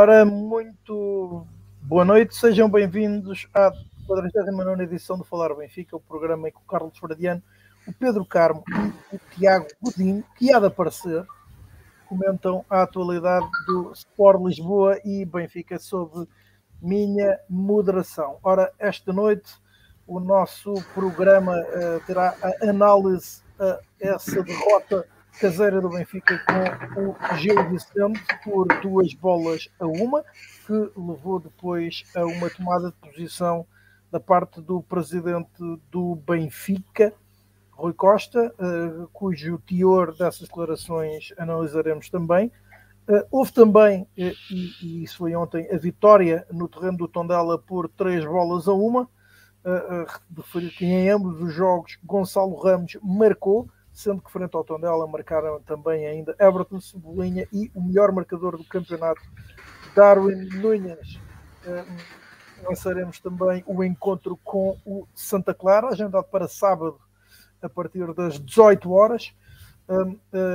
Ora, muito boa noite, sejam bem-vindos à 49 edição do Falar Benfica, o programa em que o Carlos Fradiano, o Pedro Carmo e o Tiago Godinho, que há de aparecer, comentam a atualidade do Sport Lisboa e Benfica sob minha moderação. Ora, esta noite o nosso programa uh, terá a análise a essa derrota caseira do Benfica com o Gil Vicente por duas bolas a uma, que levou depois a uma tomada de posição da parte do presidente do Benfica, Rui Costa, uh, cujo teor dessas declarações analisaremos também. Uh, houve também, uh, e, isso foi ontem, a vitória no terreno do Tondela por três bolas a uma, que em ambos os jogos Gonçalo Ramos marcou, sendo que frente ao Tondela marcaram também ainda Everton Cebolinha e o melhor marcador do campeonato, Darwin Nunes. Lançaremos também o encontro com o Santa Clara, agendado para sábado a partir das 18 horas.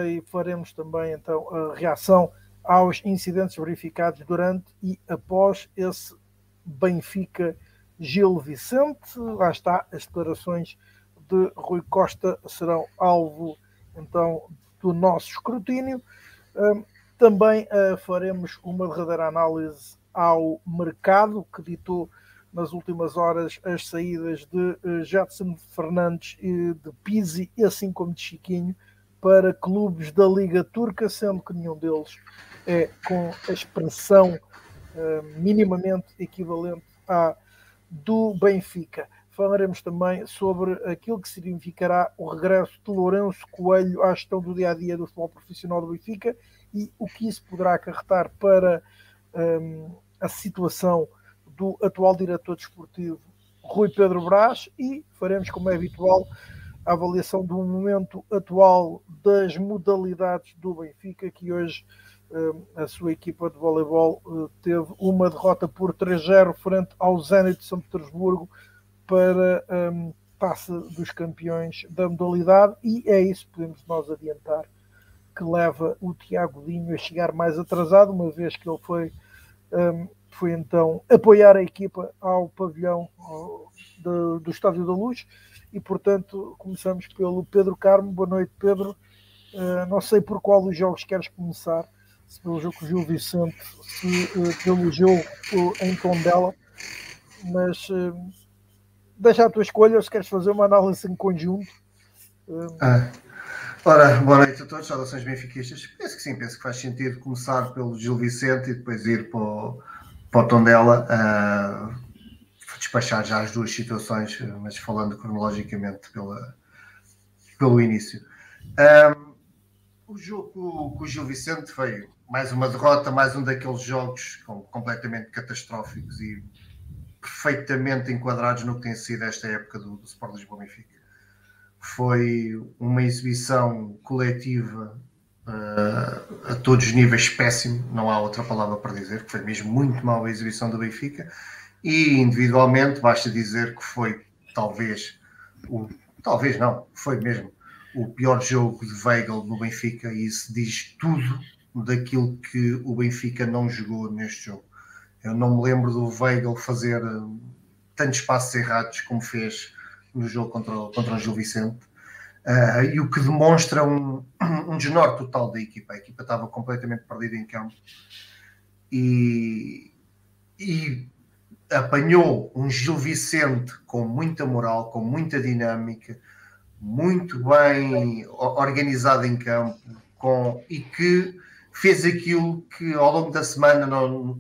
e faremos também então a reação aos incidentes verificados durante e após esse Benfica Gil Vicente. Lá está, as declarações de Rui Costa serão alvo então do nosso escrutínio. também uh, faremos uma derradeira análise ao mercado que ditou nas últimas horas as saídas de uh, Jetson Fernandes e de Pizzi, assim como de Chiquinho, para clubes da Liga Turca, sendo que nenhum deles é com a expressão uh, minimamente equivalente à do Benfica. Falaremos também sobre aquilo que significará o regresso de Lourenço Coelho à gestão do dia a dia do futebol profissional do Benfica e o que isso poderá acarretar para um, a situação do atual diretor desportivo Rui Pedro Brás e faremos, como é habitual, a avaliação do momento atual das modalidades do Benfica, que hoje a sua equipa de voleibol eh, teve uma derrota por 3-0 frente ao Zenit de São Petersburgo para um, taça dos campeões da modalidade e é isso que podemos nós adiantar que leva o Tiago Dinho a chegar mais atrasado, uma vez que ele foi, um, foi então apoiar a equipa ao pavilhão do, do Estádio da Luz e portanto começamos pelo Pedro Carmo. Boa noite, Pedro. Uh, não sei por qual dos jogos queres começar se pelo jogo com o Gil Vicente, se uh, pelo jogo uh, em Tondela, mas uh, deixa a tua escolha se queres fazer uma análise em conjunto. Ah. Ora, boa noite a todos, saudações benfiquistas. Penso que sim, penso que faz sentido começar pelo Gil Vicente e depois ir para o, para o Tondela, uh, despachar já as duas situações, mas falando cronologicamente pela, pelo início. Um, o jogo com o Gil Vicente foi mais uma derrota, mais um daqueles jogos completamente catastróficos e perfeitamente enquadrados no que tem sido esta época do, do Sport Lisboa Benfica. Foi uma exibição coletiva uh, a todos os níveis péssimo, não há outra palavra para dizer, que foi mesmo muito mal a exibição do Benfica e individualmente basta dizer que foi talvez o talvez não, foi mesmo o pior jogo de Weigl no Benfica e isso diz tudo daquilo que o Benfica não jogou neste jogo. Eu não me lembro do Weigl fazer uh, tantos passos errados como fez no jogo contra, contra o Gil Vicente. Uh, e o que demonstra um, um desnorte total da equipa. A equipa estava completamente perdida em campo e, e apanhou um Gil Vicente com muita moral, com muita dinâmica, muito bem organizado em campo com, e que fez aquilo que ao longo da semana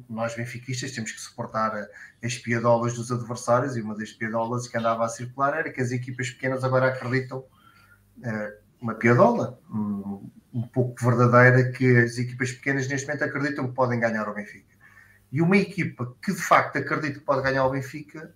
nós benfiquistas temos que suportar as piadolas dos adversários e uma das piadolas que andava a circular era que as equipas pequenas agora acreditam uh, uma piadola um, um, pouco verdadeira que as equipas pequenas neste momento acreditam que podem ganhar o Benfica. E uma equipa que de facto acredita que pode ganhar o Benfica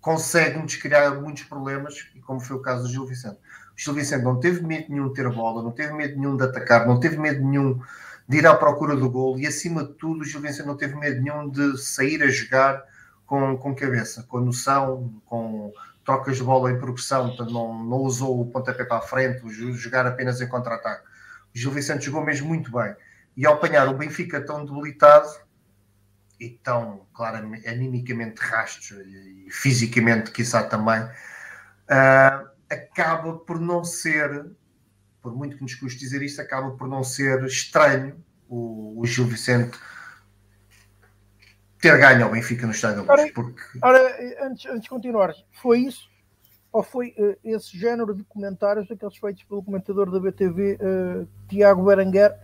consegue-nos criar muitos problemas como foi o caso do Gil Vicente Gil Vicente não teve medo nenhum de ter bola, não teve medo nenhum de atacar, não teve medo nenhum de ir à procura do gol e, acima de tudo, o Gil Vicente não teve medo nenhum de sair a jogar com, com cabeça, com noção, com trocas de bola em progressão, portanto, não, não usou o pontapé para a frente, jogar apenas em contra-ataque. O Gil Vicente jogou mesmo muito bem. E ao apanhar o Benfica tão debilitado, e tão claramente, animicamente rastos e fisicamente, quiçá também, uh, acaba por não ser, por muito que nos custe dizer isto, acaba por não ser estranho o, o Gil Vicente ter ganho ao Benfica no Estádio da Luz. Porque... Ora, antes, antes de continuar, foi isso? Ou foi uh, esse género de comentários, aqueles feitos pelo comentador da BTV, uh, eh, Tiago Berenguer,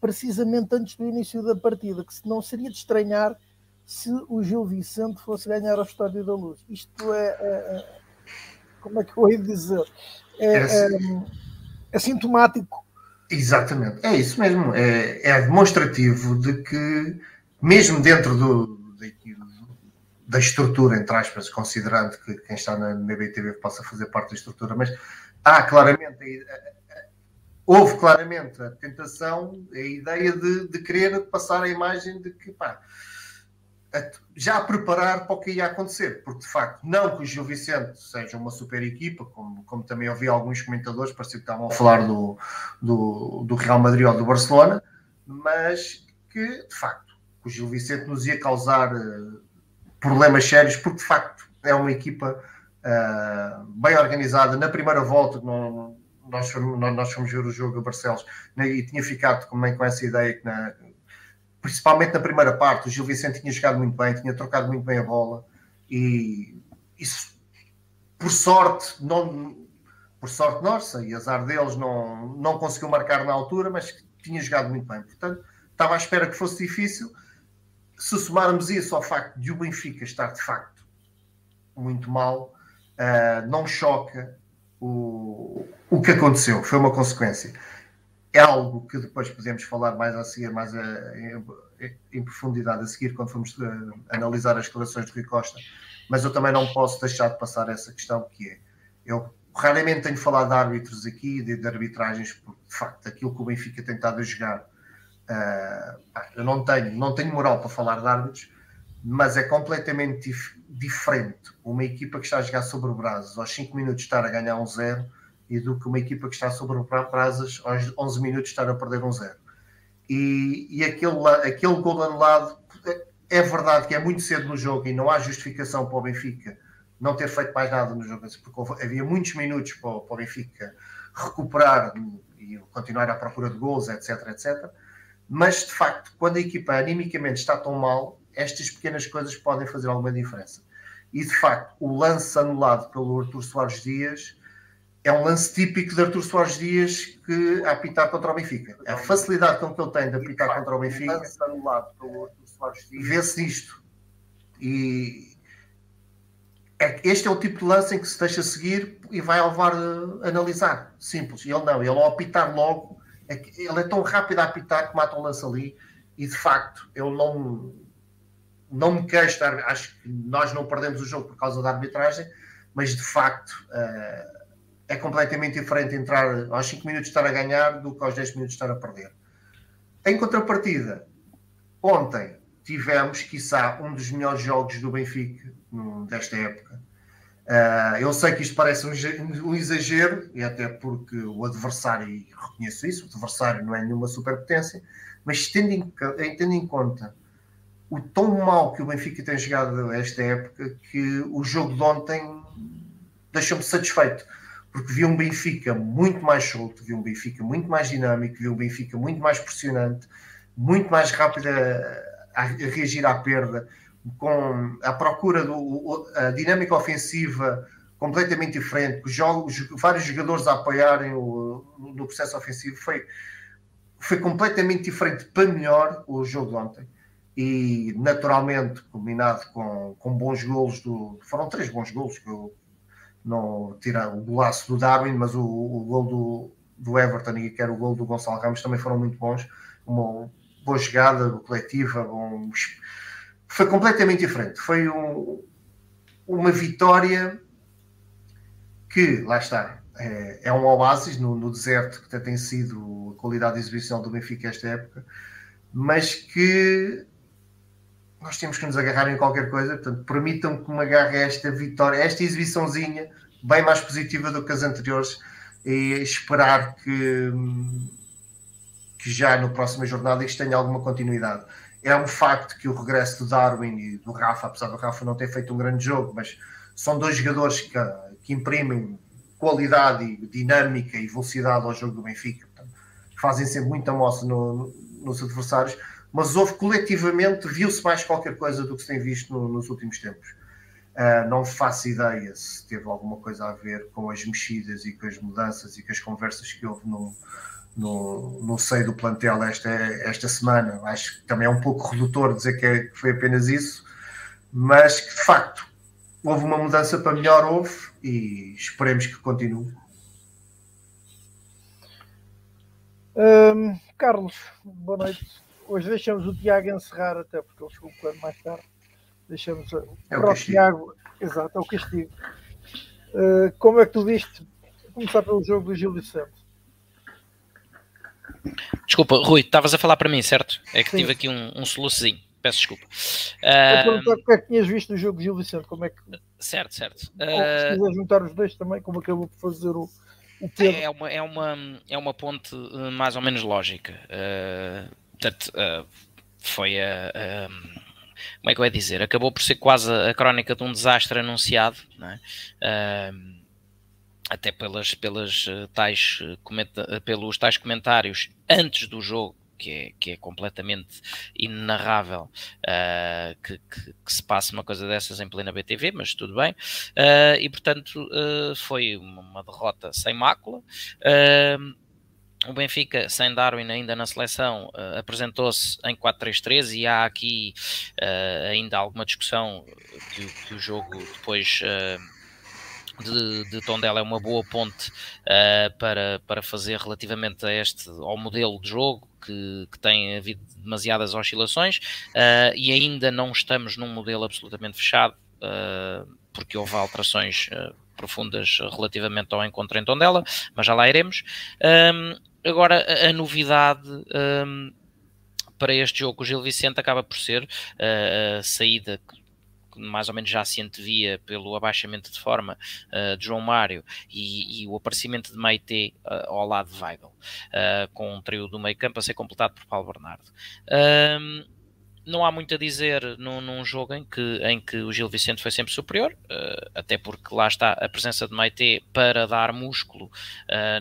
precisamente antes do início da partida, que se não seria de estranhar se o Gil Vicente fosse ganhar ao Estádio da Luz. Isto é, é, é como é que eu ia dizer? É, é, assim. é, sintomático. Exatamente, é isso mesmo. É, é demonstrativo de que, mesmo dentro do, da estrutura, entre aspas, considerando que quem está na BBTV possa fazer parte da estrutura, mas há claramente houve claramente a tentação, a ideia de, de querer passar a imagem de que pá, já a preparar para o que ia acontecer, porque de facto, não que o Gil Vicente seja uma super equipa, como, como também ouvi alguns comentadores, parecia que estavam a falar do, do, do Real Madrid ou do Barcelona, mas que de facto o Gil Vicente nos ia causar uh, problemas sérios, porque de facto é uma equipa uh, bem organizada. Na primeira volta, nós, nós fomos ver o jogo a Barcelos né, e tinha ficado também com essa ideia que, na, principalmente na primeira parte, o Gil Vicente tinha jogado muito bem, tinha trocado muito bem a bola e isso, por sorte, não, por sorte nossa e azar deles, não, não conseguiu marcar na altura, mas tinha jogado muito bem. Portanto, estava à espera que fosse difícil. Se somarmos isso ao facto de o Benfica estar de facto muito mal, uh, não choca o, o que aconteceu, foi uma consequência. É algo que depois podemos falar mais a seguir, mais a, em, em, profundidade a seguir, quando formos uh, analisar as declarações de Rui Costa. Mas eu também não posso deixar de passar essa questão, que é, eu raramente tenho falado de árbitros aqui, de, de arbitragens, porque de facto aquilo que o Benfica tem estado a jogar, uh, eu não tenho, não tenho moral para falar de árbitros, mas é completamente dif diferente uma equipa que está a jogar sobre brasas aos 5 minutos estar a ganhar um zero e do que uma equipa que está sobre brasas aos 11 minutos estar a perder um zero. E, e aquele, aquele gol anulado é verdade que é muito cedo no jogo e não há justificação para o Benfica não ter feito mais nada no jogo, porque havia muitos minutos para, para o Benfica recuperar e continuar à procura de gols, etc, etc. Mas de facto, quando a equipa animicamente está tão mal, estas pequenas coisas podem fazer alguma diferença. E de facto, o lance anulado pelo Artur Soares Dias é um lance típico de Artur Soares Dias que a apitar contra o Benfica. A facilidade com que ele tem de apitar contra o Benfica vê-se nisto. E é, este é o tipo de lance em que se deixa seguir e vai ao VAR uh, analisar. Simples. E ele não, ele ao apitar logo, é ele é tão rápido a apitar que mata um lance ali e de facto ele não não me queixo, acho que nós não perdemos o jogo por causa da arbitragem, mas de facto uh, é completamente diferente entrar aos 5 minutos estar a ganhar do que aos 10 minutos estar a perder. Em contrapartida, ontem tivemos, quiçá, um dos melhores jogos do Benfica desta época. Uh, eu sei que isto parece um, um, exagero, e até porque o adversário, e reconheço isso, o adversário não é nenhuma superpotência, mas tendo em, tendo em conta o tão mal que o Benfica tem jogado esta época que o jogo de ontem deixou-me satisfeito porque vi um Benfica muito mais solto, vi um Benfica muito mais dinâmico, vi um Benfica muito mais pressionante, muito mais rápido a, a reagir à perda, com a procura do a dinâmica ofensiva completamente diferente, os jogos, vários jogadores a apoiarem o, no processo ofensivo, foi, foi completamente diferente para melhor o jogo de ontem e naturalmente combinado com, com bons golos do. Foram três bons golos que eu não tirar o golaço do Darwin, mas o, o gol do, do Everton e que era o gol do Gonçalo Ramos também foram muito bons. Uma boa jogada coletiva, bom, foi completamente diferente. Foi um, uma vitória que, lá está, é, é um oásis no, no, deserto que tem sido a qualidade de exibição do Benfica esta época, mas que nós temos que nos agarrar em qualquer coisa, portanto, permitam que me agarre esta vitória, esta exibiçãozinha, bem mais positiva do que as anteriores, e esperar que, que já no próxima jornada isto tenha alguma continuidade. é um facto que o regresso do Darwin e do Rafa, apesar do Rafa não ter feito um grande jogo, mas são dois jogadores que, que imprimem qualidade dinâmica e velocidade ao jogo do Benfica, portanto, fazem sempre muita moça no, no, nos adversários, mas houve coletivamente, viu-se mais qualquer coisa do que se tem visto no, nos últimos tempos. Uh, não faço ideia se teve alguma coisa a ver com as mexidas e com as mudanças e com as conversas que houve no, no, no seio do plantel esta, esta semana. Acho que também é um pouco redutor dizer que, é, que foi apenas isso, mas que de facto houve uma mudança para melhor, houve, e esperemos que continue. Um, Carlos, boa noite. Hoje deixamos o Tiago encerrar, até porque ele chegou um bocado mais tarde. Deixamos é para o, Tiago, exato, é o castigo. Uh, como é que tu viste? Começar pelo jogo do Gil Vicente. Desculpa, Rui, estavas a falar para mim, certo? É que Sim. tive aqui um, um soluçozinho. Peço desculpa. Uh, o que é que tinhas visto no jogo Gil Vicente? Como é que. Certo, certo. Uh, se quiser juntar os dois também, como acabou por fazer o, o Pedro. É uma, é, uma, é uma ponte eh, mais ou menos lógica. Uh, portanto, uh, foi a. como é que eu ia dizer? Acabou por ser quase a, crónica de um desastre anunciado, é? até pelas, pelas tais, comenta, pelos tais comentários antes do jogo que é, que é completamente inenarrável uh, que, que, que, se passe uma coisa dessas em plena BTV, mas tudo bem. Uh, e portanto uh, foi uma derrota sem mácula. O Benfica, sem Darwin ainda na seleção, apresentou-se em 4-3-3 e há aqui ainda alguma discussão que, que o jogo depois de, de Tondela é uma boa ponte uh, para, para fazer relativamente a este, ao modelo de jogo que, que tem havido demasiadas oscilações uh, e ainda não estamos num modelo absolutamente fechado uh, porque houve alterações profundas relativamente ao encontro em Tondela, mas já lá iremos. Um, agora, a, novidade um, para este jogo, o Gil Vicente acaba por ser a saída mais ou menos já se antevia pelo abaixamento de forma uh, de João Mário e, e, o aparecimento de Maite uh, ao lado de Weigl, uh, com um trio do meio campo a ser completado por Paulo Bernardo. Não há muito a dizer num, num, jogo em que, em que o Gil Vicente foi sempre superior, até porque lá está a presença de Maite para dar músculo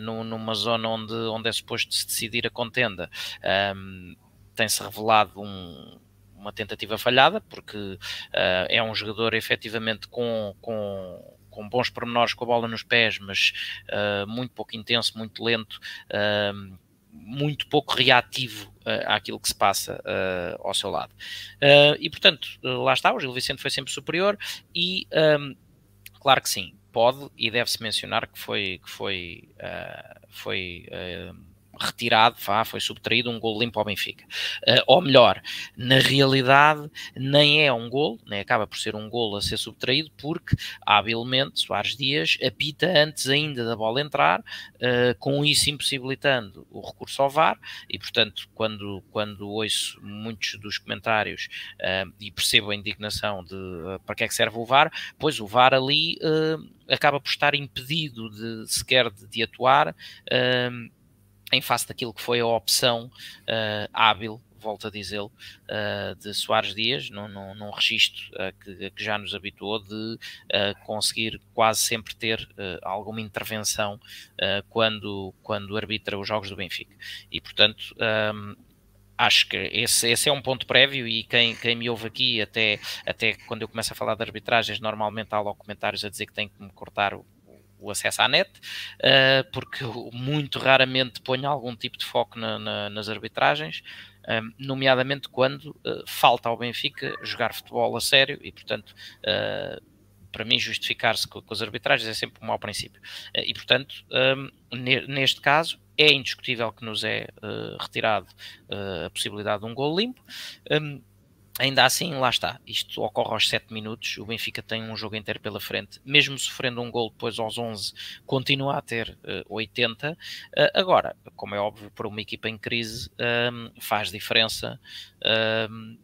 numa zona onde, onde é suposto se decidir a contenda. tem-se revelado um, uma tentativa falhada, porque uh, é um jogador efetivamente com, com, com bons pormenores com a bola nos pés, mas uh, muito pouco intenso, muito lento. Uh, muito pouco reativo uh, àquilo que se passa uh, ao seu lado. Uh, e portanto, lá está, o Gil Vicente foi sempre superior e um, claro que sim, pode e deve-se mencionar que foi, que foi, foi retirado, vá, foi subtraído um gol limpo ao Benfica. Uh, ou melhor, na realidade nem é um gol, nem acaba por ser um gol a ser subtraído, porque habilmente Soares Dias apita antes ainda da bola entrar, uh, com isso impossibilitando o recurso ao VAR, e portanto, quando, quando ouço muitos dos comentários uh, e percebo a indignação de para que é que serve o VAR, pois o VAR ali acaba por estar impedido de sequer de, de atuar. Em face daquilo que foi a opção uh, hábil, volto a dizê-lo, uh, de Soares Dias, num, num, num registro uh, que, que, já nos habituou de conseguir quase sempre ter alguma intervenção quando, quando arbitra os jogos do Benfica. E, portanto, um, acho que esse, esse, é um ponto prévio e quem, quem me ouve aqui, até, até quando eu começo a falar de arbitragens, normalmente há logo comentários a dizer que tem que me cortar o, o acesso à net, uh, porque muito raramente ponho algum tipo de foco na, na, nas arbitragens, uh, nomeadamente quando uh, falta ao Benfica jogar futebol a sério e, portanto, para mim, justificar-se com, as arbitragens é sempre um mau princípio. e, portanto, neste caso, é indiscutível que nos é retirado a possibilidade de um gol limpo. Ainda assim, lá está. Isto ocorre aos 7 minutos. O Benfica tem um jogo inteiro pela frente. Mesmo sofrendo um gol depois aos 11, continua a ter uh, 80. Uh, agora, como é óbvio, para uma equipa em crise, um, faz diferença um,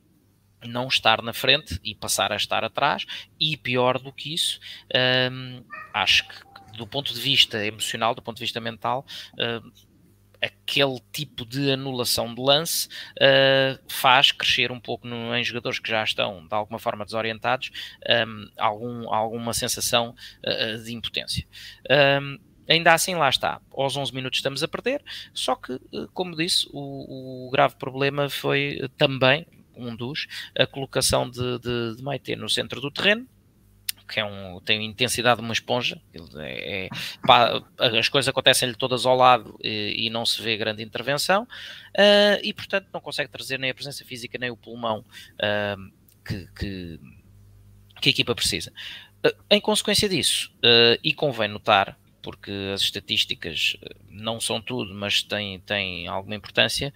não estar na frente e passar a estar atrás. E pior do que isso, um, acho que do ponto de vista emocional, do ponto de vista mental, aquele tipo de anulação de lance uh, faz crescer um pouco no, em jogadores que já estão de alguma forma desorientados um, algum, alguma sensação uh, de impotência. Um, ainda assim, lá está. Aos 11 minutos estamos a perder, só que, como disse, o, o grave problema foi também um dos, a colocação de, de, de Maite no centro do terreno, que é um, tem a intensidade de uma esponja, é, é, pá, as coisas acontecem-lhe todas ao lado e, e, não se vê grande intervenção, uh, e portanto não consegue trazer nem a presença física nem o pulmão uh, que, que, que, a equipa precisa. Uh, em consequência disso, e convém notar, porque as estatísticas não são tudo, mas têm, têm alguma importância,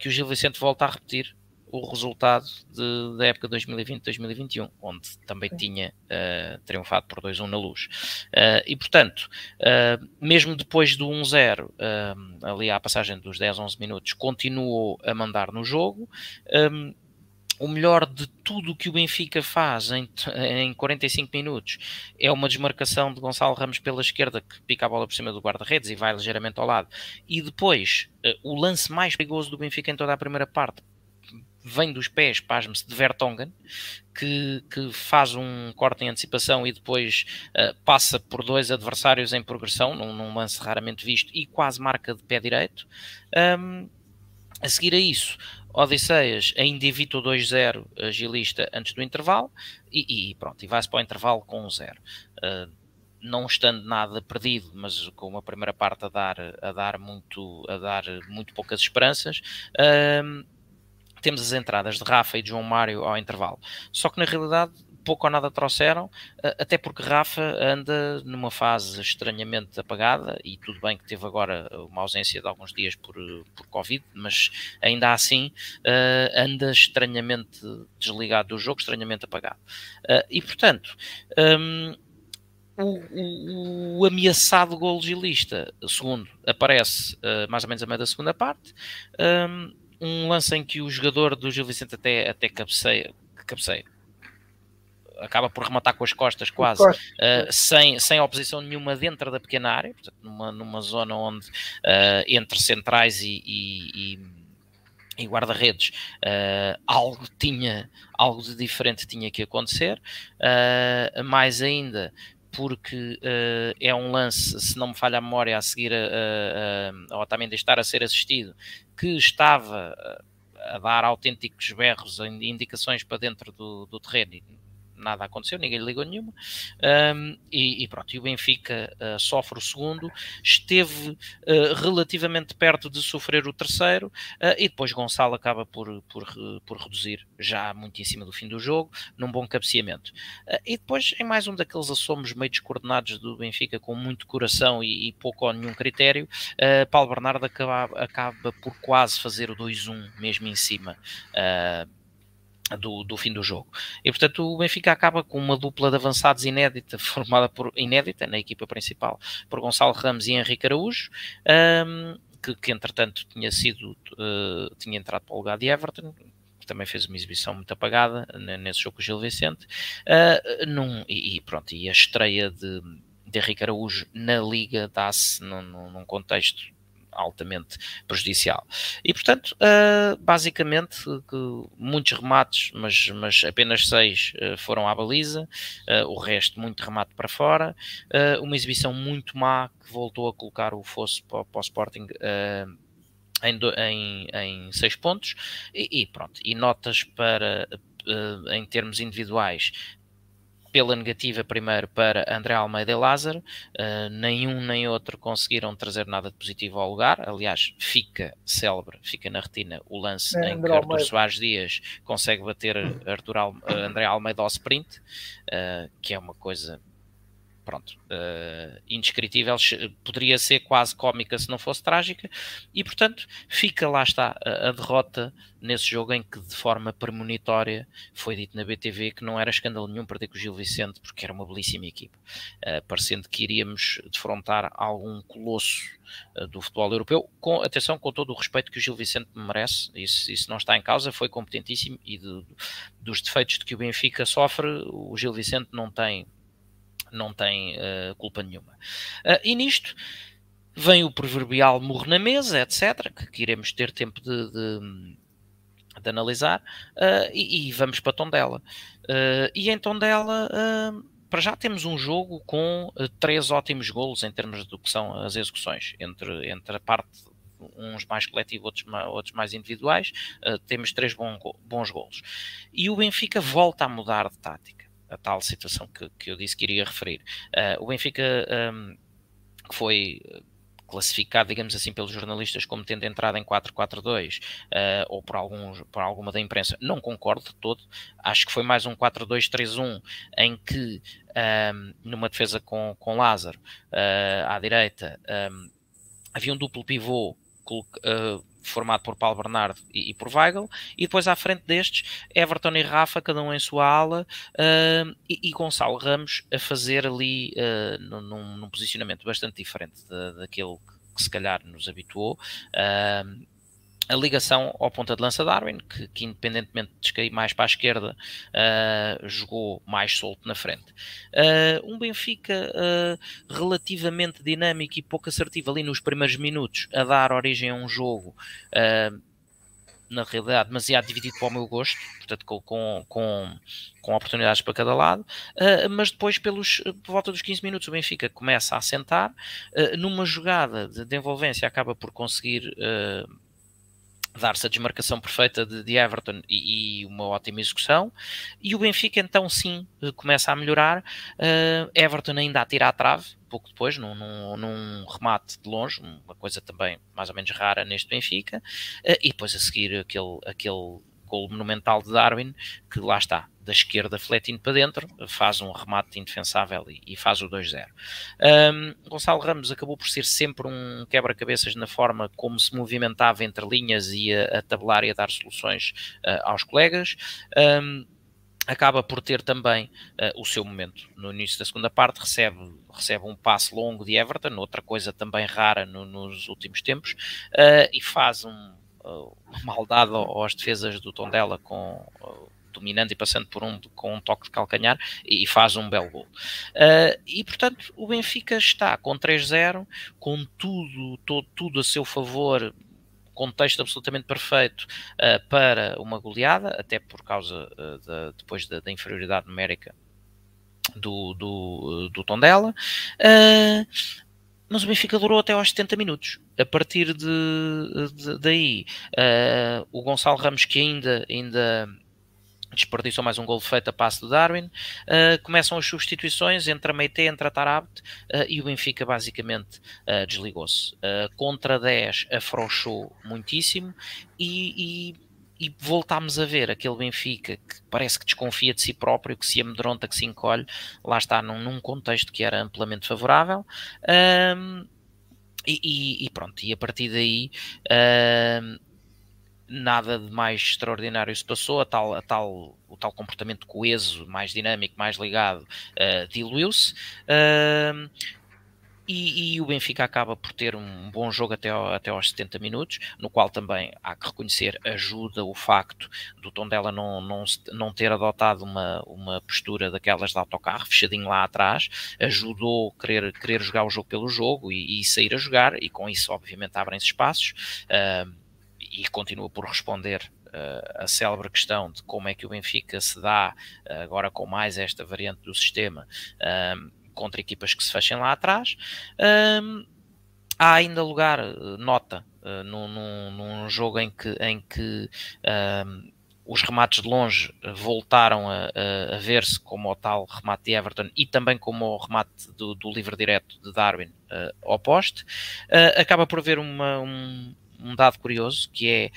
que o Gil Vicente volta a repetir o resultado de, da época 2020-2021, onde também tinha uh, triunfado por 2-1 na luz. Uh, e portanto, uh, mesmo depois do 1-0, ali à passagem dos 10, 11 minutos, continuou a mandar no jogo. Um, o melhor de tudo que o Benfica faz em, em 45 minutos é uma desmarcação de Gonçalo Ramos pela esquerda que pica a bola por cima do guarda-redes e vai ligeiramente ao lado. E depois, o lance mais perigoso do Benfica em toda a primeira parte vem dos pés, pasme-se, de Vertonghen, que, que, faz um corte em antecipação e depois uh, passa por dois adversários em progressão, num, num, lance raramente visto, e quase marca de pé direito. Um, a seguir a isso, Odisseias ainda evita o 2-0 agilista antes do intervalo e, e pronto, e vai-se para o intervalo com um 0. Uh, não estando nada perdido, mas com uma primeira parte a dar, a dar, muito, a dar muito poucas esperanças, temos as entradas de Rafa e de João Mário ao intervalo. Só que na realidade pouco ou nada trouxeram, até porque Rafa anda numa fase estranhamente apagada e tudo bem que teve agora uma ausência de alguns dias por, por Covid, mas ainda assim uh, anda estranhamente desligado do jogo, estranhamente apagado. Uh, e portanto. Um, o, o, o, ameaçado gol gilista, segundo, aparece uh, mais ou menos a meio da segunda parte. Um, um lance em que o jogador do Gil Vicente até, até cabeceia, cabeceia, acaba por rematar com as costas quase, uh, sem, sem oposição nenhuma dentro da pequena área, portanto, numa, numa zona onde uh, entre centrais e, e, e e guarda-redes uh, algo tinha algo de diferente tinha que acontecer mais ainda porque uh, é um lance, se não me falha a memória, a seguir a, a, a Otamendi estar a ser assistido, que estava a dar autênticos berros, indicações para dentro do, do terreno nada aconteceu, ninguém ligou nenhuma. Um, e, e, pronto, e o Benfica uh, sofre o segundo, esteve uh, relativamente perto de sofrer o terceiro, uh, e depois Gonçalo acaba por, por, por reduzir já muito em cima do fim do jogo, num bom cabeceamento. e depois, em mais um daqueles assomos meio descoordenados do Benfica, com muito coração e, e pouco ou nenhum critério, Paulo Bernardo acaba, acaba por quase fazer o 2-1 mesmo em cima. Uh, do, do, fim do jogo. E portanto o Benfica acaba com uma dupla de avançados inédita, formada por inédita na equipa principal por Gonçalo Ramos e Henrique Araújo, um, que, que, entretanto tinha sido uh, tinha entrado para o lugar de Everton, também fez uma exibição muito apagada nesse jogo com o Gil Vicente, uh, num, e, e, pronto, e a estreia de, de Henrique Araújo na Liga dá-se num, num contexto altamente prejudicial. E, portanto, uh, basicamente, muitos remates, mas, mas apenas seis uh, foram à baliza, uh, o resto muito remate para fora, uma exibição muito má que voltou a colocar o fosso para, para o Sporting em, em, em seis pontos, e, e pronto, e notas para em termos individuais pela negativa primeiro para André Almeida e Lázaro, uh, nenhum nem outro conseguiram trazer nada de positivo ao lugar, aliás, fica célebre, fica na retina o lance é, em André que Artur Soares Dias consegue bater Arthur Al uh, André Almeida ao sprint, uh, que é uma coisa pronto, uh, indescritível, poderia ser quase cómica se não fosse trágica, e portanto fica lá está a, a, derrota nesse jogo em que de forma premonitória foi dito na BTV que não era escândalo nenhum perder com o Gil Vicente, porque era uma belíssima equipa, uh, parecendo que iríamos defrontar algum colosso uh, do futebol europeu, com atenção, com todo o respeito que o Gil Vicente merece, isso, isso não está em causa, foi competentíssimo e de, dos defeitos de que o Benfica sofre, o Gil Vicente não tem não tem uh, culpa nenhuma. Uh, e nisto vem o proverbial morro na mesa, etc., que, que iremos ter tempo de, de, de analisar, uh, e, e, vamos para Tondela. Uh, e em Tondela, para já temos um jogo com três ótimos golos em termos do que são as execuções, entre, entre a parte uns mais coletivos, outros, outros mais individuais, temos três bons, bons golos. E o Benfica volta a mudar de tática, a tal situação que, que eu disse que iria referir. o Benfica um, foi classificado, digamos assim, pelos jornalistas como tendo entrado em 4-4-2 uh, eh, ou por, alguns, por alguma da imprensa, não concordo de todo. Acho que foi mais um 4-2-3-1 em que, um, numa defesa com, com Lázaro uh, à direita, um, havia um duplo pivô. Formado por Paulo Bernardo e, e, por Weigl, e depois à frente destes, Everton e Rafa, cada um em sua ala, uh, e, e, Gonçalo Ramos a fazer ali uh, num, num, posicionamento bastante diferente daquele que, que, se calhar nos habituou. Uh, a ligação ao ponta de lança Darwin, que, que independentemente de cair mais para a esquerda, uh, jogou mais solto na frente. Uh, um Benfica uh, relativamente dinâmico e pouco assertivo ali nos primeiros minutos, a dar origem a um jogo na realidade, demasiado dividido para o meu gosto, portanto, com, com, com, oportunidades para cada lado, uh, mas depois, pelos, por volta dos 15 minutos, o Benfica começa a assentar, uh, numa jogada de, de envolvência, acaba por conseguir. Uh, dar-se a desmarcação perfeita de, de Everton e, e, uma ótima execução, e o Benfica então sim começa a melhorar, uh, Everton ainda a tirar a trave, pouco depois, num, num, num, remate de longe, uma coisa também mais ou menos rara neste Benfica, uh, e depois a seguir aquele, aquele gol monumental de Darwin, que lá está, da esquerda fletindo para dentro, faz um remate indefensável e, e faz o 2-0. Um, Gonçalo Ramos acabou por ser sempre um quebra-cabeças na forma como se movimentava entre linhas e a, a tabelar e a dar soluções uh, aos colegas. Um, acaba por ter também uh, o seu momento. No início da segunda parte recebe, recebe um passe longo de Everton, outra coisa também rara no, nos últimos tempos, uh, e faz um, uh, uma maldade aos defesas do Tondela com dominando e passando por um com um toque de calcanhar e, faz um belo gol. Uh, e portanto o Benfica está com 3-0, com tudo, todo, tudo a seu favor, contexto absolutamente perfeito uh, para uma goleada, até por causa uh, da, depois da, da, inferioridade numérica do, do, do Tondela. Uh, mas o Benfica durou até aos 70 minutos. A partir de, de daí, o Gonçalo Ramos, que ainda, ainda desperdiçou mais um gol feito a passe do Darwin. Uh, começam as substituições entre a Meite, entre a Tarabt uh, e o Benfica basicamente uh, desligou-se. contra 10 afrouxou muitíssimo e, e e voltámos a ver aquele Benfica que parece que desconfia de si próprio, que se amedronta, que se encolhe, lá está num, num contexto que era amplamente favorável. Um, e, e, pronto, e a partir daí um, nada de mais extraordinário se passou, a tal, a tal, o tal comportamento coeso, mais dinâmico, mais ligado, uh, diluiu-se. Uh, e, e, o Benfica acaba por ter um bom jogo até, ao, até aos 70 minutos, no qual também há que reconhecer ajuda o facto do Tondela não, não, não ter adotado uma, uma postura daquelas de autocarro, fechadinho lá atrás, ajudou querer, querer jogar o jogo pelo jogo e, e sair a jogar, e com isso obviamente abrem-se espaços. Uh, e continua por responder uh, a célebre questão de como é que o Benfica se dá, uh, agora com mais esta variante do sistema, uh, contra equipas que se fechem lá atrás. há ainda lugar, nota, num, num, num, jogo em que, em que os remates de longe voltaram a, a, a ver-se como o tal remate de Everton e também como o remate do, do livre direto de Darwin uh, ao poste. Uh, acaba por haver uma, um, um dado curioso que é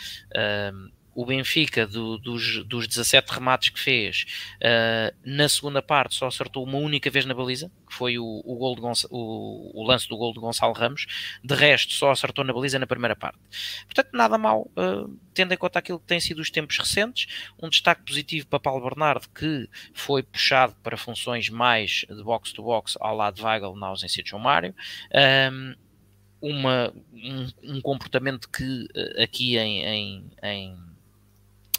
o Benfica do, dos, dos 17 remates que fez uh, na segunda parte só acertou uma única vez na baliza que foi o, o, gol de o, o, lance do gol de Gonçalo Ramos. De resto só acertou na baliza na primeira parte. Portanto nada mal uh, tendo em conta aquilo que tem sido os tempos recentes um destaque positivo para Paulo Bernardo que foi puxado para funções mais de box to box ao lado de Weigl na ausência de João Mário uma, um, um, comportamento que eh, aqui em, em, em,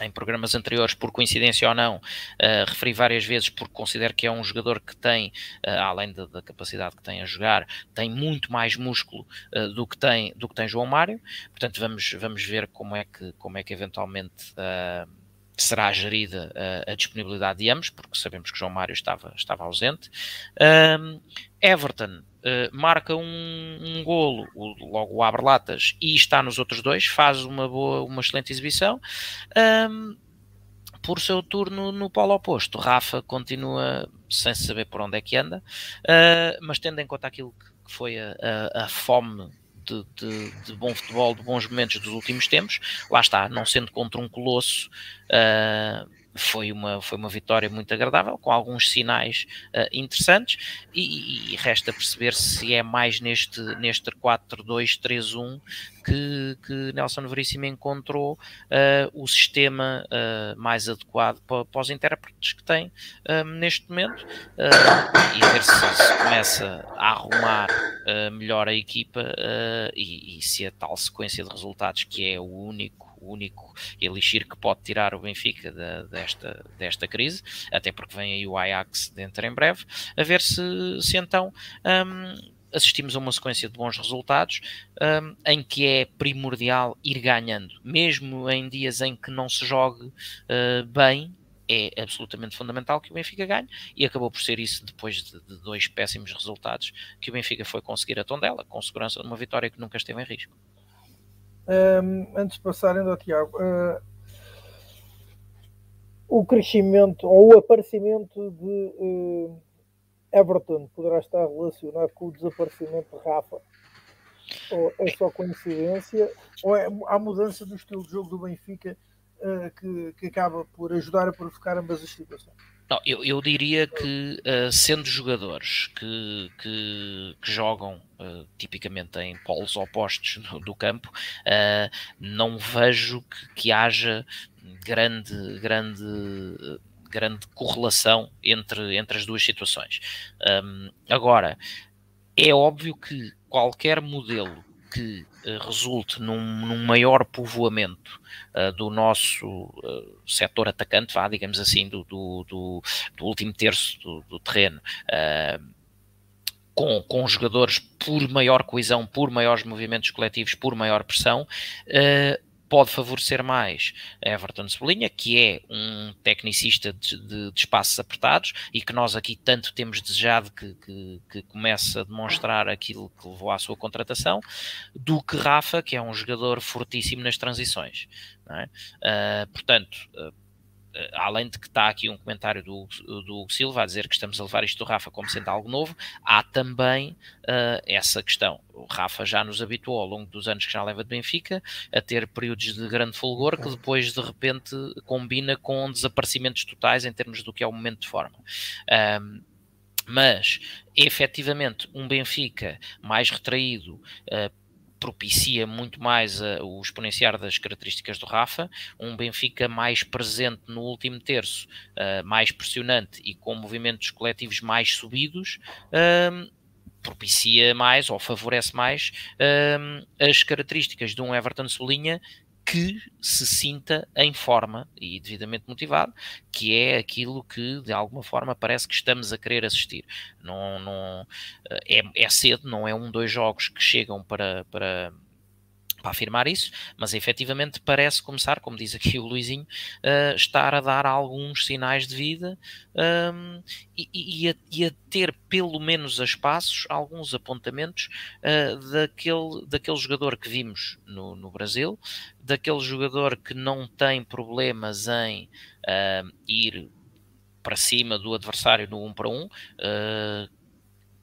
em programas anteriores, por coincidência ou não, uh, referi várias vezes porque considero que é um jogador que tem, uh, além da, da, capacidade que tem a jogar, tem muito mais músculo uh, do, que tem, do que tem João Mário. Portanto, vamos, vamos ver como é que, como é que eventualmente será gerida a, disponibilidade de ambos, porque sabemos que João Mário estava, estava ausente. Um, Everton Uh, marca um, um golo, o, logo abre latas e está nos outros dois, faz uma boa, uma excelente exibição. Um, por seu turno no polo oposto, Rafa continua sem saber por onde é que anda, uh, mas tendo em conta aquilo que, foi a, a, a fome de, de, de, bom futebol, de bons momentos dos últimos tempos, lá está, não sendo contra um colosso. Uh, foi uma, foi uma vitória muito agradável, com alguns sinais uh, interessantes, e, e, resta perceber se é mais neste, neste 4-2-3-1 que, que Nelson Veríssimo encontrou uh, o sistema uh, mais adequado para, para, os intérpretes que tem neste momento, e ver se, se, começa a arrumar melhor a equipa e, e se a tal sequência de resultados, que é o único o único elixir que pode tirar o Benfica desta, desta crise, até porque vem aí o Ajax dentro em breve, a ver se, se então um, assistimos a uma sequência de bons resultados um, em que é primordial ir ganhando, mesmo em dias em que não se jogue uh, bem, é absolutamente fundamental que o Benfica ganhe e acabou por ser isso depois de, de, dois péssimos resultados que o Benfica foi conseguir a Tondela, com segurança de uma vitória que nunca esteve em risco. Um, antes de passarem ao Tiago, uh, o crescimento ou o aparecimento de uh, Everton poderá estar relacionado com o desaparecimento de Rafa? Ou é só coincidência? Ou é a mudança do estilo de jogo do Benfica uh, que, que acaba por ajudar a provocar ambas as situações? Não, eu, eu diria que, uh, sendo jogadores que, que, que jogam uh, tipicamente em polos opostos do, do campo, uh, não vejo que, que, haja grande, grande, grande correlação entre, entre as duas situações. Um, agora, é óbvio que qualquer modelo que uh, resulte num, num, maior povoamento uh, do nosso uh, setor atacante, vá, digamos assim, do, do, do, do último terço do, do terreno, com, com jogadores por maior coesão, por maiores movimentos coletivos, por maior pressão, pode favorecer mais Everton Cebolinha, que é um tecnicista de, de, de, espaços apertados e que nós aqui tanto temos desejado que, que, que, comece a demonstrar aquilo que levou à sua contratação, do que Rafa, que é um jogador fortíssimo nas transições. É? Uh, portanto, uh, além de que está aqui um comentário do, do Hugo Silva a dizer que estamos a levar isto do Rafa como sendo algo novo, há também uh, essa questão. O Rafa já nos habituou ao longo dos anos que já leva de Benfica a ter períodos de grande fulgor que depois de repente combina com desaparecimentos totais em termos do que é o momento de forma. Um, mas efetivamente um Benfica mais retraído, uh, propicia muito mais uh, o exponenciar das características do Rafa, um Benfica mais presente no último terço, uh, mais pressionante e com movimentos coletivos mais subidos, uh, propicia mais ou favorece mais as características de um Everton Solinha que se sinta em forma e devidamente motivado, que é aquilo que de alguma forma parece que estamos a querer assistir. Não, não, é, é cedo, não é um, dois jogos que chegam para, para para afirmar isso, mas efetivamente parece começar, como diz aqui o Luizinho, uh, estar a dar alguns sinais de vida um, e, e, a, e, a, ter pelo menos a espaços alguns apontamentos uh, daquele, daquele jogador que vimos no, no, Brasil, daquele jogador que não tem problemas em uh, ir para cima do adversário no 1 um para 1, um,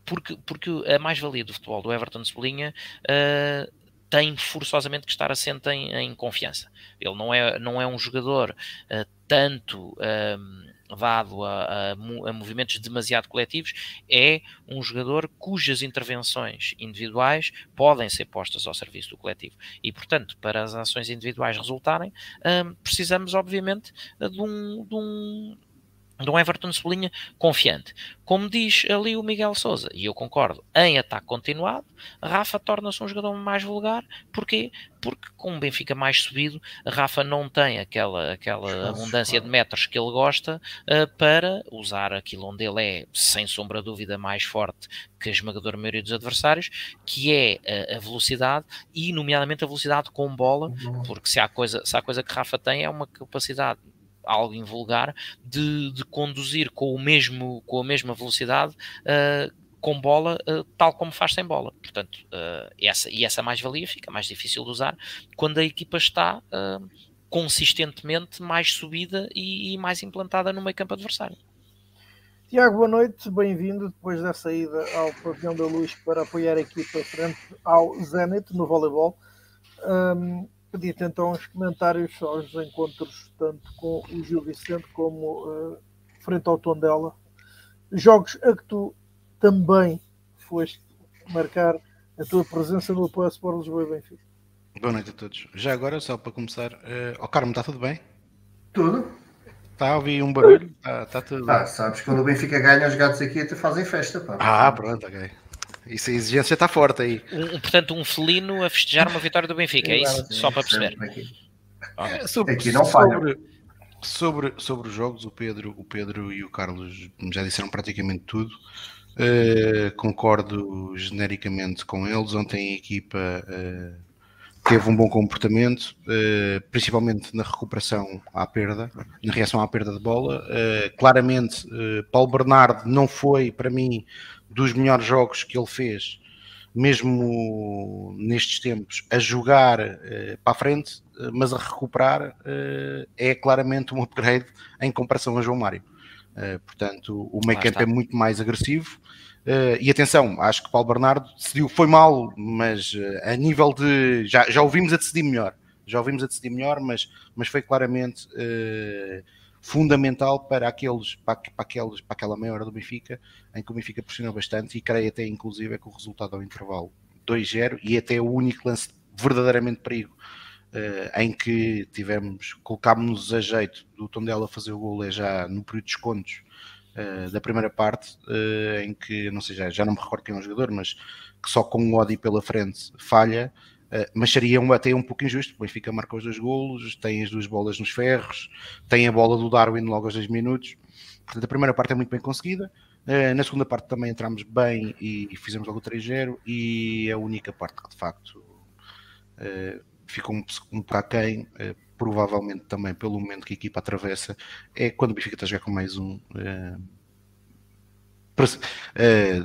porque, porque a mais-valia do futebol do Everton Cebolinha uh, tem forçosamente que estar assente em, em, confiança. Ele não é, não é um jogador uh, tanto um, dado a, a, a, movimentos demasiado coletivos, é um jogador cujas intervenções individuais podem ser postas ao serviço do coletivo. E, portanto, para as ações individuais resultarem, um, precisamos, obviamente, de um, de um de um Everton Cebolinha confiante. Como diz ali o Miguel Souza, e eu concordo, em ataque continuado, Rafa torna-se um jogador mais vulgar. Porquê? Porque com o Benfica mais subido, Rafa não tem aquela, aquela abundância de metros que ele gosta uh, para usar aquilo onde ele é, sem sombra de dúvida, mais forte que a esmagadora maioria dos adversários, que é a, a velocidade e, nomeadamente, a velocidade com bola, porque se há, coisa, se há coisa que Rafa tem é uma capacidade algo invulgar, de, de conduzir com, o mesmo, com a mesma velocidade uh, com bola, uh, tal como faz sem bola. Portanto, uh, essa, e essa mais-valia fica mais difícil de usar quando a equipa está consistentemente mais subida e, e, mais implantada no meio campo adversário. Tiago, boa noite, bem-vindo depois da saída ao Pavilhão da Luz para apoiar a equipa frente ao Zenit no voleibol. Um, Pedir-te então os comentários aos encontros, tanto com o Gil Vicente como uh, frente ao Tondela. Jogos a que tu também foste marcar a tua presença no apoio Sport Lisboa e Benfica. Boa noite a todos. Já agora, só para começar, uh, oh Carmo, está tudo bem? Tudo. Está a ouvir um barulho? Está, está tudo. Ah, sabes, quando o Benfica ganha, os gatos aqui até fazem festa. Pá. Ah, pronto, ok. Isso, a exigência está forte aí. Um, portanto, um felino a festejar uma vitória do Benfica, é isso? Só para perceber. Aqui, okay. sobre, aqui não sobre, sobre, sobre os jogos, o Pedro, o Pedro e o Carlos já disseram praticamente tudo. Uh, concordo genericamente com eles. Ontem a equipa uh, teve um bom comportamento, uh, principalmente na recuperação à perda, na reação à perda de bola. claramente, Paulo Bernardo não foi, para mim, dos melhores jogos que ele fez, mesmo nestes tempos, a jogar uh, para a frente, uh, mas a recuperar uh, é claramente um upgrade em comparação a João Mário. portanto, o meio campo é muito mais agressivo. e atenção, acho que Paulo Bernardo decidiu, foi mal, mas a nível de. Já, já ouvimos a decidir melhor. Já ouvimos a decidir melhor, mas, mas foi claramente fundamental para aqueles, para, para, aqueles, para aquela meia hora do Benfica, em que o Benfica pressionou bastante e creio até inclusive é que o resultado ao intervalo 2-0 e até o único lance verdadeiramente perigo uh, em que tivemos, colocámos-nos a jeito do Tondela fazer o gol é já no período de descontos uh, da primeira parte, uh, em que, não sei, já, já não me recordo quem é o jogador, mas que só com o Odi pela frente falha, mas seria um, até um pouco injusto. O Benfica marca os dois golos, tem as duas bolas nos ferros, tem a bola do Darwin logo aos dois minutos. Portanto, a primeira parte é muito bem conseguida. Uh, na segunda parte também entramos bem e, fizemos logo o 3-0. E a única parte que de facto uh, ficou um, um pouco aquém, provavelmente também pelo momento que a equipa atravessa, é quando o Benfica está a jogar com mais um.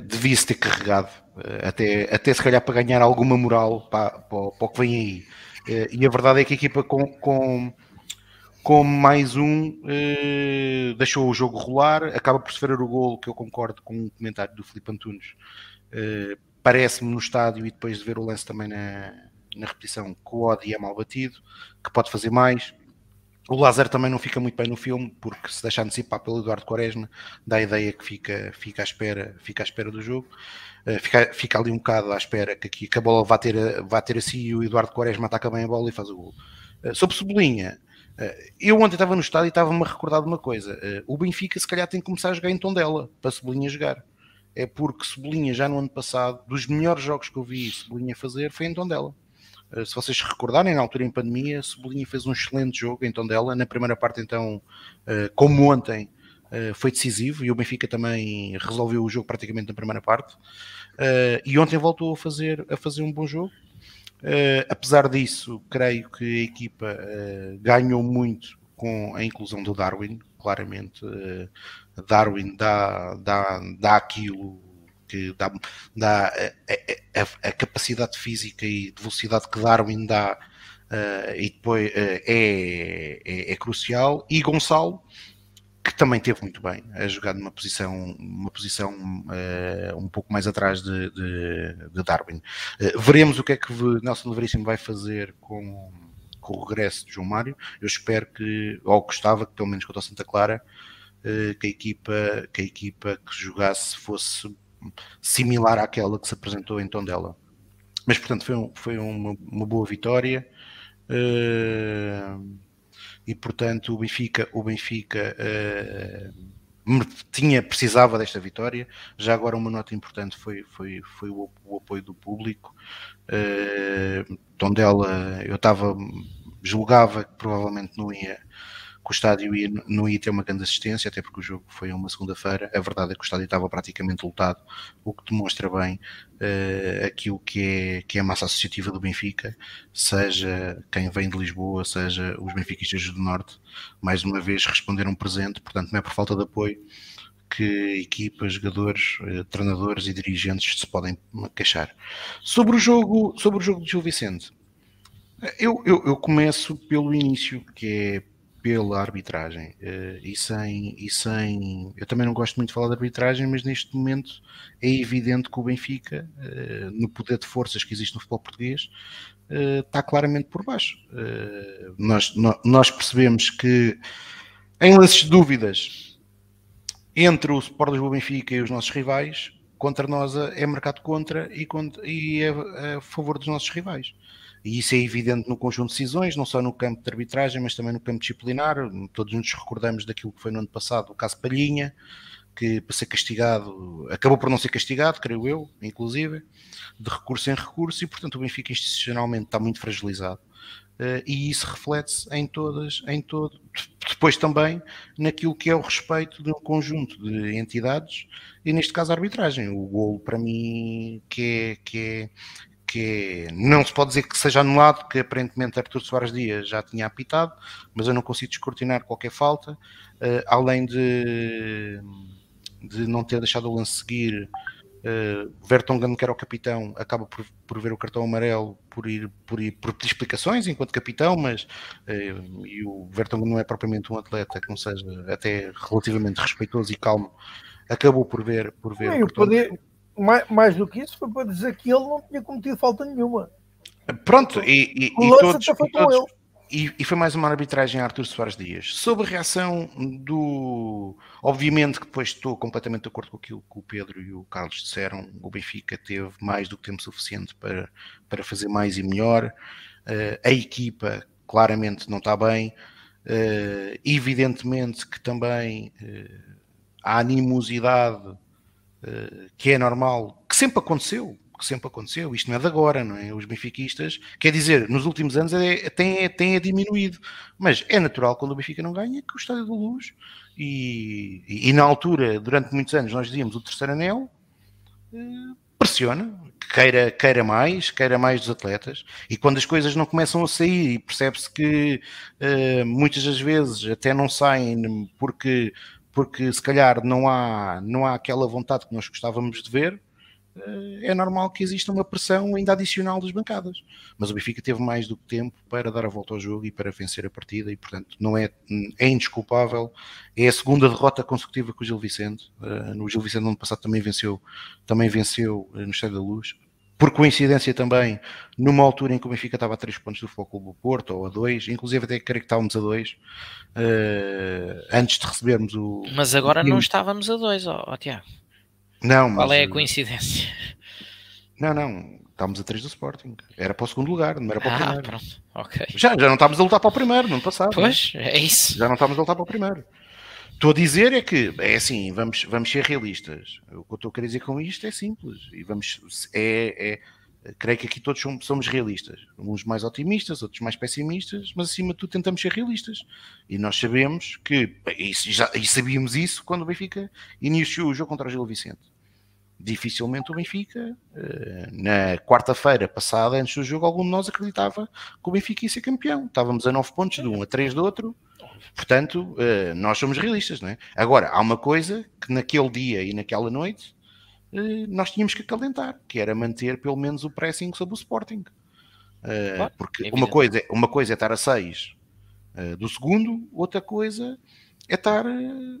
Devia-se ter carregado eh, até, até se calhar para ganhar alguma moral para, para, para o que vem aí. Eh, e a verdade é que a equipa com, com, com mais um eh, deixou o jogo rolar, acaba por sofrer o gol, que eu concordo com o comentário do Filipe Antunes. Parece-me no estádio e depois de ver o lance também na, na repetição que o Odi é mal batido, que pode fazer mais. O Lázaro também não fica muito bem no filme, porque se deixar antecipar pelo Eduardo Quaresma, dá a ideia que fica, fica, à, espera, fica à espera do jogo. Uh, fica, fica ali um bocado à espera que, que a bola vá ter, vá ter assim e o Eduardo Quaresma ataca bem a bola e faz o gol. Uh, sobre Cebolinha, uh, eu ontem estava no estádio e estava-me a recordar de uma coisa. o Benfica se calhar tem que começar a jogar em tom dela, para Cebolinha jogar. É porque Cebolinha já no ano passado, dos melhores jogos que eu vi Cebolinha fazer, foi em tom dela se vocês recordarem, na altura em pandemia, Cebolinha fez um excelente jogo em Tondela. Na primeira parte, então, eh, como ontem, eh, foi decisivo e o Benfica também resolveu o jogo praticamente na primeira parte. E ontem voltou a fazer, a fazer um bom jogo. Apesar disso, creio que a equipa ganhou muito com a inclusão do Darwin. Claramente, Darwin dá, dá, dá aquilo que dá, dá a, a, a, capacidade física e de velocidade que Darwin dá uh, e depois uh, é, é, é, crucial. E Gonçalo, que também teve muito bem a jogar numa posição, uma posição uh, um pouco mais atrás de, de, de Darwin. veremos o que é que Nelson Veríssimo vai fazer com, com o regresso de João Mário. Eu espero que, ou gostava que pelo menos contra Santa Clara, que a equipa que a equipa que jogasse fosse similar àquela que se apresentou em Tondela. Mas, portanto, foi, um, foi uma, uma, boa vitória. Uh, e, portanto, o Benfica, o Benfica uh, tinha, precisava desta vitória. Já agora uma nota importante foi, foi, foi o, o apoio do público. Uh, Tondela, eu estava, julgava que provavelmente não ia que o estádio ia, não ia ter uma grande assistência, até porque o jogo foi uma segunda-feira. A verdade é que o estádio estava praticamente lotado, o que demonstra bem uh, aquilo que é, que é a massa associativa do Benfica, seja quem vem de Lisboa, seja os benfiquistas do Norte, mais uma vez responderam presente, portanto não é por falta de apoio que equipas, jogadores, uh, treinadores e dirigentes se podem queixar. Sobre o jogo, sobre o jogo de Gil Vicente, eu, eu, eu começo pelo início, que é pela arbitragem uh, e, sem, e sem. Eu também não gosto muito de falar de arbitragem, mas neste momento é evidente que o Benfica, uh, no poder de forças que existe no futebol português, uh, está claramente por baixo. nós, nós percebemos que, em lances de dúvidas entre o Sport Lisboa Benfica e os nossos rivais, contra nós é marcado contra e, contra, e é a favor dos nossos rivais. E isso é evidente no conjunto de decisões, não só no campo de arbitragem, mas também no campo disciplinar. Todos nos recordamos daquilo que foi no ano passado, o caso Palhinha, que para ser castigado, acabou por não ser castigado, creio eu, inclusive, de recurso em recurso, e portanto o Benfica institucionalmente está muito fragilizado. Uh, e isso reflete-se em todas, em todo, depois também naquilo que é o respeito de um conjunto de entidades, e neste caso a arbitragem. O golo, para mim, que é, que é, que não se pode dizer que seja anulado, que aparentemente Artur Soares Dias já tinha apitado, mas eu não consigo descortinar qualquer falta, uh, além de, de não ter deixado o lance seguir. Uh, Vertonghen, que era o capitão, acaba por, por ver o cartão amarelo por ir, por ir por pedir explicações enquanto capitão, mas uh, e o Vertonghen não é propriamente um atleta que não seja até relativamente respeitoso e calmo, acabou por ver por ver. Não, poder, mais, mais do que isso, foi para dizer que ele não tinha cometido falta nenhuma. Pronto, e, e, e todos, e, todos e, e, foi mais uma arbitragem a Artur Soares Dias. Sobre a reação do. Obviamente que depois estou completamente de acordo com aquilo que o Pedro e o Carlos disseram. O Benfica teve mais do que tempo suficiente para, para fazer mais e melhor. Uh, a equipa claramente não está bem. Uh, evidentemente que também uh, a animosidade eh, que é normal, que sempre aconteceu, que sempre aconteceu, isto não é de agora, não é? Os benfiquistas, quer dizer, nos últimos anos é, tem, tem diminuído, mas é natural quando o Benfica não ganha que o Estádio da Luz, e, e, e, na altura, durante muitos anos, nós dizíamos o terceiro anel, eh, pressiona, queira, queira mais, queira mais dos atletas, e quando as coisas não começam a sair e percebe-se que uh, muitas das vezes até não saem porque porque se calhar não há, não há aquela vontade que nós gostávamos de ver, eh, é normal que exista uma pressão ainda adicional das bancadas. Mas o Benfica teve mais do que tempo para dar a volta ao jogo e para vencer a partida e, portanto, não é, é indesculpável. É a segunda derrota consecutiva com o Gil Vicente. Eh, no Gil Vicente no ano passado também venceu, também venceu eh, no Estádio da Luz por coincidência também, numa altura em que o Benfica estava a 3 pontos do Futebol Clube do Porto, ou a 2, inclusive até creio que estávamos a 2, uh, eh, antes de recebermos o... Mas agora o... não estávamos a 2, ó, ó Tiago. Não, Qual mas... é a coincidência? Não, não, estávamos a 3 do Sporting. Era para o segundo lugar, não era para o ah, primeiro. Pronto, ok. Já, já não estávamos a lutar para o primeiro no ano passado. Pois, é isso. Já não estávamos a lutar para o primeiro. Estou a dizer é que é assim, vamos, vamos ser realistas. O que eu estou a querer dizer com isto é simples. E vamos, é, é, creio que aqui todos somos realistas. Uns mais otimistas, outros mais pessimistas, mas acima de tudo tentamos ser realistas. E nós sabemos que, e, já, e sabíamos isso quando o Benfica iniciou o jogo contra o Gil Vicente. Dificilmente o Benfica, eh, na quarta-feira passada, antes do jogo, algum de nós acreditava que o Benfica ia ser campeão. Estávamos a 9 pontos de um, a 3 do outro Portanto, uh, nós somos realistas, não é? Agora, há uma coisa que naquele dia e naquela noite uh, nós tínhamos que acalentar, que era manter pelo menos o pressing sobre o Sporting. Uh, claro, porque é uma coisa, uma coisa é estar a 6 do segundo, outra coisa é estar.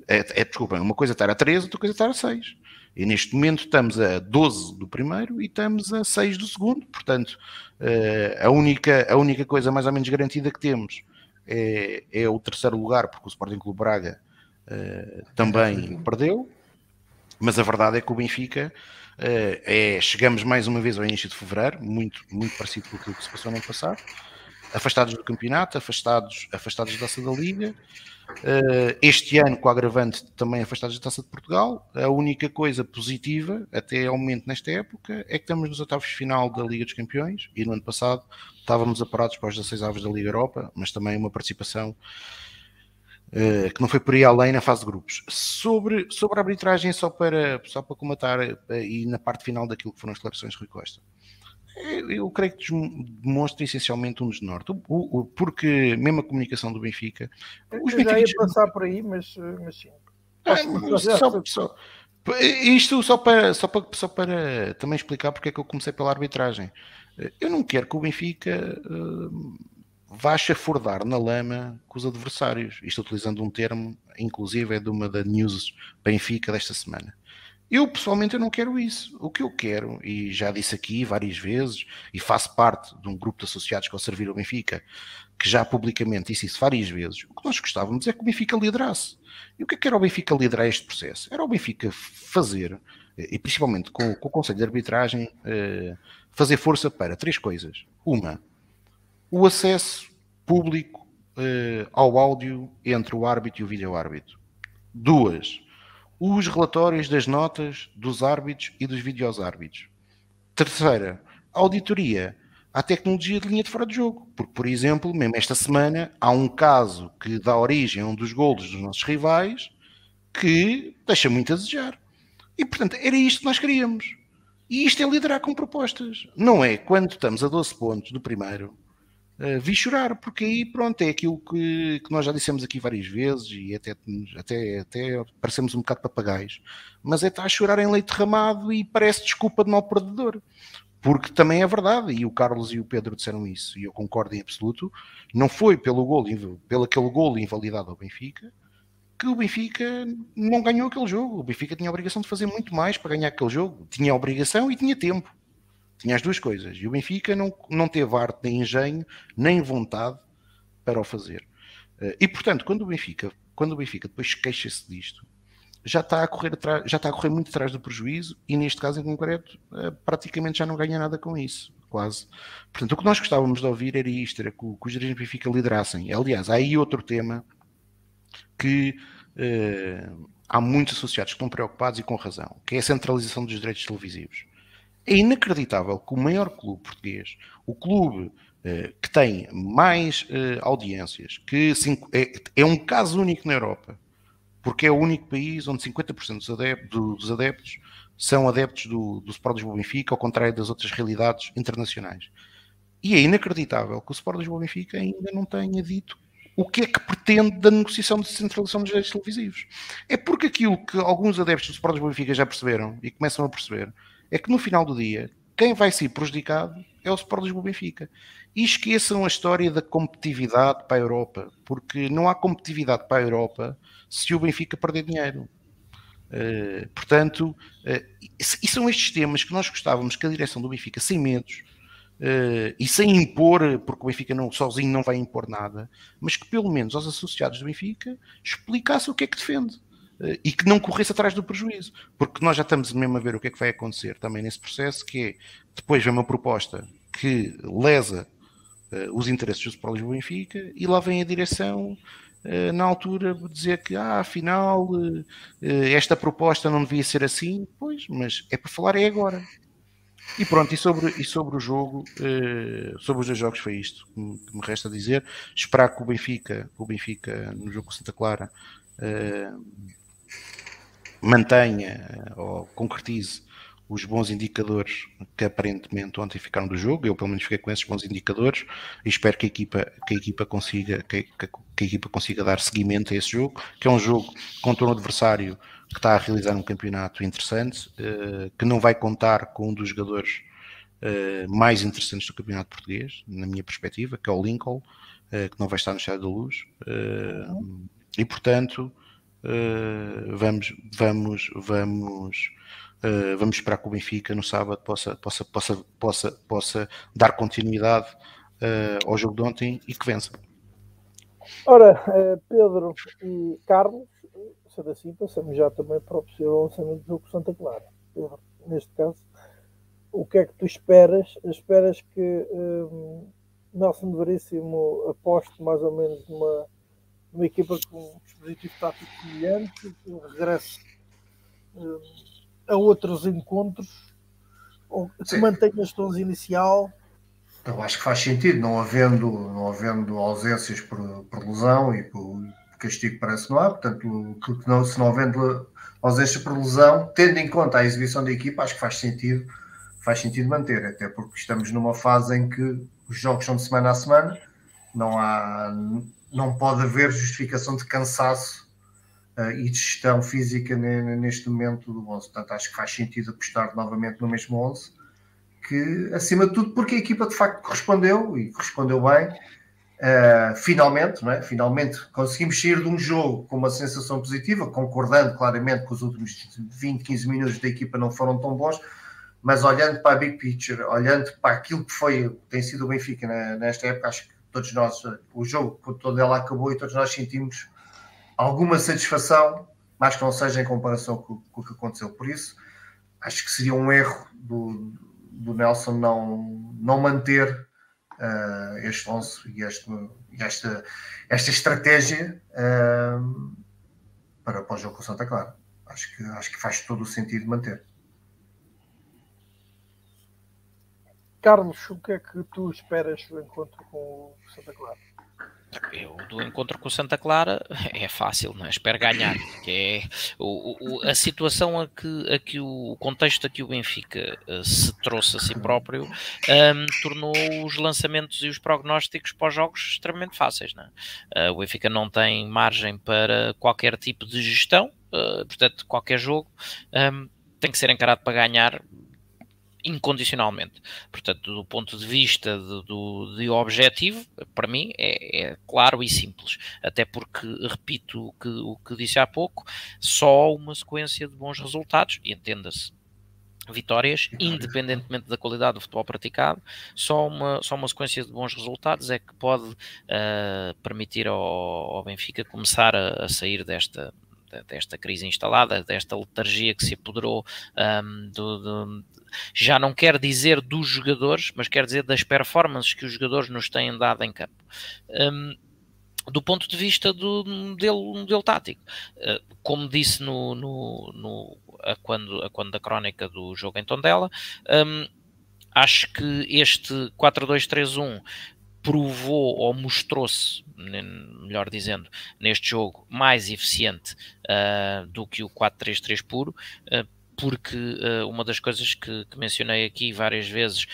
É, é, desculpa, uma coisa é estar a 13, outra coisa é estar a 6. E neste momento estamos a 12 do primeiro e estamos a 6 do segundo. Portanto, a, única, a única coisa mais ou menos garantida que temos é, é o terceiro lugar, porque o Sporting Clube Braga uh, também perdeu, mas a verdade é que o Benfica uh, é, chegamos mais uma vez ao início de fevereiro, muito, muito parecido com aquilo que se passou no ano passado. Afastados do campeonato, afastados, afastados da taça da Liga. Uh, este ano, com o agravante, também afastados da taça de Portugal. A única coisa positiva, até ao momento nesta época, é que estamos nos oitavos de final da Liga dos Campeões e no ano passado estávamos aparados para os 16 avos da Liga Europa, mas também uma participação Uh, que não foi por aí além na fase de grupos. Sobre, sobre a arbitragem, só para, só para comentar uh, e na parte final daquilo que foram as declarações de Rui Costa. Eu, creio que demonstra essencialmente um desnorte, o, o, porque mesmo a comunicação do Benfica. Os eu já ia passar por aí, mas, mas sim. Ah, só, só, isto só para, só, para, só para também explicar porque é que eu comecei pela arbitragem. Eu não quero que o Benfica uh, vá chafurdar na lama com os adversários. Isto utilizando um termo, inclusive é de uma da News Benfica desta semana. Eu pessoalmente eu não quero isso. O que eu quero, e já disse aqui várias vezes, e faço parte de um grupo de associados que ao servir o Benfica, que já publicamente disse isso várias vezes, o que nós gostávamos é que o Benfica liderasse. E o que é que era o Benfica liderar este processo? Era o Benfica fazer, e principalmente com, com o Conselho de Arbitragem, eh, fazer força para três coisas. Uma, o acesso público uh, ao áudio entre o árbitro e o vídeo-árbitro. Duas, os relatórios das notas dos árbitros e dos vídeos-árbitros. Terceira, auditoria à tecnologia de linha de fora de jogo. Porque, por exemplo, mesmo esta semana, há um caso que dá origem a um dos golos dos nossos rivais que deixa muito a desejar. E, portanto, era isto que nós queríamos. E isto é liderar com propostas. Não é quando estamos a 12 pontos do primeiro Uh, vi chorar, porque aí pronto, é aquilo que, que, nós já dissemos aqui várias vezes e até, até, até parecemos um bocado papagaios, mas é estar a chorar em leite derramado e parece desculpa de mau perdedor. Porque também é verdade, e o Carlos e o Pedro disseram isso, e eu concordo em absoluto, não foi pelo gol, pelo aquele gol invalidado ao Benfica, que o Benfica não ganhou aquele jogo. O Benfica tinha a obrigação de fazer muito mais para ganhar aquele jogo. Tinha a obrigação e tinha tempo. Tinha as duas coisas. E o Benfica não, não teve arte, nem engenho, nem vontade para o fazer. Eh, e portanto, quando o Benfica, quando o Benfica depois queixa-se disto, já está a correr atrás, já está a correr muito atrás do prejuízo e neste caso em concreto eh, praticamente já não ganha nada com isso, quase. Portanto, o que nós gostávamos de ouvir era isto, era que, os dirigentes do Benfica liderassem. Aliás, há aí outro tema que uh, há muitos associados que estão preocupados e com razão, que é a centralização dos direitos televisivos. É inacreditável que o maior clube português, o clube eh, que tem mais eh, audiências, que cinco, é, é, um caso único na Europa, porque é o único país onde 50% dos adeptos, dos adeptos são adeptos do, do Sport Lisboa Benfica, ao contrário das outras realidades internacionais. E é inacreditável que o Sport Lisboa Benfica ainda não tenha dito o que é que pretende da negociação de descentralização dos direitos televisivos. É porque aquilo que alguns adeptos do Sport Lisboa Benfica já perceberam e começam a perceber é que no final do dia, quem vai ser prejudicado é o Sport Lisboa Benfica. E esqueçam a história da competitividade para a Europa, porque não há competitividade para a Europa se o Benfica perder dinheiro. Uh, portanto, uh, e são estes temas que nós gostávamos que a direção do Benfica, sem medos uh, e sem impor, porque o Benfica não, sozinho não vai impor nada, mas que pelo menos aos associados do Benfica explicasse o que é que defende e que não corresse atrás do prejuízo, porque nós já estamos mesmo a ver o que é que vai acontecer também nesse processo, que é, depois vem uma proposta que lesa uh, os interesses dos Sport Lisboa Benfica e lá vem a direção uh, na altura dizer que ah, afinal uh, esta proposta não devia ser assim, pois, mas é para falar é agora. E pronto, e sobre, e sobre o jogo, sobre os dois jogos foi isto que me, que resta dizer. Esperar que o Benfica, o Benfica no jogo com Santa Clara mantenha ou concretize os bons indicadores que aparentemente ontem ficaram do jogo. Eu pelo menos fiquei com esses bons indicadores e espero que a equipa, que a equipa consiga que, que, que a equipa consiga dar seguimento a esse jogo, que é um jogo contra um adversário que está a realizar um campeonato interessante, uh, que não vai contar com um dos jogadores uh, mais interessantes do campeonato português, na minha perspectiva, que é o Lincoln, uh, que não vai estar no Estado da Luz. e portanto, Uh, vamos, vamos, vamos, uh, vamos esperar que o Benfica no sábado possa, possa, possa, possa, possa dar continuidade uh, ao jogo de ontem e que vença. Ora, Pedro e Carlos, sendo assim, passamos já também para o possível lançamento do jogo Santa Clara. Pedro, neste caso, o que é que tu esperas? Esperas que Nelson Veríssimo aposto mais ou menos numa, numa equipa com um dispositivo tático semelhante, que regresse uh, a outros encontros, ou que mantenha a estonza inicial. Eu acho que faz sentido, não havendo, não havendo ausências por, por lesão e por castigo parece não há, portanto, que não, se não havendo ausência por lesão, tendo em conta a exibição da equipa, acho que faz sentido, faz sentido manter, até porque estamos numa fase em que os jogos são de semana a semana, não há, não pode haver justificação de cansaço uh, e de gestão física neste momento do 11. Portanto, acho que faz sentido apostar novamente no mesmo 11, que acima de tudo, porque a equipa de facto correspondeu e correspondeu bem. Uh, finalmente, não é? finalmente conseguimos sair de um jogo com uma sensação positiva, concordando claramente que os últimos 20, 15 minutos da equipa não foram tão bons, mas olhando para a big picture, olhando para aquilo que foi, tem sido o Benfica nesta época, acho que todos nós, o jogo, todo ela acabou e todos nós sentimos alguma satisfação, mais que não seja em comparação com, com, o que aconteceu. Por isso, acho que seria um erro do, do Nelson não, não manter uh, este 11 e, este, esta, esta estratégia uh, para, para o jogo com Santa Clara. Acho que, acho que faz todo o sentido manter. Carlos, o que é que tu esperas do encontro com o Santa Clara? Eu, do encontro com o Santa Clara é fácil, não é? Espero ganhar. Que é o, o, a situação a que, a que o contexto a que o Benfica uh, se trouxe a si próprio um, tornou os lançamentos e os prognósticos para os jogos extremamente fáceis. Não é? uh, o Benfica não tem margem para qualquer tipo de gestão, uh, portanto, qualquer jogo um, tem que ser encarado para ganhar incondicionalmente. Portanto, do ponto de vista de, do, de objetivo, para mim é, é, claro e simples. Até porque, repito o que, o que disse há pouco, só uma sequência de bons resultados, e entenda-se, vitórias, independentemente da qualidade do futebol praticado, só uma, só uma sequência de bons resultados é que pode uh, permitir ao, ao, Benfica começar a, a sair desta, desta crise instalada, desta letargia que se apoderou um, do, do, já não quer dizer dos jogadores, mas quer dizer das performances que os jogadores nos têm dado em campo. Um, do ponto de vista do modelo, modelo tático, uh, como disse no, no, no a quando, a quando da crónica do jogo em Tondela, um, acho que este 4-2-3-1 provou ou mostrou-se, melhor dizendo, neste jogo mais eficiente uh, do que o 4-3-3 puro, uh, porque uh, uma das coisas que, que, mencionei aqui várias vezes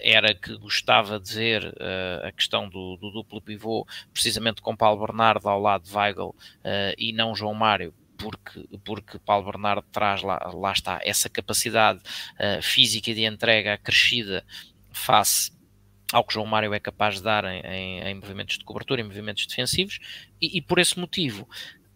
era que gostava de ver a questão do, do, duplo pivô, precisamente com Paulo Bernardo ao lado de Weigl e não João Mário, porque, porque Paulo Bernardo traz lá, lá está essa capacidade física de entrega acrescida face ao que João Mário é capaz de dar em, em, em movimentos de cobertura, em movimentos defensivos, e, e por esse motivo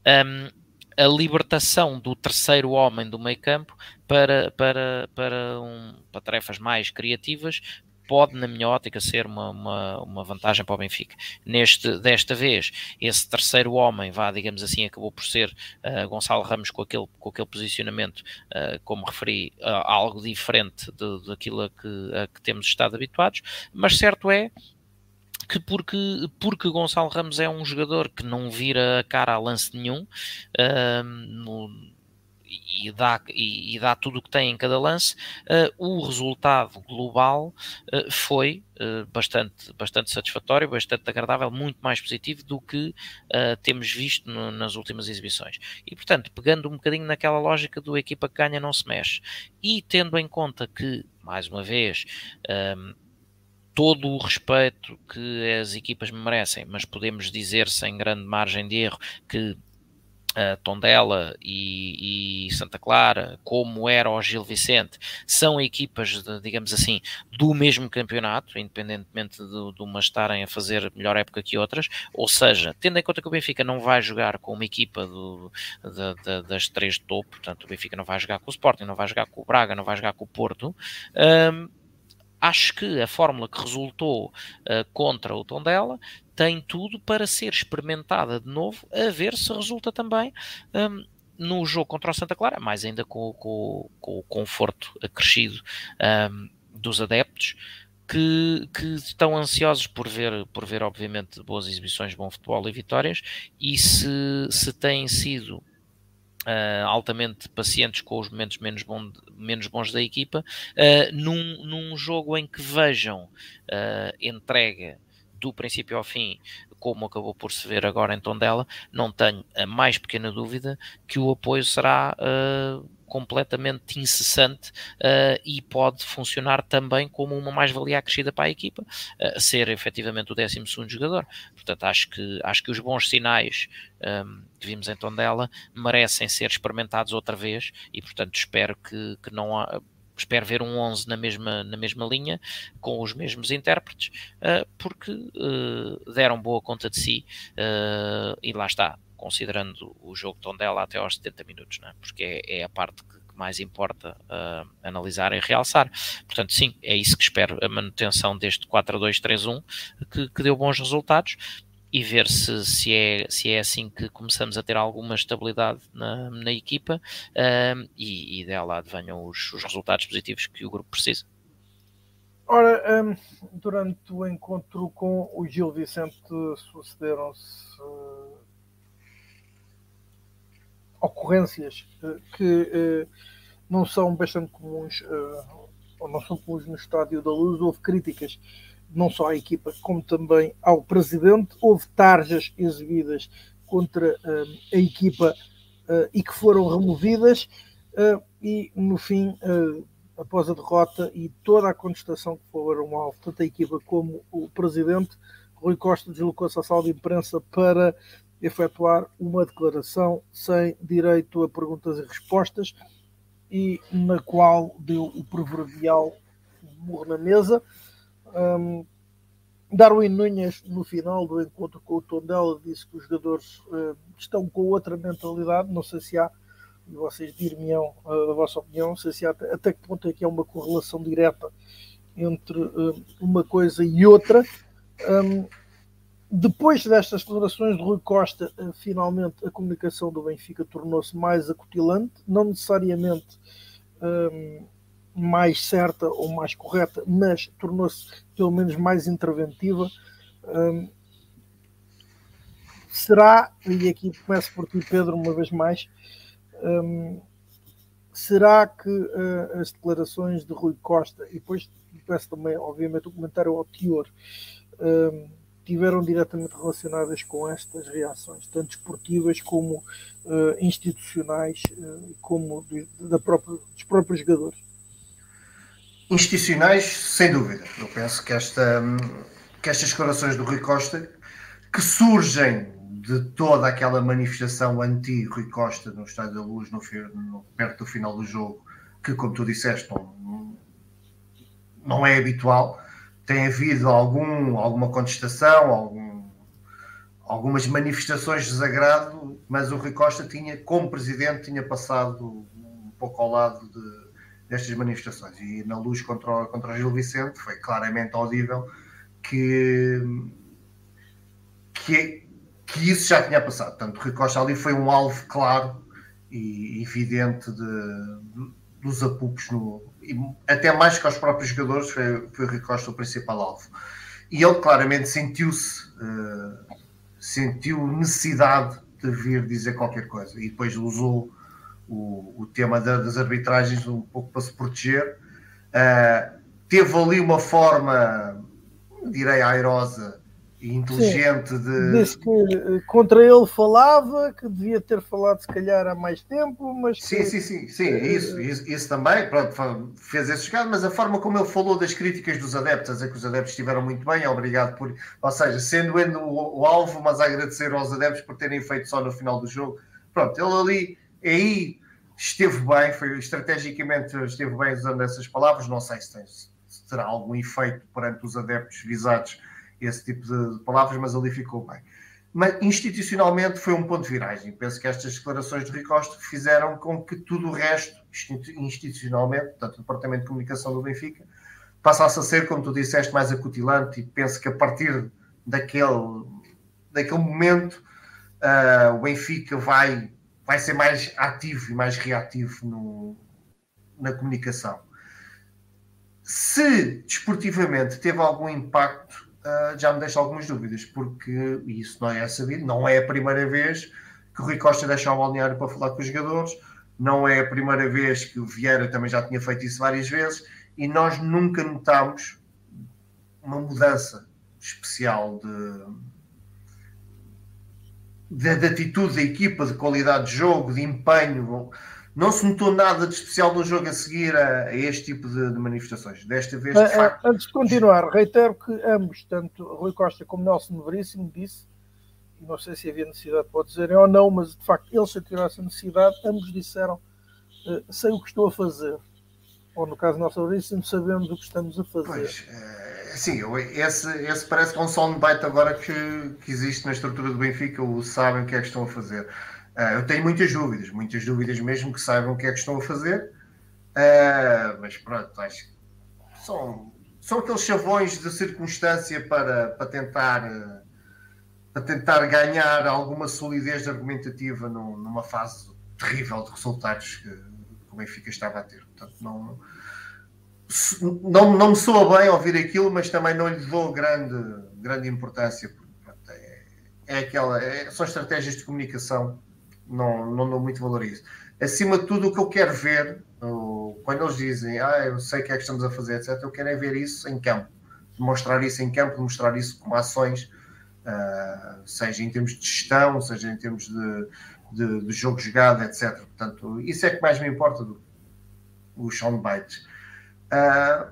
um, a libertação do terceiro homem do meio campo para, para, para, um, para tarefas mais criativas pode, na minha ótica, ser uma, uma, uma, vantagem para o Benfica. Neste, desta vez, esse terceiro homem, vá, digamos assim, acabou por ser uh, Gonçalo Ramos com aquele, com aquele posicionamento, uh, como referi, uh, algo diferente daquilo a que, a que temos estado habituados, mas certo é que porque, porque Gonçalo Ramos é um jogador que não vira a cara a lance nenhum, uh, no, e dá, e, e dá tudo o que tem em cada lance, uh, o resultado global uh, foi uh, bastante, bastante satisfatório, bastante agradável, muito mais positivo do que temos visto no, nas últimas exibições. E, portanto, pegando um bocadinho naquela lógica do equipa que ganha não se mexe, e tendo em conta que, mais uma vez, todo o respeito que as equipas merecem, mas podemos dizer sem grande margem de erro que uh, Tondela e, e, Santa Clara, como era o Gil Vicente, são equipas, de, digamos assim, do mesmo campeonato, independentemente de, de umas estarem a fazer melhor época que outras, ou seja, tendo em conta que o Benfica não vai jogar com uma equipa do, de, das três de topo, portanto o Benfica não vai jogar com o Sporting, não vai jogar com o Braga, não vai jogar com o Porto, um, acho que a fórmula que resultou uh, contra o Tondela tem tudo para ser experimentada de novo, a ver se resulta também um, no jogo contra o Santa Clara, mais ainda com, com, com o conforto acrescido um, dos adeptos, que, que, estão ansiosos por ver, por ver, obviamente, boas exibições, bom futebol e vitórias, e se, se têm sido Uh, altamente pacientes com os momentos menos, bom, menos bons da equipa, uh, num, num, jogo em que vejam uh, entrega do princípio ao fim, como acabou por se ver agora em Tondela, não tenho a mais pequena dúvida que o apoio será completamente incessante uh, e pode funcionar também como uma mais-valia acrescida para a equipa, uh, ser efetivamente o 12 jogador. Portanto, acho que, acho que os bons sinais um, ehm, que vimos em Tondela merecem ser experimentados outra vez e, portanto, espero que, que não há, espero ver um 11 na mesma, na mesma linha, com os mesmos intérpretes, uh, porque deram boa conta de si e lá está considerando o jogo de Tondela até aos 70 minutos, é? porque é, é, a parte que, mais importa uh, analisar e realçar. Portanto, sim, é isso que espero, a manutenção deste 4-2-3-1, que, que deu bons resultados, e ver se, se, é, se é assim que começamos a ter alguma estabilidade na, na equipa uh, e, e dela advenham os, os, resultados positivos que o grupo precisa. Ora, um, durante o encontro com o Gil Vicente sucederam-se ocorrências uh, que uh, não são bastante comuns, uh, ou não são comuns no Estádio da Luz. Houve críticas não só à equipa, como também ao presidente. Houve tarjas exibidas contra a equipa e que foram removidas. e no fim, após a derrota e toda a contestação que foram alvo, tanto a equipa como o presidente, Rui Costa deslocou-se à sala de imprensa para efetuar uma declaração sem direito a perguntas e respostas e na qual deu o proverbial murro na mesa. Um, Darwin Nunes, no final do encontro com o Tondela, disse que os jogadores uh, estão com outra mentalidade. Não sei se há, e vocês dir-me-ão uh, a vossa opinião, não sei se há até, até que ponto é que há uma correlação direta entre uh, uma coisa e outra. Um, depois destas declarações de Rui Costa, eh, finalmente a comunicação do Benfica tornou-se mais acutilante, não necessariamente um, mais certa ou mais correta, mas tornou-se pelo menos mais interventiva. Um, será, e aqui começo por ti, Pedro, uma vez mais, um, será que uh, as declarações de Rui Costa, e depois peço também, obviamente, o comentário ao teor tiveram diretamente relacionadas com estas reações, tanto esportivas como uh, institucionais, uh, como de, da própria, dos próprios jogadores? Institucionais, sem dúvida. Eu penso que, esta, que estas declarações do Rui Costa, que surgem de toda aquela manifestação anti-Rui Costa no Estádio da Luz, no, no, perto do final do jogo, que, como tu disseste, não, não é habitual, tem havido algum, alguma contestação, algum, algumas manifestações de desagrado, mas o Rui Costa tinha, como presidente, tinha passado um pouco ao lado de, destas manifestações. E na luz contra contra Gil Vicente foi claramente audível que, que, que isso já tinha passado. Portanto, o Rui Costa ali foi um alvo claro e evidente de, de dos apupos no, até mais que aos próprios jogadores, foi, foi o Rui Costa o principal alvo. E ele claramente sentiu-se, uh, sentiu necessidade de vir dizer qualquer coisa. E depois usou o, o tema da, das arbitragens um pouco para se proteger. Uh, teve ali uma forma, direi, airosa e inteligente Sim, de. Disse que eh, contra ele falava, que devia ter falado se calhar há mais tempo, mas. Sim, que... sim, sim, sim, é isso, isso, isso, também, pronto, fez esse chegado, mas a forma como ele falou das críticas dos adeptos, a dizer que os adeptos estiveram muito bem, obrigado por. Ou seja, sendo ele o, o alvo, mas a agradecer aos adeptos por terem feito só no final do jogo. Pronto, ele ali, aí esteve bem, foi estrategicamente esteve bem usando essas palavras, não sei se, tem, se terá algum efeito perante os adeptos visados esse tipo de, palavras, mas ali ficou bem. Mas institucionalmente foi um ponto de viragem. Penso que estas declarações de Ricosta fizeram com que tudo o resto, institucionalmente, portanto, o Departamento de Comunicação do Benfica, passasse a ser, como tu disseste, mais acutilante e penso que a partir daquele, daquele momento uh, o Benfica vai, vai ser mais ativo e mais reativo no, na comunicação. se desportivamente teve algum impacto, uh, já me deixa algumas dúvidas, porque isso não é sabido, não é a primeira vez que o Rui Costa deixa o balneário para falar com os jogadores, não é a primeira vez que o Vieira também já tinha feito isso várias vezes, e nós nunca notámos uma mudança especial de, de, de, atitude da equipa, de qualidade de jogo, de empenho. Não se notou nada de especial no jogo a seguir a, a este tipo de, de, manifestações. Desta vez, de facto... Antes de continuar, reitero que ambos, tanto Rui Costa como Nelson Veríssimo, disse, e não sei se havia necessidade para dizerem ou não, mas de facto eles sentiram essa necessidade, ambos disseram, uh, sei o que estou a fazer. Ou no caso do Nelson Veríssimo, sabemos o que estamos a fazer. Pois, é, sim, esse, esse parece que é um soundbite agora que, que existe na estrutura do Benfica, o sabem o que é que estão a fazer. Uh, eu tenho muitas dúvidas, muitas dúvidas mesmo que saibam o que é que estão a fazer, uh, mas pronto, acho que são, são aqueles chavões de circunstância para, para, tentar, uh, tentar ganhar alguma solidez argumentativa num, numa fase terrível de resultados que, que o Benfica estava a ter. Portanto, não, não, não me soa bem ouvir aquilo, mas também não lhe dou grande, grande importância. Porque, é, é aquela, é, são estratégias de comunicação não, não dou muito valor a isso. Acima de tudo, o que eu quero ver, quando eles dizem, ah, eu sei o que é que estamos a fazer, etc., eu quero é ver isso em campo, mostrar isso em campo, mostrar isso com ações, uh, seja em termos de gestão, seja em termos de, de, de, jogo jogado, etc. Portanto, isso é que mais me importa do o soundbite. Uh,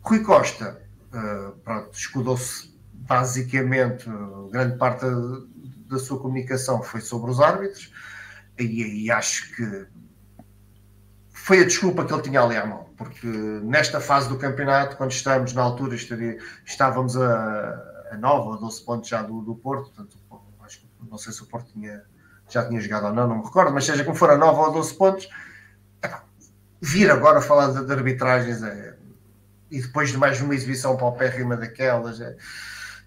Rui Costa, uh, pronto, escudou-se basicamente, grande parte da sua comunicação foi sobre os árbitros e, e, acho que foi a desculpa que ele tinha ali à mão, porque nesta fase do campeonato, quando estamos na altura, estávamos a, a 9 ou 12 pontos já do, do Porto, portanto, não sei se o Porto tinha, já tinha jogado ou não, não me recordo, mas seja como for a 9 ou 12 pontos, vir agora falar de, de arbitragens é, e depois de mais uma exibição paupérrima daquelas. É,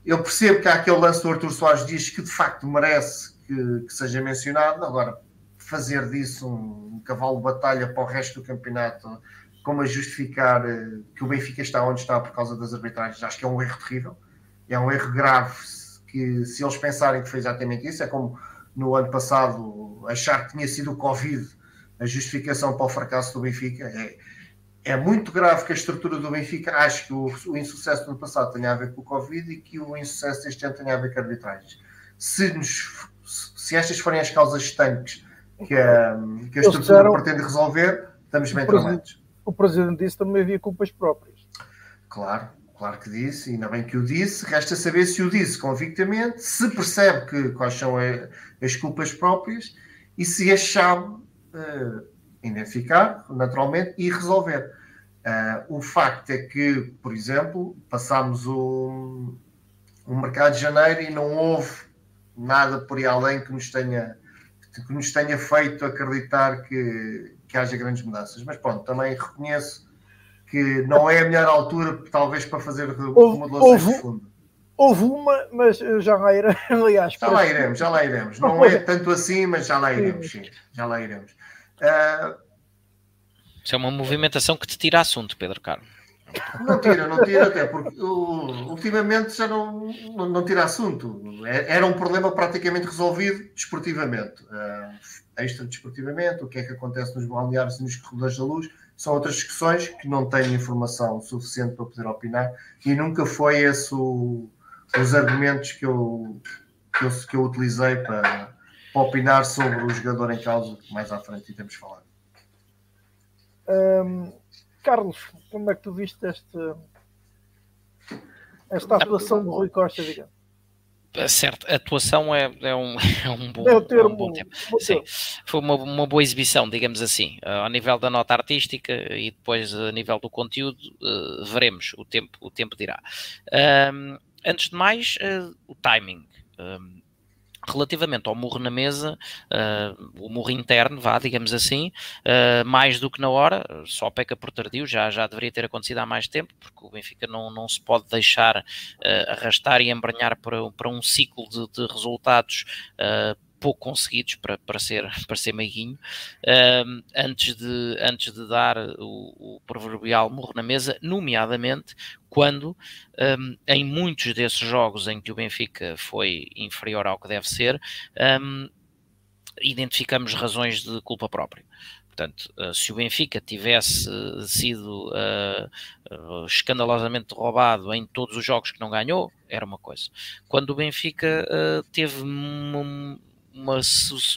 eu percebo que há aquele lance do Arthur Soares diz que de facto merece que, que, seja mencionado. Agora, fazer disso um, um, cavalo de batalha para o resto do campeonato, como a justificar uh, que o Benfica está onde está por causa das arbitragens, acho que é um erro terrível. É um erro grave que, se eles pensarem que foi exatamente isso, é como no ano passado achar que tinha sido o Covid a justificação para o fracasso do Benfica. É, é muito grave que a estrutura do Benfica acho que o, o, insucesso do ano passado tenha a ver com o Covid e que o insucesso deste ano tenha a ver com arbitragens. Se, nos, se estas forem as causas estanques que a, que a estrutura disseram, pretende resolver, estamos bem tramados. O Presidente disse também havia culpas próprias. Claro, claro que disse, e ainda bem que o disse. Resta saber se o disse convictamente, se percebe que, quais são a, as culpas próprias e se as sabe uh, identificar, naturalmente, e resolver. Uh, o facto é que, por exemplo, passámos o, o mercado de janeiro e não houve nada por aí além que nos tenha, que nos tenha feito acreditar que, que haja grandes mudanças. Mas pronto, também reconheço que não é a melhor altura, talvez, para fazer remodelações de fundo. Houve uma, mas já lá iremos. Aliás, já lá iremos, já lá iremos. Não é tanto assim, mas já lá iremos, sim. Já lá iremos. Uh, isso é uma movimentação que te tira assunto, Pedro Carmo. Não tira, não tira, até porque ultimamente já não, não, não, tira assunto. É, era um problema praticamente resolvido desportivamente. Uh, extra desportivamente, o que é que acontece nos balneários e nos corredores da luz, são outras discussões que não tenho informação suficiente para poder opinar e nunca foi esse o, os argumentos que eu, que eu, que eu utilizei para, para opinar sobre o jogador em causa, que mais à frente temos falado. Um, Carlos, como é que tu viste este, esta atuação do Rui Costa, digamos? Certo, a atuação é, é, um, é um bom, é termo, é um bom tempo. Sim, foi uma, uma boa exibição, digamos assim, uh, ao nível da nota artística e depois a nível do conteúdo, uh, veremos, o tempo, o tempo dirá. Um, antes de mais, uh, o timing. Um, relativamente ao murro na mesa, uh, o murro interno, vá, digamos assim, uh, mais do que na hora, só peca por tardio, já, já deveria ter acontecido há mais tempo, porque o Benfica não, não se pode deixar uh, arrastar e embranhar para, para um ciclo de, de resultados pouco conseguidos para, para, ser, para ser meiguinho, um, antes, de, antes de dar o, o proverbial morro na mesa, nomeadamente quando um, em muitos desses jogos em que o Benfica foi inferior ao que deve ser, um, identificamos razões de culpa própria. Portanto, uh, se o Benfica tivesse sido uh, uh, escandalosamente roubado em todos os jogos que não ganhou, era uma coisa. Quando o Benfica teve uma, uma,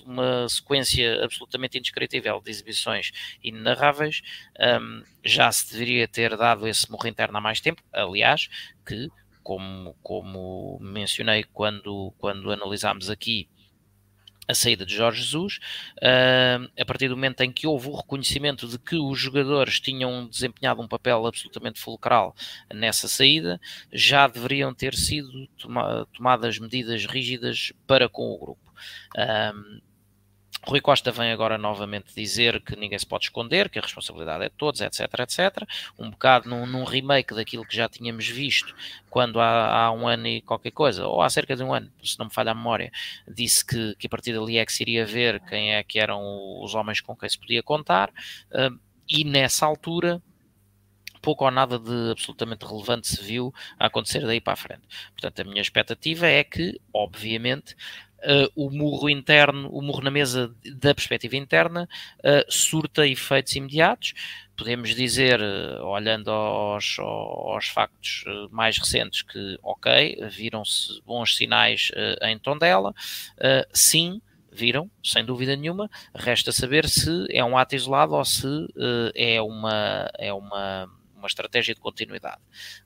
uma, sequência absolutamente indescritível de exibições inenarráveis, um, já se deveria ter dado esse morro interno há mais tempo. Aliás, que, como, como mencionei quando, quando analisámos aqui a saída de Jorge Jesus, uh, a partir do momento em que houve o reconhecimento de que os jogadores tinham desempenhado um papel absolutamente fulcral nessa saída, já deveriam ter sido toma tomadas medidas rígidas para com o grupo. Rui Costa vem agora novamente dizer que ninguém se pode esconder, que a responsabilidade é de todos, etc, etc. Um bocado num, num remake daquilo que já tínhamos visto quando há, há, um ano e qualquer coisa, ou há cerca de um ano, se não me falha a memória, disse que, que a partir dali é que se iria ver quem é que eram os homens com quem se podia contar, uh, e nessa altura pouco ou nada de absolutamente relevante se viu a acontecer daí para a frente. Portanto, a minha expectativa é que, obviamente, Uh, o murro interno, o murro na mesa da perspectiva interna, uh, surta efeitos imediatos. Podemos dizer, uh, olhando aos, aos factos mais recentes, que, ok, viram-se bons sinais em Tondela, sim, viram, sem dúvida nenhuma. Resta saber se é um ato isolado ou se é, uma, é uma, uma estratégia de continuidade.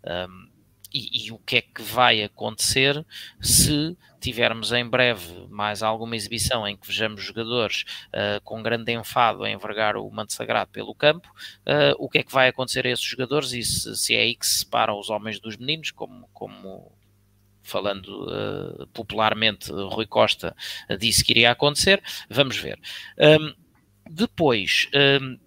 Um, e, e, o que é que vai acontecer se tivermos em breve mais alguma exibição em que vejamos jogadores uh, com grande enfado a envergar o manto sagrado pelo campo, uh, o que é que vai acontecer a esses jogadores e se, se, é aí que se separam os homens dos meninos, como, como falando uh, popularmente, Rui Costa disse que iria acontecer, vamos ver. Um, depois, um,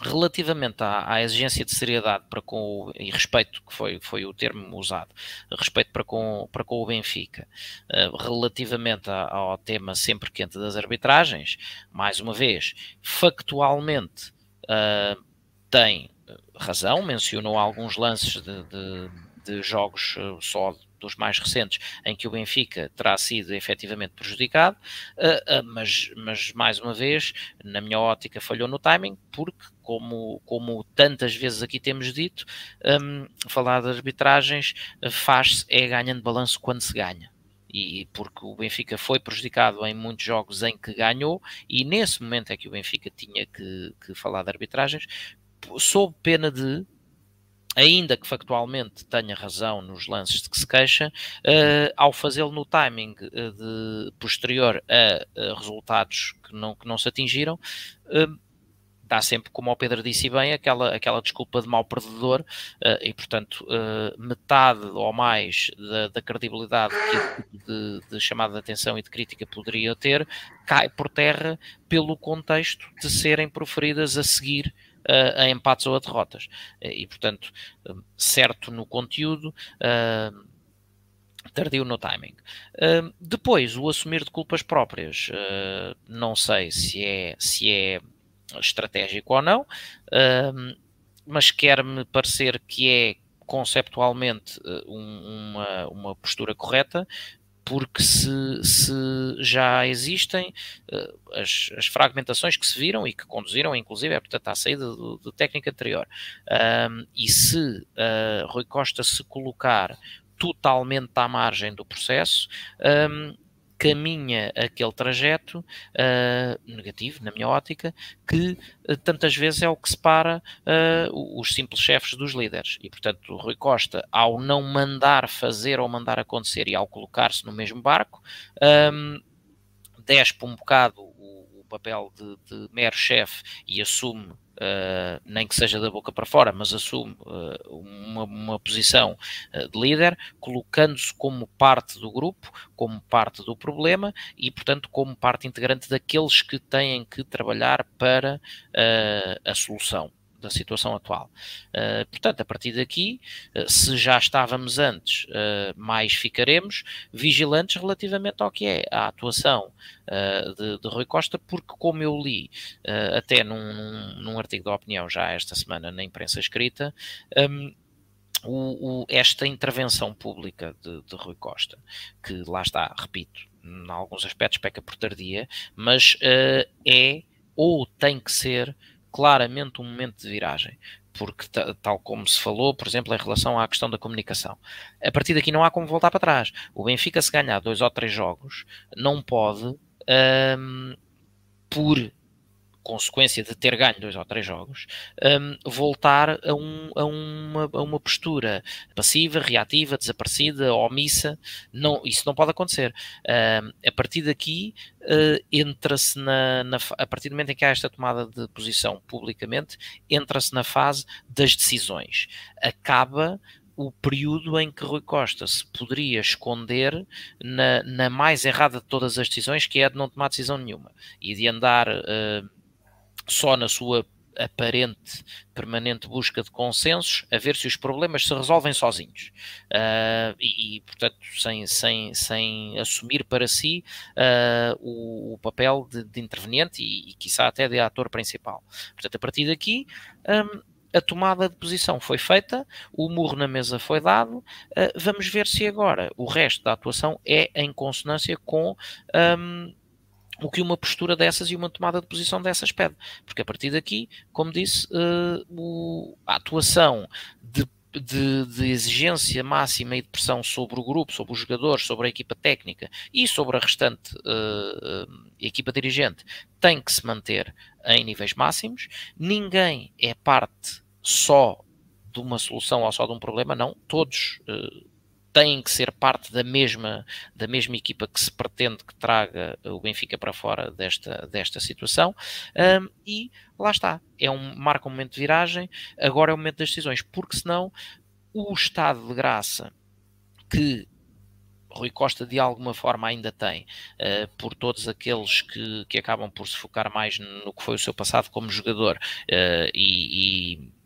relativamente à, à, exigência de seriedade para com o, e respeito, que foi, foi o termo usado, respeito para com, para com o Benfica, uh, relativamente a, ao tema sempre quente das arbitragens, mais uma vez, factualmente uh, tem razão, mencionou alguns lances de, de, de jogos uh, só dos mais recentes, em que o Benfica terá sido efetivamente prejudicado, uh, uh, mas, mas mais uma vez, na minha ótica, falhou no timing, porque, como, como tantas vezes aqui temos dito, um, falar de arbitragens faz-se é ganhando balanço quando se ganha. E porque o Benfica foi prejudicado em muitos jogos em que ganhou, e nesse momento é que o Benfica tinha que, que falar de arbitragens, sob pena de ainda que factualmente tenha razão nos lances de que se queixa, uh, ao fazê-lo no timing uh, de, posterior a, resultados que não, que não se atingiram, uh, dá sempre, como o Pedro disse bem, aquela, aquela desculpa de mau perdedor uh, e, portanto, uh, metade ou mais da, da credibilidade que de, de, chamada de atenção e de crítica poderia ter cai por terra pelo contexto de serem proferidas a seguir uh, a empates ou a derrotas. E, portanto, certo no conteúdo, uh, tardio no timing. Uh, depois, o assumir de culpas próprias, não sei se é, se é estratégico ou não, mas quer-me parecer que é conceptualmente um, uma, uma postura correta, porque se, se já existem uh, as, as, fragmentações que se viram e que conduziram, inclusive, é, portanto, à saída do, do técnico anterior, um, e se uh, Rui Costa se colocar totalmente à margem do processo, um, caminha aquele trajeto uh, negativo, na minha ótica, que uh, tantas vezes é o que separa uh, os simples chefes dos líderes. E, portanto, o Rui Costa, ao não mandar fazer ou mandar acontecer e ao colocar-se no mesmo barco, um, despe um bocado papel de, de mero chefe e assume Uh, nem que seja da boca para fora, mas assume uh, uma, uma, posição uh, de líder, colocando-se como parte do grupo, como parte do problema e, portanto, como parte integrante daqueles que têm que trabalhar para a solução. Da situação atual. Uh, portanto, a partir daqui, uh, se já estávamos antes, uh, mais ficaremos vigilantes relativamente ao que é a atuação de, de, Rui Costa, porque, como eu li até num, num, artigo da opinião já esta semana na imprensa escrita, um, o, o, esta intervenção pública de, de, Rui Costa, que lá está, repito, em alguns aspectos peca por tardia, mas é ou tem que ser claramente um momento de viragem, porque tal como se falou, por exemplo, em relação à questão da comunicação, a partir daqui não há como voltar para trás. O Benfica se ganhar dois ou três jogos não pode, um, por consequência de ter ganho dois ou três jogos, um, voltar a, um, a, uma, a, uma, postura passiva, reativa, desaparecida, omissa. Não, isso não pode acontecer. Um, a partir daqui, uh, entra-se na, na, A partir do momento em que há esta tomada de posição publicamente, entra-se na fase das decisões. Acaba o período em que Rui Costa se poderia esconder na, na, mais errada de todas as decisões, que é a de não tomar decisão nenhuma e de andar uh, só na sua aparente permanente busca de consensos, a ver se os problemas se resolvem sozinhos. Uh, e, e, portanto, sem, sem, sem assumir para si uh, o, o, papel de, de interveniente e, e, quiçá, até de ator principal. Portanto, a partir daqui. Um, a tomada de posição foi feita, o murro na mesa foi dado, uh, vamos ver se agora o resto da atuação é em consonância com um, o que uma postura dessas e uma tomada de posição dessas pede. Porque a partir daqui, como disse, uh, o, a atuação de, de, de, exigência máxima e de pressão sobre o grupo, sobre os jogadores, sobre a equipa técnica e sobre a restante uh, equipa dirigente tem que se manter em níveis máximos. Ninguém é parte só de uma solução ou só de um problema, não. Todos. Uh, têm que ser parte da mesma, da mesma equipa que se pretende que traga o Benfica para fora desta, desta situação. Um, e lá está, é um, marca um momento de viragem, agora é o momento das decisões, porque senão o estado de graça que Rui Costa de alguma forma ainda tem, uh, por todos aqueles que, que acabam por se focar mais no que foi o seu passado como jogador uh, e, e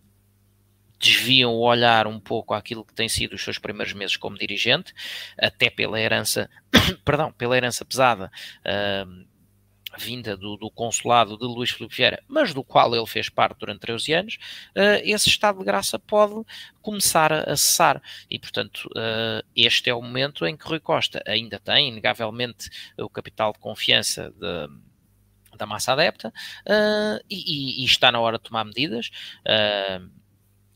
desviam o olhar um pouco àquilo que tem sido os seus primeiros meses como dirigente, até pela herança, perdão, pela herança pesada uh, vinda do, do, consulado de Luís Filipe Vieira, mas do qual ele fez parte durante 13 anos, uh, esse estado de graça pode começar a, cessar. E, portanto, uh, este é o momento em que Rui Costa ainda tem, inegavelmente, o capital de confiança de, da massa adepta uh, e, e, e, está na hora de tomar medidas. Uh,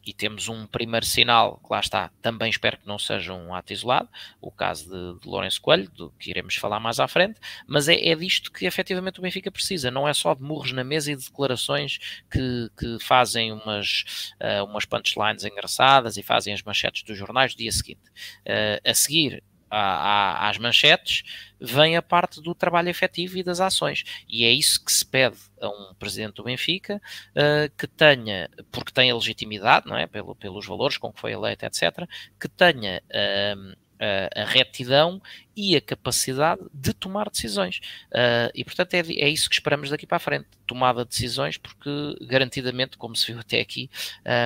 e temos um primeiro sinal, que lá está, também espero que não seja um ato isolado, o caso de, de Lourenço Coelho, do que iremos falar mais à frente, mas é, é disto que efetivamente o Benfica precisa, não é só de murros na mesa e de declarações que, que fazem umas, uh, umas punchlines engraçadas e fazem as manchetes dos jornais do dia seguinte. Uh, a seguir, às manchetes, vem a parte do trabalho efetivo e das ações. E é isso que se pede a um presidente do Benfica, uh, que tenha, porque tem a legitimidade, não é? Pelo, pelos valores com que foi eleito, etc., que tenha. Uh, a, retidão e a capacidade de tomar decisões. Uh, e, portanto, é, é, isso que esperamos daqui para a frente. Tomada de decisões, porque garantidamente, como se viu até aqui,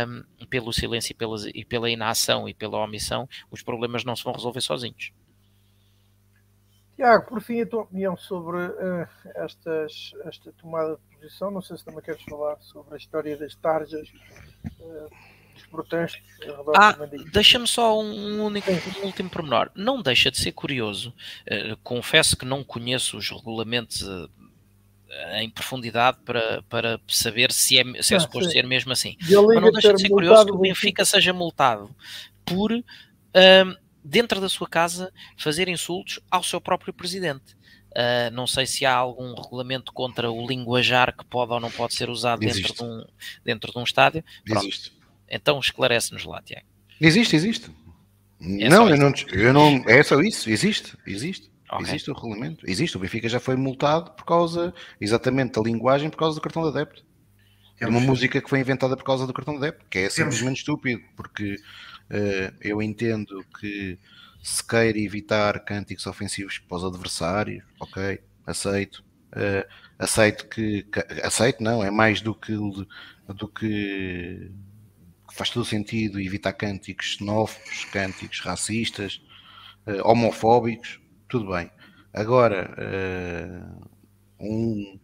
um, pelo silêncio e, e pela inação e pela omissão, os problemas não se vão resolver sozinhos. Tiago, por fim, a tua opinião sobre uh, estas, esta tomada de posição. Não sei se também queres falar sobre a história das tarjas. Uh, protestos. Ah, deixa-me só um, único, um último pormenor. Não deixa de ser curioso. Uh, confesso que não conheço os regulamentos uh, em profundidade para, para saber se é, se é ah, suposto ser mesmo assim. Mas não deixa de ser curioso que o Benfica seja multado por, uh, dentro da sua casa, fazer insultos ao seu próprio presidente. Uh, não sei se há algum regulamento contra o linguajar que pode ou não pode ser usado dentro de, um, dentro de um estádio. Existe. Então esclarece-nos lá, Tiago. Existe, existe. É não, eu não, eu não. É só isso, existe, existe. Okay. Existe o regulamento, existe. O Benfica já foi multado por causa exatamente da linguagem, por causa do cartão de adepto. É uma música que foi inventada por causa do cartão de adepto, que é simplesmente estúpido, porque uh, eu entendo que se queira evitar cânticos ofensivos para os adversários, ok, aceito. Uh, aceito que, que, aceito não, é mais do que do que faz todo sentido evitar cânticos xenófobos, cânticos racistas, uh, homofóbicos, tudo bem. Agora, uh, um,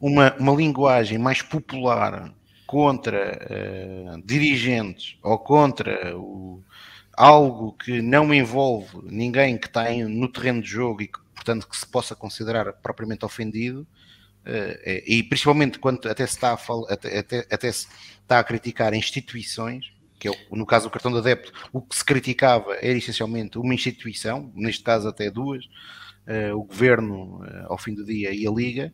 uma, uma linguagem mais popular contra uh, dirigentes ou contra o, algo que não envolve ninguém que está no terreno de jogo e que, portanto, que se possa considerar propriamente ofendido, e principalmente quando até se está a, até, até, até se está a criticar instituições, que é, no caso do cartão de adepto, o que se criticava era essencialmente uma instituição, neste caso até duas, uh, o governo ao fim do dia e a Liga,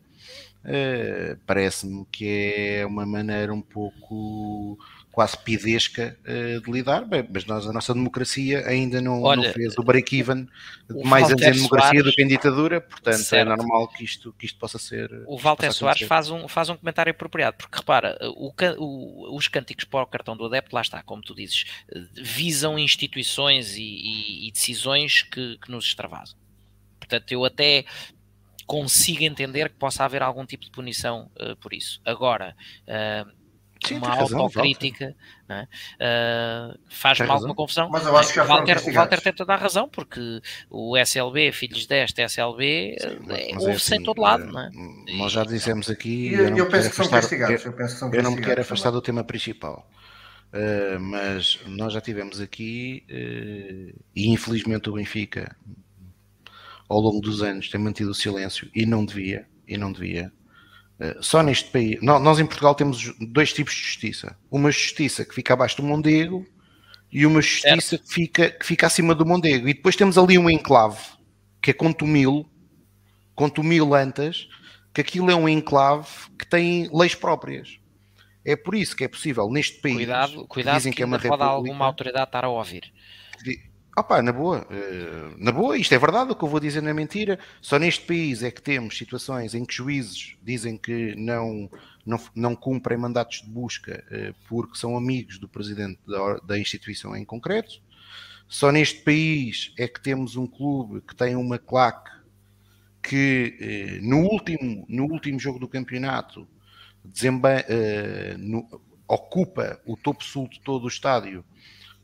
parece-me que é uma maneira um pouco quase pidesca uh, de lidar, Bem, mas nós, a nossa democracia ainda não, Olha, não fez o break-even mais anos em democracia Soares, do que em ditadura, portanto é certo. é normal que isto, que isto possa ser. O Walter Soares faz um, faz um comentário apropriado, porque repara, o, o, os cânticos para o cartão do adepto, lá está, como tu dizes, visam instituições e, e, e decisões que, que nos extravasam. Portanto, eu até consigo entender que possa haver algum tipo de punição uh, por isso. Agora, uh, Sim, uma autocrítica é? uh, faz-me alguma confusão. Mas eu acho que o Walter, o Walter tem toda a razão, porque o SLB, filhos desta SLB, Sim, ouve-se é assim, em todo lado. Não é? Nós já dissemos aqui. Eu, eu, eu penso que são castigados. Eu, penso que são eu não me quero afastar do tema principal. Uh, mas nós já tivemos aqui, uh, e infelizmente o Benfica, ao longo dos anos, tem mantido o silêncio e não devia, e não devia, eh, só neste país, nós em Portugal temos dois tipos de justiça. Uma justiça que fica abaixo do mondego e uma justiça que fica, que fica acima do mondego. E depois temos ali um enclave, que é Contumil, Contumil Antas, que aquilo é um enclave que tem leis próprias. É por isso que é possível neste país. Cuidado, cuidado dizem que, que é uma pode alguma autoridade estar a ouvir. Opa, na boa, eh, na boa, isto é verdade, o que eu vou dizer não é mentira. Só neste país é que temos situações em que juízes dizem que não, não, não cumprem mandatos de busca eh, porque são amigos do presidente da, da instituição em concreto. Só neste país é que temos um clube que tem uma claque que eh, no último, no último jogo do campeonato desemba, no, ocupa o topo sul de todo o estádio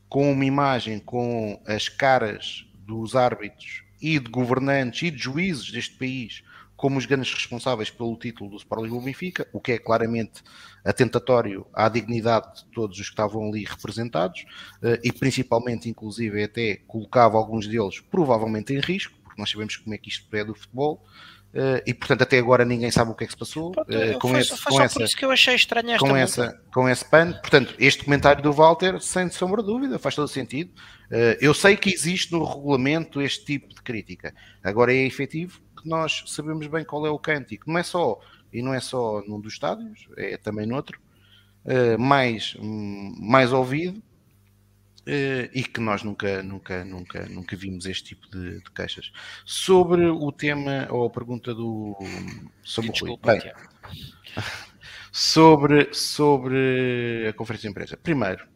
com uma imagem com as caras dos árbitros e de governantes e de juízes deste país como os grandes responsáveis pelo título do Sporting Benfica, o que é claramente atentatório à dignidade de todos os que estavam ali representados eh, e principalmente, inclusive, até colocava alguns deles provavelmente em risco, porque nós sabemos como é que isto é do futebol, Uh, e portanto até agora ninguém sabe o que é que se passou uh, com, foi, esse, foi com essa, isso que eu achei estranho esta com essa com esse pano. Portanto este comentário do Walter sem sombra de dúvida faz todo sentido. Uh, eu sei que existe no regulamento este tipo de crítica. Agora é efetivo que nós sabemos bem qual é o cântico. Não é só e não é só num dos estádios é também noutro mais hum, mais ouvido e que nós nunca, nunca, nunca, nunca vimos este tipo de, de queixas. Sobre o tema, ou a pergunta do. Sobre Desculpa, Bem, sobre, sobre a conferência de imprensa. Primeiro,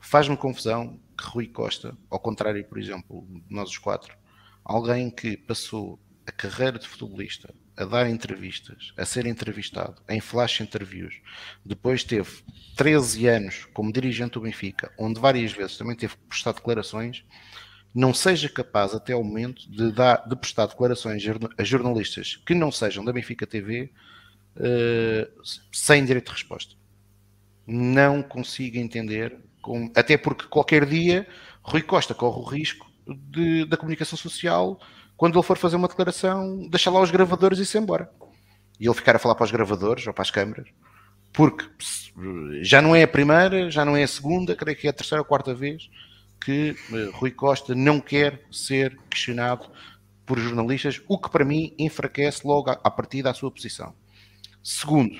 faz-me confusão que Rui Costa, ao contrário, por exemplo, de nós os quatro, alguém que passou a carreira de futebolista a dar entrevistas, a ser entrevistado em flash interviews, depois teve 13 anos como dirigente do Benfica, onde várias vezes também teve que prestar declarações, não seja capaz até ao momento de, dar, de prestar declarações a jornalistas que não sejam da Benfica TV uh, eh, sem direito de resposta. Não consigo entender, até porque qualquer dia Rui Costa corre o risco de, da comunicação social quando ele for fazer uma declaração, deixa lá os gravadores e se embora. E ele ficar a falar para os gravadores ou para as câmaras, porque já não é a primeira, já não é a segunda, creio que é a terceira ou quarta vez que uh, Rui Costa não quer ser questionado por jornalistas, o que para mim enfraquece logo a partir da sua posição. Segundo,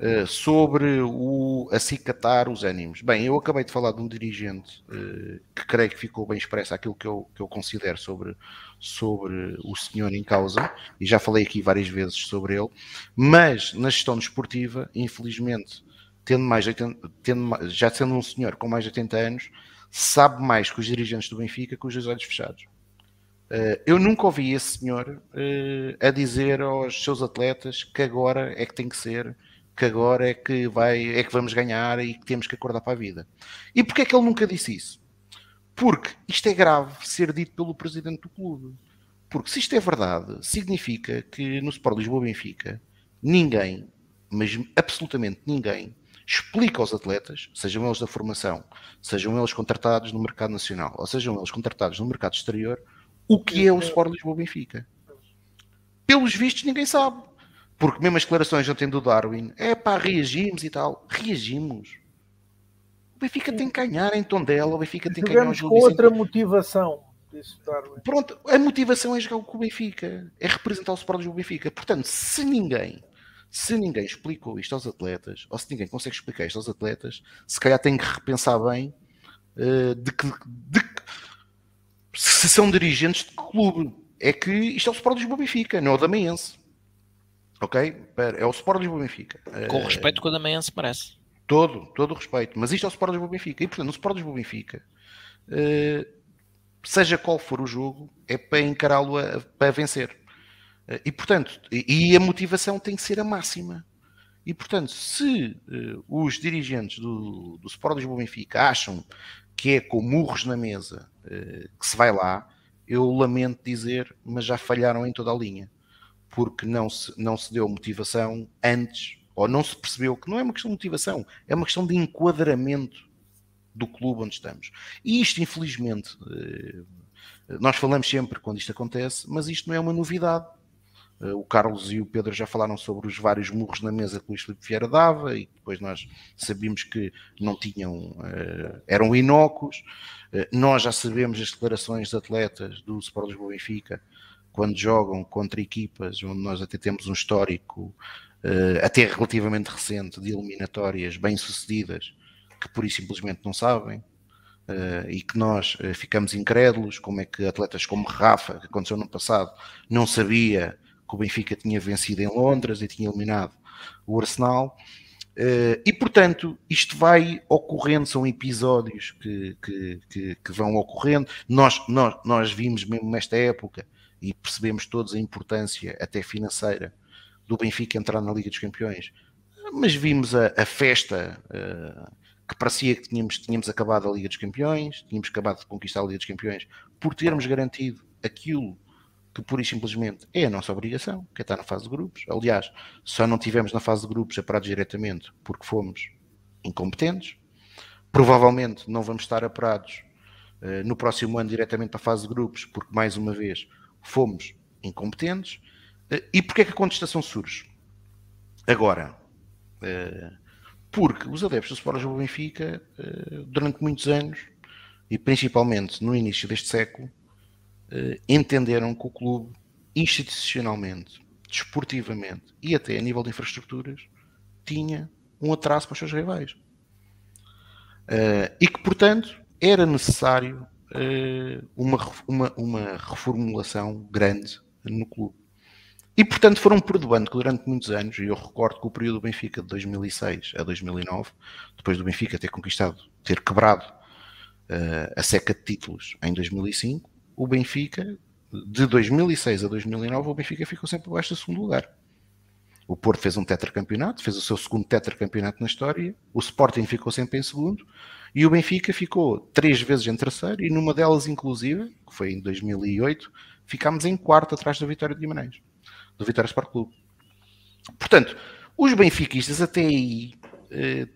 uh, sobre o acicatar os ânimos. Bem, eu acabei de falar de um dirigente uh, que creio que ficou bem expresso aquilo que eu, que eu considero sobre sobre o senhor em causa, e já falei aqui várias vezes sobre ele, mas na gestão desportiva, infelizmente, tendo mais de 80, tendo, já sendo um senhor com mais de 80 anos, sabe mais que os dirigentes do Benfica com os olhos fechados. Uh, eu nunca ouvi esse senhor a dizer aos seus atletas que agora é que tem que ser, que agora é que, vai, é que vamos ganhar e que temos que acordar para a vida. E porquê é que ele nunca disse isso? Porque isto é grave ser dito pelo presidente do clube. Porque se isto é verdade, significa que no Sport Lisboa Benfica ninguém, mas absolutamente ninguém, explica aos atletas, sejam eles da formação, sejam eles contratados no mercado nacional, ou sejam eles contratados no mercado exterior, o que é o Sport Lisboa Benfica. Pelos vistos, ninguém sabe. Porque mesmo as declarações ontem do Darwin, é pá, reagimos e tal. Reagimos. O Benfica tem que ganhar em tom dela, o Benfica tem que ganhar o jogo. com outra motivação. Pronto, a motivação é jogar com o Benfica, é representar o Sport do Benfica. Portanto, se ninguém, se ninguém explicou isto aos atletas, ou se ninguém consegue explicar isto aos atletas, se calhar tem que repensar bem uh, de, que, de que se são dirigentes de clube. É que isto é o Sport Lisboa Benfica, não é o Damiense. Ok? É o Sport Lisboa Benfica. Com o respeito que o Damiense merece. Todo, todo o respeito. Mas isto é o Sport Lisboa Benfica. E portanto, no Sport Lisboa Benfica, uh, seja qual for o jogo, é para encará-lo para vencer. Uh, e portanto, e, a motivação tem que ser a máxima. E portanto, se os dirigentes do, do Sport Lisboa Benfica acham que é com murros na mesa que se vai lá, eu lamento dizer, mas já falharam em toda a linha. Porque não se, não se deu motivação antes ou não se percebeu que não é uma questão de motivação, é uma questão de enquadramento do clube onde estamos. E isto, infelizmente, eh, nós falamos sempre quando isto acontece, mas isto não é uma novidade. Eh, o Carlos e o Pedro já falaram sobre os vários murros na mesa que o Luís Filipe Vieira dava e depois nós sabíamos que não tinham, eh, eram inócuos. Nós já sabemos as declarações de atletas do Sport Lisboa Benfica quando jogam contra equipas onde nós até temos um histórico uh, até relativamente recente, de eliminatórias bem-sucedidas, que pura e simplesmente não sabem, uh, e que nós uh, ficamos incrédulos, como é que atletas como Rafa, que aconteceu no passado, não sabia que o Benfica tinha vencido em Londres e tinha eliminado o Arsenal. Uh, e portanto, isto vai ocorrendo, são episódios que, que, que, que, vão ocorrendo. Nós, nós, nós vimos mesmo nesta época e percebemos todos a importância, até financeira, do Benfica entrar na Liga dos Campeões. Mas vimos a, a festa uh, que parecia que tínhamos, tínhamos acabado a Liga dos Campeões, tínhamos acabado de conquistar a Liga dos Campeões, por termos garantido aquilo que pura e simplesmente é a nossa obrigação, que é estar na fase de grupos. Aliás, só não tivemos na fase de grupos apurados diretamente porque fomos incompetentes. Provavelmente não vamos estar apurados uh, no próximo ano diretamente para a fase de grupos porque, mais uma vez, fomos incompetentes. Eh, e porquê é que a contestação surge? Agora, eh, porque os adeptos do Sport Lisboa Benfica, eh, durante muitos anos, e principalmente no início deste século, entenderam que o clube, institucionalmente, desportivamente e até a nível de infraestruturas, tinha um atraso para os seus rivais. E que, portanto, era necessário uma, uma, uma reformulação grande no clube. E portanto foram perdoando que durante muitos anos, e eu recordo que o período do Benfica de 2006 a 2009, depois do Benfica ter conquistado, ter quebrado uh, a seca de títulos em 2005, o Benfica, de 2006 a 2009, o Benfica ficou sempre abaixo do segundo lugar. O Porto fez um tetracampeonato, fez o seu segundo tetracampeonato na história, o Sporting ficou sempre em segundo, e o Benfica ficou três vezes em terceiro, e numa delas, inclusive, que foi em 2008, ficámos em quarto atrás da vitória de Guimarães do Vitória Sport Clube. Portanto, os benfiquistas até aí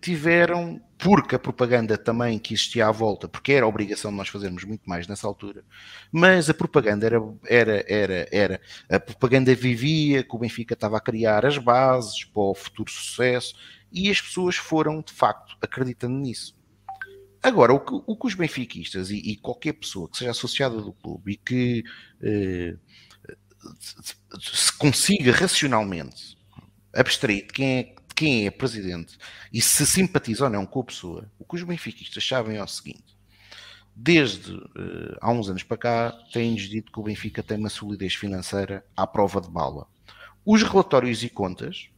tiveram, porque a propaganda também que existia à volta, porque era obrigação de nós fazermos muito mais nessa altura, mas a propaganda era, era, era, era a propaganda vivia, que o Benfica estava a criar as bases para o futuro sucesso, e as pessoas foram, de facto, acreditando nisso. Agora, o que, o que os benfiquistas e, e, qualquer pessoa que seja associada do clube e que eh, se consiga racionalmente abstrair de quem é, de quem é presidente e se simpatiza ou não com a pessoa, o que os benfiquistas sabem é o seguinte: desde uh, há uns anos para cá, têm-nos dito que o Benfica tem uma solidez financeira à prova de bala. Os relatórios e contas,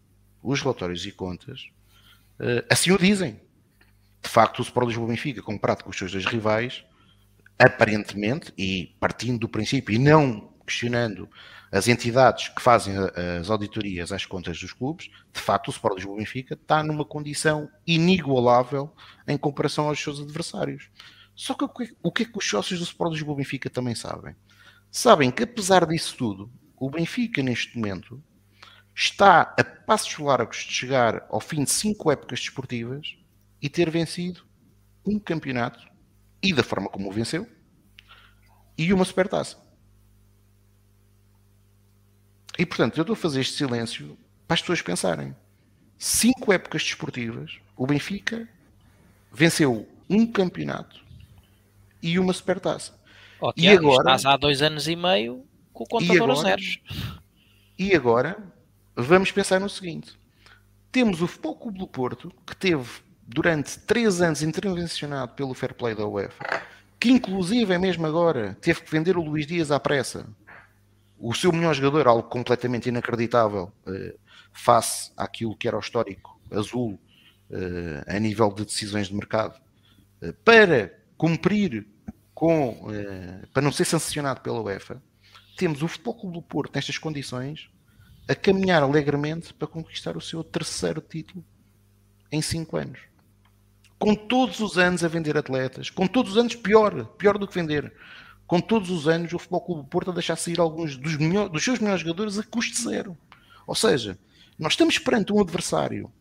os relatórios e contas, uh, assim o dizem. De facto, o Sport Lisboa Benfica, comparado com os seus dois rivais, aparentemente, e partindo do princípio, e não questionando as entidades que fazem as auditorias às contas dos clubes, de facto o Sport Lisboa Benfica está numa condição inigualável em comparação aos seus adversários. Só que o que é que os sócios do Sport Lisboa Benfica também sabem? Sabem que apesar disso tudo, o Benfica neste momento está a passos largos de chegar ao fim de cinco épocas desportivas e ter vencido um campeonato e da forma como o venceu e uma supertaça. E portanto, eu estou a fazer este silêncio para as pessoas pensarem. Cinco épocas desportivas, o Benfica venceu um campeonato e uma supertaça. Oh, e agora estás há dois anos e meio com o contador a zeros. E agora vamos pensar no seguinte: temos o Futebol Clube do Porto que teve durante três anos intervencionado pelo Fair Play da UEFA, que inclusive é mesmo agora teve que vender o Luís Dias à pressa o seu melhor jogador, algo completamente inacreditável uh, face àquilo que era o histórico azul uh, a nível de decisões de mercado, uh, para cumprir com, para não ser sancionado pela UEFA, temos o Futebol Clube do Porto nestas condições a caminhar alegremente para conquistar o seu terceiro título em cinco anos. Com todos os anos a vender atletas, com todos os anos pior, pior do que vender com todos os anos o Futebol Clube do Porto a deixar sair alguns dos, melhor, dos seus melhores jogadores a custo zero. Ou seja, nós estamos perante um adversário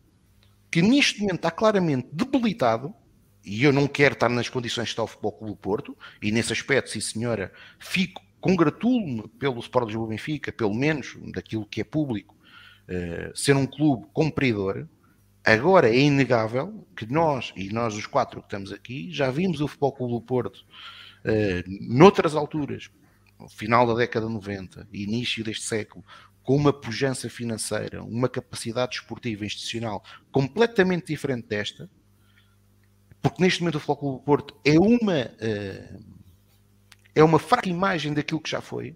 que neste momento está claramente debilitado, e eu não quero estar nas condições que está o Futebol Clube do Porto, e nesse aspecto, sim senhora, fico, congratulo-me pelo Sport Lisboa Benfica, pelo menos daquilo que é público, uh, ser um clube cumpridor, agora é inegável que nós, e nós os quatro que estamos aqui, já vimos o Futebol Clube do Porto noutras alturas, no final da década de 90 e início deste século, com uma pujança financeira, uma capacidade esportiva institucional completamente diferente desta, porque neste momento o Futebol do Porto é uma uh, é uma fraca imagem daquilo que já foi,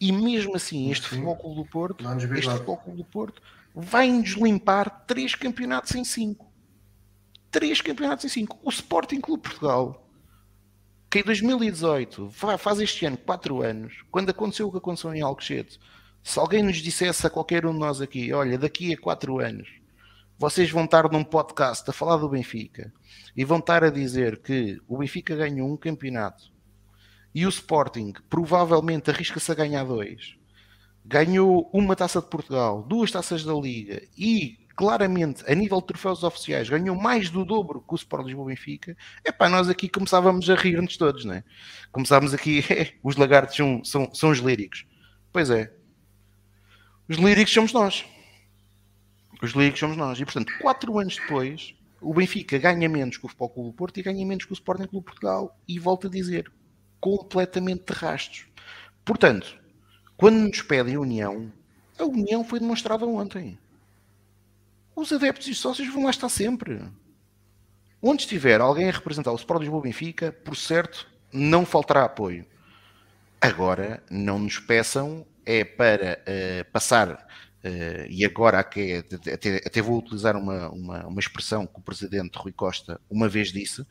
e mesmo assim este Futebol Clube do Porto, este Futebol Clube do Porto vai-nos limpar três campeonatos em cinco. Três campeonatos em cinco. O Sporting Clube Portugal que em 2018, faz este ano 4 anos, quando aconteceu o que aconteceu em Alcochete, se alguém nos dissesse a qualquer um de nós aqui, olha, daqui a 4 anos, vocês vão estar num podcast a falar do Benfica e vão estar a dizer que o Benfica ganhou um campeonato e o Sporting provavelmente arrisca-se a ganhar dois, ganhou uma taça de Portugal, duas taças da Liga e claramente, a nível de troféus oficiais, ganhou mais do dobro que o Sport Lisboa Benfica, é pá, nós aqui começávamos a rir-nos todos, né? Começávamos aqui, os lagartos são, são, são os líricos. Pois é. Os líricos somos nós. Os líricos somos nós. E, portanto, quatro anos depois, o Benfica ganha menos que o Futebol Clube do Porto e ganha menos que o Sporting Clube Portugal. E volto a dizer, completamente de rastros. Portanto, quando nos pedem união, a união foi demonstrada ontem os adeptos e os sócios vão lá estar sempre. Onde estiver alguém a representar o Sport Lisboa Benfica, por certo, não faltará apoio. Agora, não nos peçam é para uh, passar, uh, e agora até, até, vou utilizar uma, uma, uma expressão que o presidente Rui Costa uma vez disse,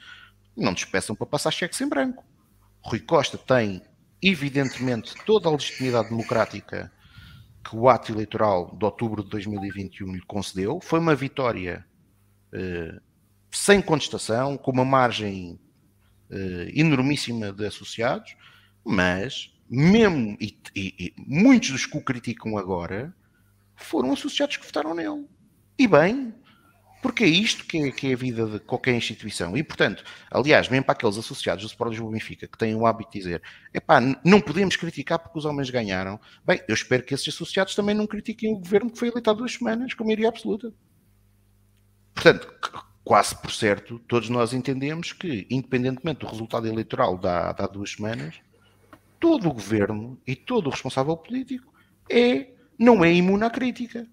não nos peçam para passar cheques em branco. Rui Costa tem, evidentemente, toda a legitimidade democrática que o ato eleitoral de outubro de 2021 lhe concedeu. Foi uma vitória eh, sem contestação, com uma margem eh, enormíssima de associados, mas mesmo e, e, e, muitos dos que o criticam agora foram associados que votaram nele. E bem, porque é isto que é, que é, a vida de qualquer instituição. E, portanto, aliás, mesmo para aqueles associados do Sport Lisboa Benfica que têm o hábito de dizer epá, não podemos criticar porque os homens ganharam. Bem, eu espero que esses associados também não critiquem o governo que foi eleito há duas semanas, com maioria absoluta. Portanto, quase por certo, todos nós entendemos que, independentemente do resultado eleitoral da há duas semanas, todo o governo e todo o responsável político é, não é imune à crítica.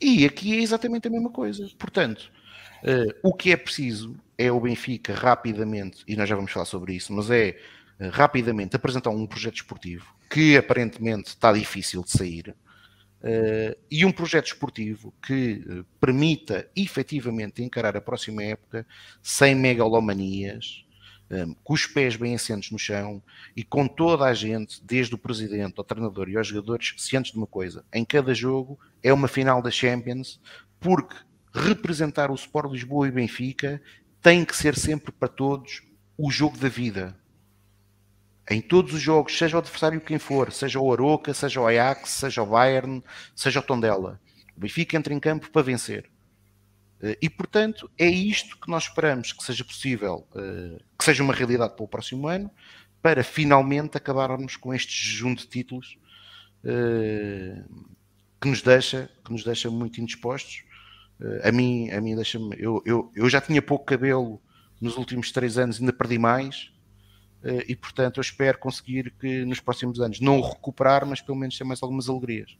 E aqui é exatamente a mesma coisa. Portanto, uh, o que é preciso é o Benfica rapidamente, e nós já vamos falar sobre isso, mas é uh, rapidamente apresentar um projeto esportivo que aparentemente está difícil de sair. Uh, e um projeto esportivo que uh, permita efetivamente encarar a próxima época sem megalomanias, um, com os pés bem assentos no chão e com toda a gente, desde o presidente ao treinador e aos jogadores, cientes de uma coisa: em cada jogo é uma final da Champions, porque representar o Sport Lisboa e Benfica tem que ser sempre para todos o jogo da vida. Em todos os jogos, seja o adversário quem for, seja o Aroca, seja o Ajax, seja o Bayern, seja o Tondela. O Benfica entra em campo para vencer. Eh, e, portanto, é isto que nós esperamos que seja possível, eh, que seja uma realidade para o próximo ano, para finalmente acabarmos com este jejum de títulos eh, que nos deixa, que nos deixa muito indispostos. A mim, a mim deixa-me. Eu, eu, eu já tinha pouco cabelo nos últimos três anos, ainda perdi mais. E portanto, eu espero conseguir que nos próximos anos não recuperar, mas pelo menos ter mais algumas alegrias.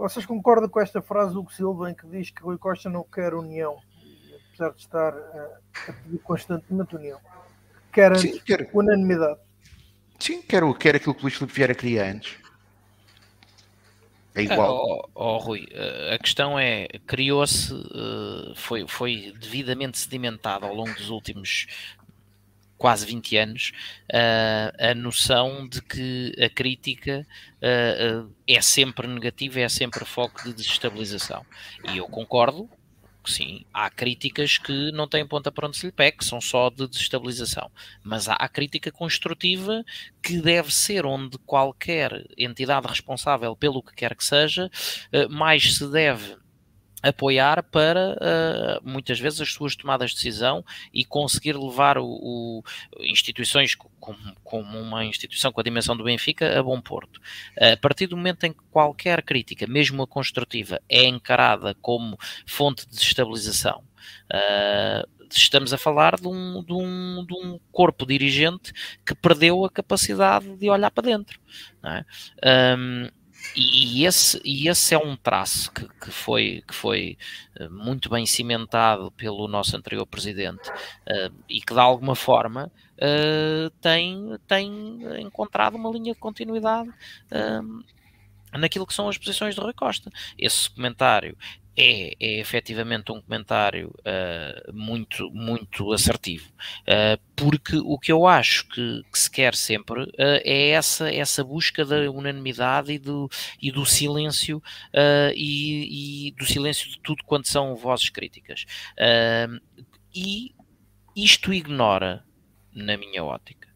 Vocês concordam com esta frase do Silva em que diz que Rui Costa não quer união, apesar de estar a, pedir constantemente união? Quer antes Sim, quero. unanimidade. Sim, quero, quero aquilo que o Luís Filipe Vieira queria antes. É igual. Oh, oh, Rui, a questão é, criou-se, eh, foi, foi devidamente sedimentado ao longo dos últimos quase 20 anos, uh, a noção de que a crítica uh, é sempre negativa, é sempre foco de desestabilização. E eu concordo sim, há críticas que não têm ponta para onde se lhe pé, que são só de desestabilização. Mas há a crítica construtiva que deve ser onde qualquer entidade responsável pelo que quer que seja, mais se deve apoiar para uh, muitas vezes as suas tomadas de decisão e conseguir levar o, o instituições como, como, uma instituição com a dimensão do Benfica a bom porto. A partir do momento em que qualquer crítica, mesmo a construtiva, é encarada como fonte de desestabilização, uh, estamos a falar de um, de, um, de um, corpo dirigente que perdeu a capacidade de olhar para dentro. É? Um, e, esse, e esse é um traço que, que, foi, que foi eh, muito bem cimentado pelo nosso anterior presidente uh, e que de alguma forma uh, tem, tem encontrado uma linha de continuidade uh, naquilo que são as posições de Rui Costa. Esse comentário é, é efetivamente um comentário uh, muito, muito assertivo, uh, porque o que eu acho que, que se quer sempre uh, é essa, essa busca da unanimidade e do, e do silêncio e, e, do silêncio de tudo quanto são vozes críticas. e isto ignora, na minha ótica,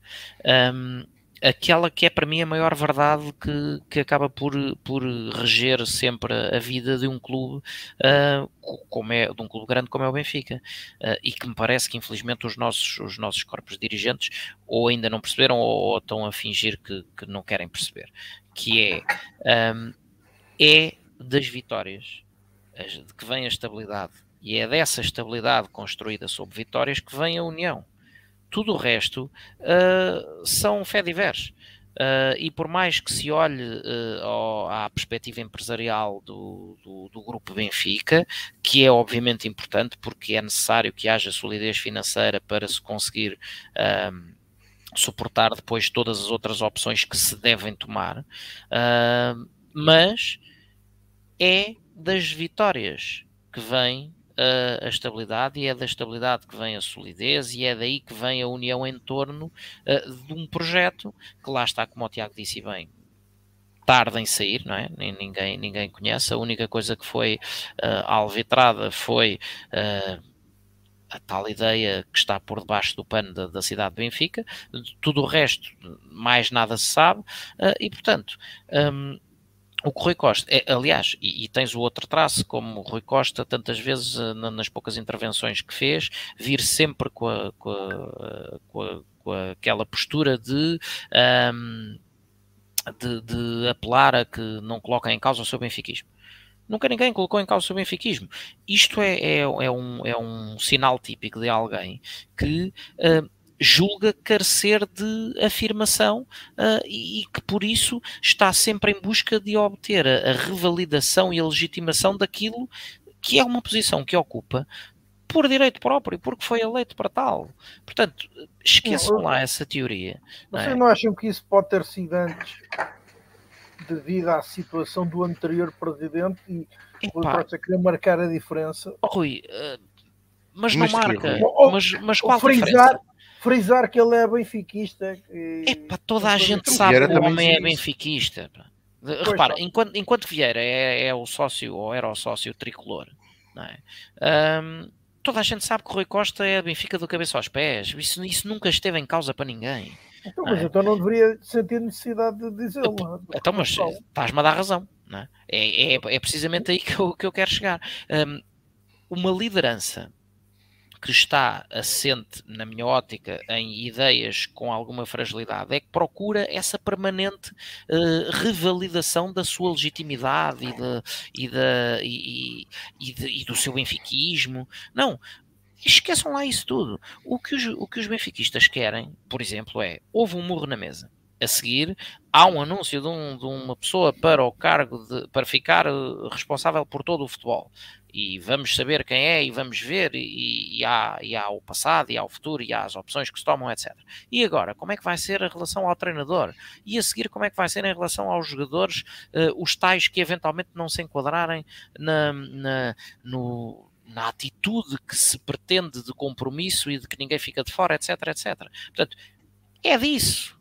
um, aquela que é para mim a maior verdade que, que acaba por, por reger sempre a vida de um clube uh, como é, de um clube grande como é o Benfica. Uh, e que me parece que infelizmente os nossos, os nossos corpos dirigentes ou ainda não perceberam ou, ou estão a fingir que, que não querem perceber que é um, é das vitórias de que vem a estabilidade. E é dessa estabilidade construída sobre vitórias que vem a união tudo o resto uh, são fé diversos. Uh, e por mais que se olhe uh, ao, à perspectiva empresarial do, do, do, grupo Benfica, que é obviamente importante porque é necessário que haja solidez financeira para se conseguir uh, suportar depois todas as outras opções que se devem tomar, mas é das vitórias que vem a, a, estabilidade e é da estabilidade que vem a solidez e é daí que vem a união em torno uh, de um projeto que lá está, como o Tiago disse bem, tarde em sair, não é? Ninguém, ninguém conhece. A única coisa que foi uh, alvitrada foi uh, a tal ideia que está por debaixo do pano da, da cidade de Benfica. Tudo o resto, mais nada se sabe. Uh, e, portanto, um, o Rui Costa, é, aliás, e, e, tens o outro traço, como o Rui Costa, tantas vezes uh, nas poucas intervenções que fez, vir sempre com, a, com, a, com, a, com aquela postura de, um, de, de, apelar a que não coloquem em causa o seu benfiquismo. Nunca ninguém colocou em causa o seu benfiquismo. Isto é, é, é, um, é um sinal típico de alguém que uh, julga carecer de afirmação uh, e que por isso está sempre em busca de obter a, a, revalidação e a legitimação daquilo que é uma posição que ocupa por direito próprio, porque foi eleito para tal. Portanto, esqueçam lá essa teoria. Vocês não, é? não acham que isso pode ter sido antes devido à situação do anterior presidente e o Costa queria marcar a diferença? Oh, Rui, uh, mas não marca. Mas, mas qual frisar, diferença? Frisar que ele é benfiquista. Que... Epá, toda a gente sabe que o homem é benfiquista. Pois Repara, enquanto, enquanto Vieira é, é, o sócio ou era o sócio tricolor, é? um, toda a gente sabe que o Rui Costa é Benfica do cabeça aos pés. Isso, isso nunca esteve em causa para ninguém. Então, mas é? então não deveria sentir necessidade de dizê-lo. Então, mas estás-me a dar razão. É? é? É, é, precisamente aí que eu, que eu quero chegar. Um, uma liderança que está assente, na minha ótica, em ideias com alguma fragilidade, é que procura essa permanente uh, revalidação da sua legitimidade e, de, e, de, e, e, de, e do seu benfiquismo. Não, esqueçam lá isso tudo. O que, os, o que os benfiquistas querem, por exemplo, é houve um murro na mesa. A seguir, há um anúncio de, um, de uma pessoa para o cargo de, para ficar eh, responsável por todo o futebol e vamos saber quem é e vamos ver, e, e, há, e há o passado, e há o futuro, e há as opções que se tomam, etc. E agora, como é que vai ser a relação ao treinador? E a seguir, como é que vai ser em relação aos jogadores, uh, os tais que eventualmente não se enquadrarem na, na, no, na atitude que se pretende de compromisso e de que ninguém fica de fora, etc, etc. Portanto, é disso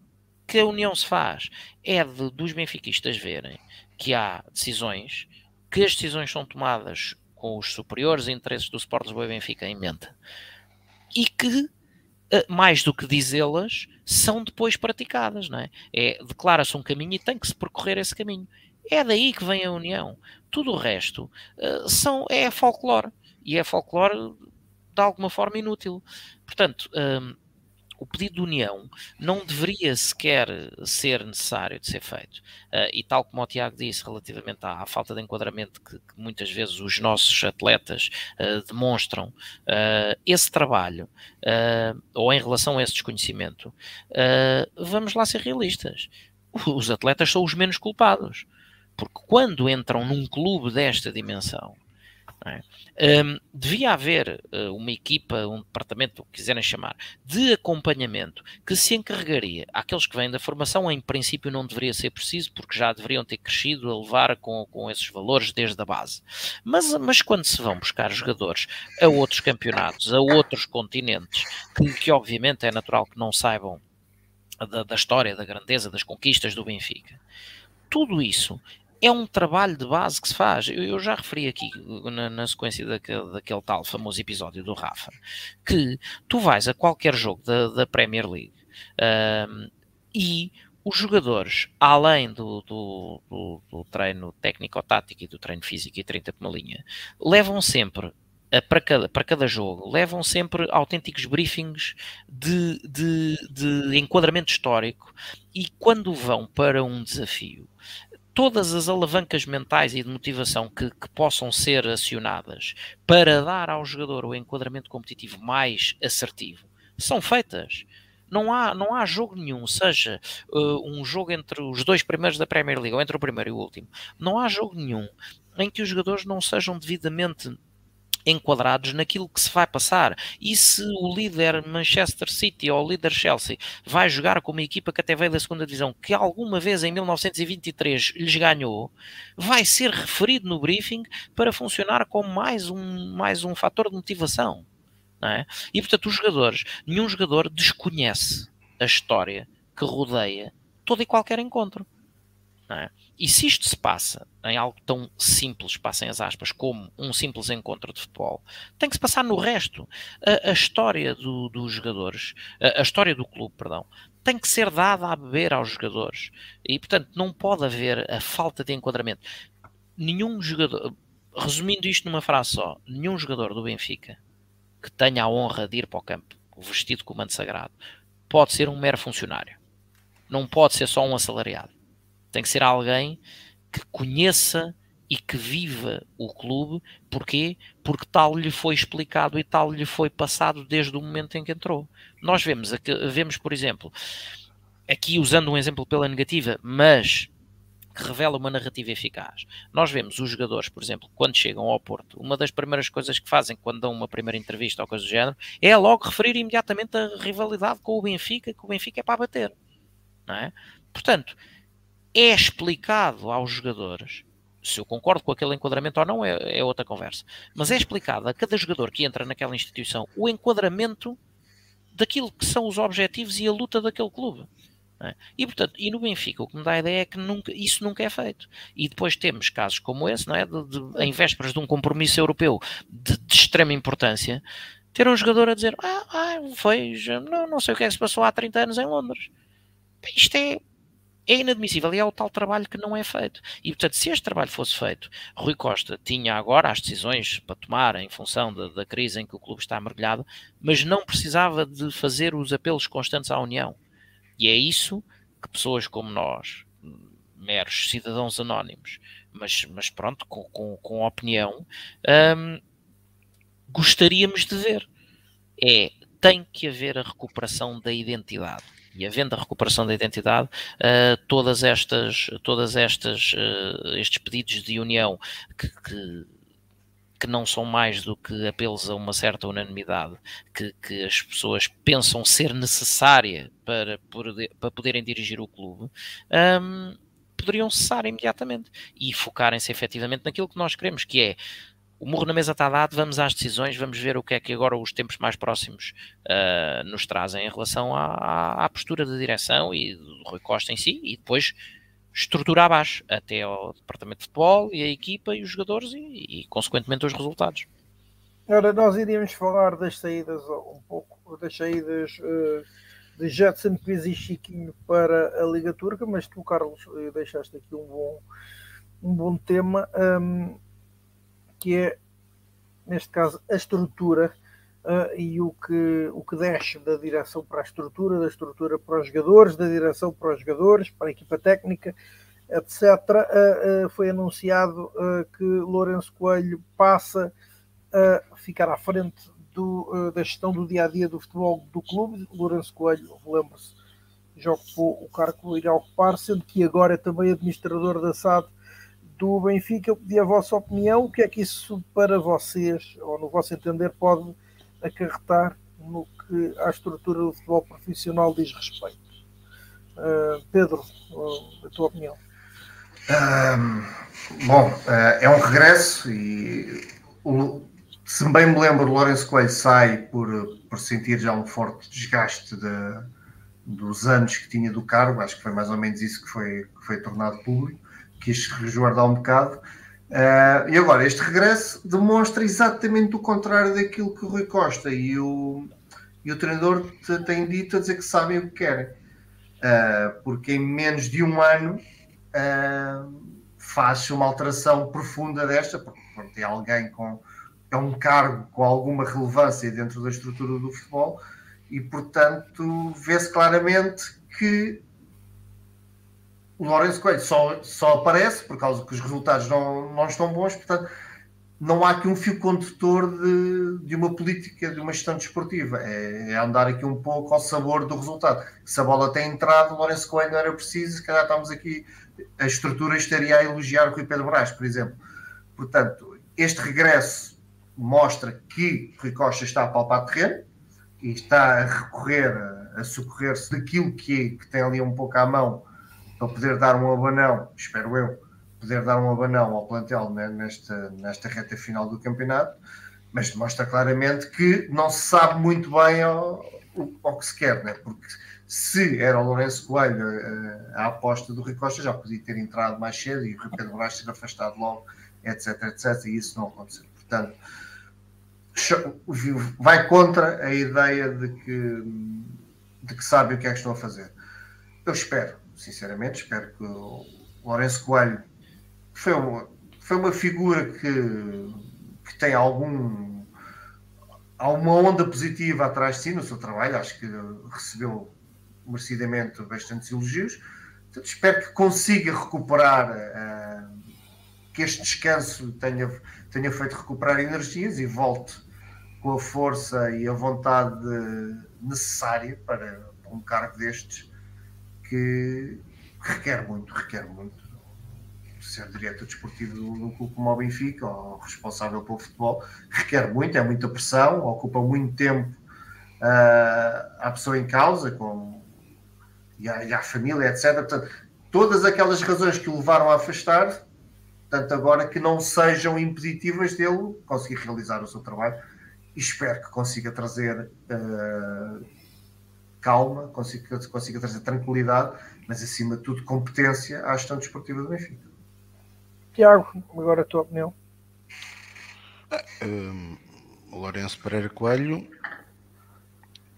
que a união se faz. É de, dos benfiquistas verem que há decisões, que as decisões são tomadas com os superiores interesses do Sport Lisboa e Benfica em mente. E que, eh, mais do que dizê-las, são depois praticadas, não é? é Declara-se um caminho e tem que se percorrer esse caminho. É daí que vem a união. Tudo o resto uh, são, é folclore. E é folclore de alguma forma inútil. Portanto, um, o pedido de união não deveria sequer ser necessário de ser feito. Uh, e tal como o Tiago disse relativamente à, à falta de enquadramento que, que, muitas vezes os nossos atletas uh, demonstram, uh, esse trabalho, ou em relação a esse desconhecimento, vamos lá ser realistas. Os atletas são os menos culpados. Porque quando entram num clube desta dimensão, é? Um, devia haver uh, uma equipa, um departamento, o que quiserem chamar, de acompanhamento que se encarregaria. Aqueles que vêm da formação, em princípio, não deveria ser preciso, porque já deveriam ter crescido a levar com, com esses valores desde a base. Mas, mas quando se vão buscar jogadores a outros campeonatos, a outros continentes, que, que obviamente é natural que não saibam da, da história, da grandeza, das conquistas do Benfica, tudo isso é um trabalho de base que se faz. Eu, eu já referi aqui na, na sequência daquele, daquele, tal famoso episódio do Rafa, que tu vais a qualquer jogo da, da Premier League um, e os jogadores, além do, do, do, do treino técnico-tático e do treino físico e 30 por uma linha, levam sempre para cada, para cada jogo, levam sempre autênticos briefings de, de, de enquadramento histórico e quando vão para um desafio, todas as alavancas mentais e de motivação que, que, possam ser acionadas para dar ao jogador o enquadramento competitivo mais assertivo são feitas. Não há, não há jogo nenhum, seja uh, um jogo entre os dois primeiros da Premier League ou entre o primeiro e o último, não há jogo nenhum em que os jogadores não sejam devidamente enquadrados naquilo que se vai passar. E se o líder Manchester City ou o líder Chelsea vai jogar com uma equipa que até veio da segunda divisão, que alguma vez em 1923 lhes ganhou, vai ser referido no briefing para funcionar como mais um, mais um fator de motivação. É? E portanto, os jogadores, nenhum jogador desconhece a história que rodeia todo e qualquer encontro. É? E se isto se passa em algo tão simples, passem as aspas, como um simples encontro de futebol, tem que se passar no resto. A, a história do, dos jogadores, a, a, história do clube, perdão, tem que ser dada a beber aos jogadores. E, portanto, não pode haver a falta de enquadramento. Nenhum jogador, resumindo isto numa frase só, nenhum jogador do Benfica que tenha a honra de ir para o campo vestido com o manto sagrado pode ser um mero funcionário. Não pode ser só um assalariado tem que ser alguém que conheça e que viva o clube. Porquê? Porque tal lhe foi explicado e tal lhe foi passado desde o momento em que entrou. Nós vemos, vemos por exemplo, aqui usando um exemplo pela negativa, mas que revela uma narrativa eficaz. Nós vemos os jogadores, por exemplo, quando chegam ao Porto, uma das primeiras coisas que fazem quando dão uma primeira entrevista ou coisa do género é logo referir imediatamente a rivalidade com o Benfica, que o Benfica é para bater. Não é? Portanto, é explicado aos jogadores, se eu concordo com aquele enquadramento ou não, é, é, outra conversa, mas é explicado a cada jogador que entra naquela instituição o enquadramento daquilo que são os objetivos e a luta daquele clube. É? E, portanto, e no Benfica, o que me dá a ideia é que nunca, isso nunca é feito. E depois temos casos como esse, não é? De, de, em vésperas de um compromisso europeu de, de, extrema importância, ter um jogador a dizer: Ah, ah foi, não, não sei o que é que se passou há 30 anos em Londres. Isto é, é inadmissível e é o tal trabalho que não é feito. E, portanto, se este trabalho fosse feito, Rui Costa tinha agora as decisões para tomar em função da, da crise em que o clube está mergulhado, mas não precisava de fazer os apelos constantes à União. E é isso que pessoas como nós, meros cidadãos anónimos, mas, mas pronto, com, com, com opinião, hum, gostaríamos de ver. É, tem que haver a recuperação da identidade. E havendo a recuperação da identidade, uh, todas estas, todas estas, uh, estes pedidos de união que, que que não são mais do que apelos a uma certa unanimidade que, que as pessoas pensam ser necessária para, para poderem dirigir o clube, um, poderiam cessar imediatamente e focarem-se efetivamente naquilo que nós queremos, que é o murro na mesa está dado, vamos às decisões, vamos ver o que é que agora os tempos mais próximos uh, nos trazem em relação à, à, à postura da direção e do Rui Costa em si, e depois estrutura abaixo, até ao departamento de futebol e a equipa e os jogadores e, e consequentemente os resultados. Ora, nós iríamos falar das saídas um pouco, das saídas uh, de Jetson, Pires e Chiquinho para a Liga Turca, mas tu, Carlos, eh, deixaste aqui um bom, um bom tema, um, que é, neste caso, a estrutura uh, e o que, o que desce da direção para a estrutura, da estrutura para os jogadores, da direção para os jogadores, para a equipa técnica, etc. Uh, uh, foi anunciado que Lourenço Coelho passa a ficar à frente do, da gestão do dia a dia do futebol do clube. Lourenço Coelho, lembre-se, já ocupou o cargo que irá ocupar, sendo que agora é também administrador da SAD do Benfica. Eu pedi a vossa opinião, o que é que isso para vocês, ou no vosso entender, pode acarretar no que à estrutura do futebol profissional diz respeito. Uh, Pedro, uh, a tua opinião? Um, bom, uh, é um regresso e o, se bem me lembro, o Lourenço Coelho sai por, por sentir já um forte desgaste de, dos anos que tinha do cargo, acho que foi mais ou menos isso que foi, que foi tornado público, quis resguardar um bocado Uh, e agora, este regresso demonstra exatamente o contrário daquilo que o Rui Costa e o, e o treinador têm dito a dizer que sabem o que querem. Uh, porque em menos de um ano uh, faz uma alteração profunda desta, porque é alguém com é um cargo com alguma relevância dentro da estrutura do futebol e, portanto, vê-se claramente que o Lourenço Coelho só, só aparece por causa que os resultados não, não estão bons, portanto, não há aqui um fio condutor de, de uma política, de uma gestão desportiva. É, é, andar aqui um pouco ao sabor do resultado. Se a bola tem entrado, o Lourenço Coelho não era preciso, se calhar estamos aqui, a estrutura estaria a elogiar o Rui Pedro Brás, por exemplo. Portanto, este regresso mostra que Rui Costa está a palpar terreno e está a recorrer, a, socorrer-se daquilo que, que tem ali um pouco à mão para poder dar um abanão, espero eu, poder dar um abanão ao plantel nesta, nesta reta final do campeonato, mas demonstra claramente que não se sabe muito bem ao, ao que se quer, né? porque se era o Lourenço Coelho a, eh, a aposta do Rui Costa, já podia ter entrado mais cedo e o Rui Pedro Brás ser afastado logo, etc, etc, e isso não aconteceu. Portanto, vai contra a ideia de que, de que sabe o que é que estão a fazer. Eu espero, sinceramente, espero que o Lourenço Coelho foi uma, foi uma figura que, que tem algum há uma onda positiva atrás de si no seu trabalho, acho que recebeu merecidamente bastantes elogios. Portanto, espero que consiga recuperar, uh, que este descanso tenha, tenha feito recuperar energias e volte com a força e a vontade necessária para um cargo destes que requer muito, requer muito. Ser diretor desportivo do clube como o Benfica, ou responsável pelo futebol, requer muito, é muita pressão, ocupa muito tempo uh, à pessoa em causa, com, e, à, e à família, etc. Portanto, todas aquelas razões que o levaram a afastar, tanto agora que não sejam impeditivas dele conseguir realizar o seu trabalho e espero que consiga trazer uh, calma, consiga, consiga trazer tranquilidade, mas acima de tudo competência à gestão desportiva do Benfica. Tiago, agora a tua opinião. Um, Lourenço Pereira Coelho,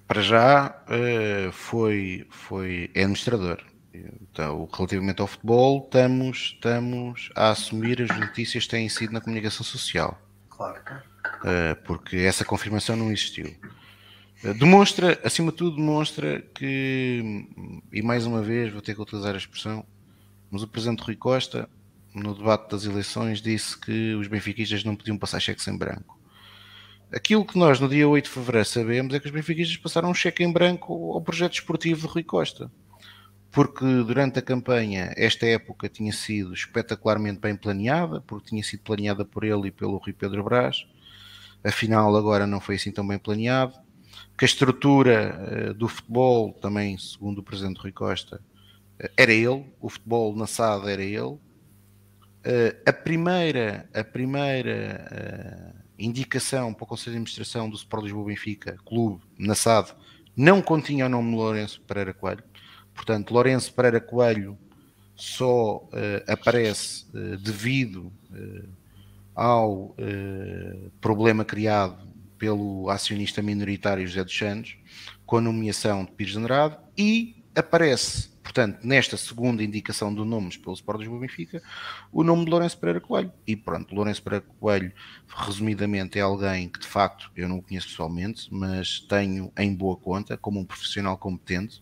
para já, uh, foi, foi é administrador. Então, relativamente ao futebol, estamos, estamos a assumir as notícias que têm sido na comunicação social. Claro. Uh, porque essa confirmação não existiu. Uh, demonstra, acima de tudo, demonstra que, e mais uma vez vou ter que utilizar a expressão, mas o presidente Rui Costa no debate das eleições, disse que os benfiquistas não podiam passar cheques em branco. Aquilo que nós no dia 8 de fevereiro sabemos é que os benfiquistas passaram um cheque em branco ao projeto esportivo de Rui Costa. Porque durante a campanha esta época tinha sido espetacularmente bem planeada, porque tinha sido planeada por ele e pelo Rui Pedro Brás. Afinal, agora não foi assim tão bem planeado. Que a estrutura uh, do futebol, também segundo o presidente Rui Costa, uh, era ele, o futebol na SAD era ele, Uh, a primeira, a primeira indicação para o Conselho de Administração do Sport Lisboa Benfica, clube, na SAD, não continha o nome de Lourenço Pereira Coelho. Portanto, Lourenço Pereira Coelho só aparece devido ao problema criado pelo acionista minoritário José dos Santos, com a nomeação de Pires Andrade, e aparece portanto, nesta segunda indicação de nomes pelo Sport Lisboa Benfica, o nome de Lourenço Pereira Coelho. E pronto, Lourenço Pereira Coelho, resumidamente, é alguém que de facto eu não conheço pessoalmente, mas tenho em boa conta como um profissional competente.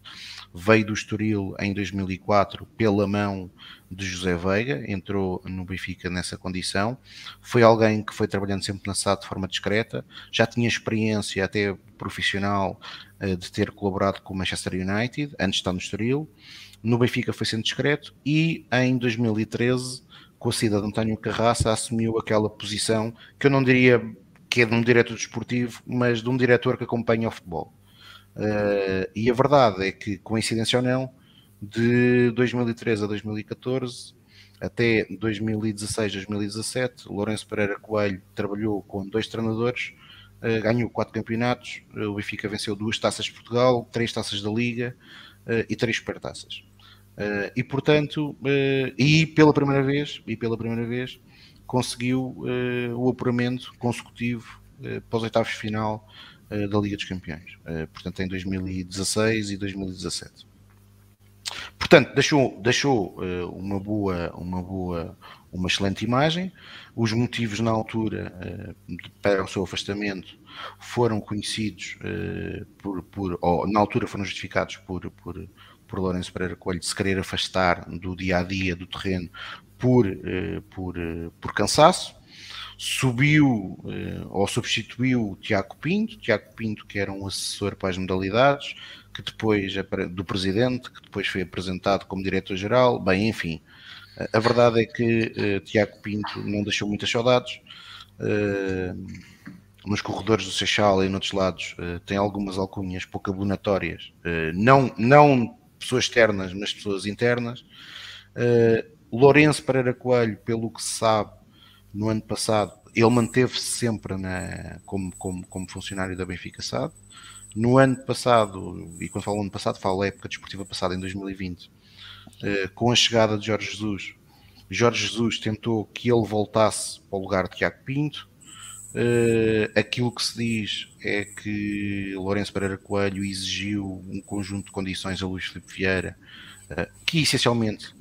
Veio do Estoril em 2004 pela mão de José Veiga, entrou no Benfica nessa condição. Foi alguém que foi trabalhando sempre na SAD de forma discreta, já tinha experiência até profissional eh, de ter colaborado com o Manchester United, antes de estar no Estoril. No Benfica foi sendo discreto e em 2013, com a saída de António Carraça, assumiu aquela posição que eu não diria que é de um diretor desportivo, mas de um diretor que acompanha o futebol. Uh, e a verdade é que, coincidência ou não, de 2013 a 2014 até 2016, 2017, Lourenço Pereira Coelho trabalhou com dois treinadores eh, ganhou quatro campeonatos, eh, o Benfica venceu duas taças de Portugal, três taças da Liga uh, e três supertaças. E portanto, e pela primeira vez, e pela primeira vez, conseguiu o apuramento consecutivo para os oitavos de final da Liga dos Campeões. portanto, em 2016 e 2017. Portanto, deixou, deixou uma boa, uma boa, uma excelente imagem. Os motivos na altura uh, para o seu afastamento foram conhecidos uh, por, por ou, na altura foram justificados por, por, por Lourenço Pereira Coelho de se querer afastar do dia a dia do terreno por, por, por cansaço. Subiu ou substituiu o Tiago Pinto, Tiago Pinto, que era um assessor para as modalidades, que depois do presidente, que depois foi apresentado como diretor-geral, bem, enfim, a verdade é que uh, Tiago Pinto não deixou muitas saudades. Uh, nos corredores do Seixal e noutros lados uh, tem algumas alcunhas pouco abonatórias, uh, não, não pessoas externas, mas pessoas internas. Uh, Lourenço Pereira Coelho, pelo que se sabe, no ano passado, ele manteve-se sempre na, como, como, como funcionário da Benfica SAD. No ano passado, e quando falo ano passado, falo a época desportiva passada, em 2020, eh, com a chegada de Jorge Jesus, Jorge Jesus tentou que ele voltasse para o lugar de Tiago Pinto. Uh, aquilo que se diz é que Lourenço Pereira Coelho exigiu um conjunto de condições a Luís Filipe Vieira uh, que essencialmente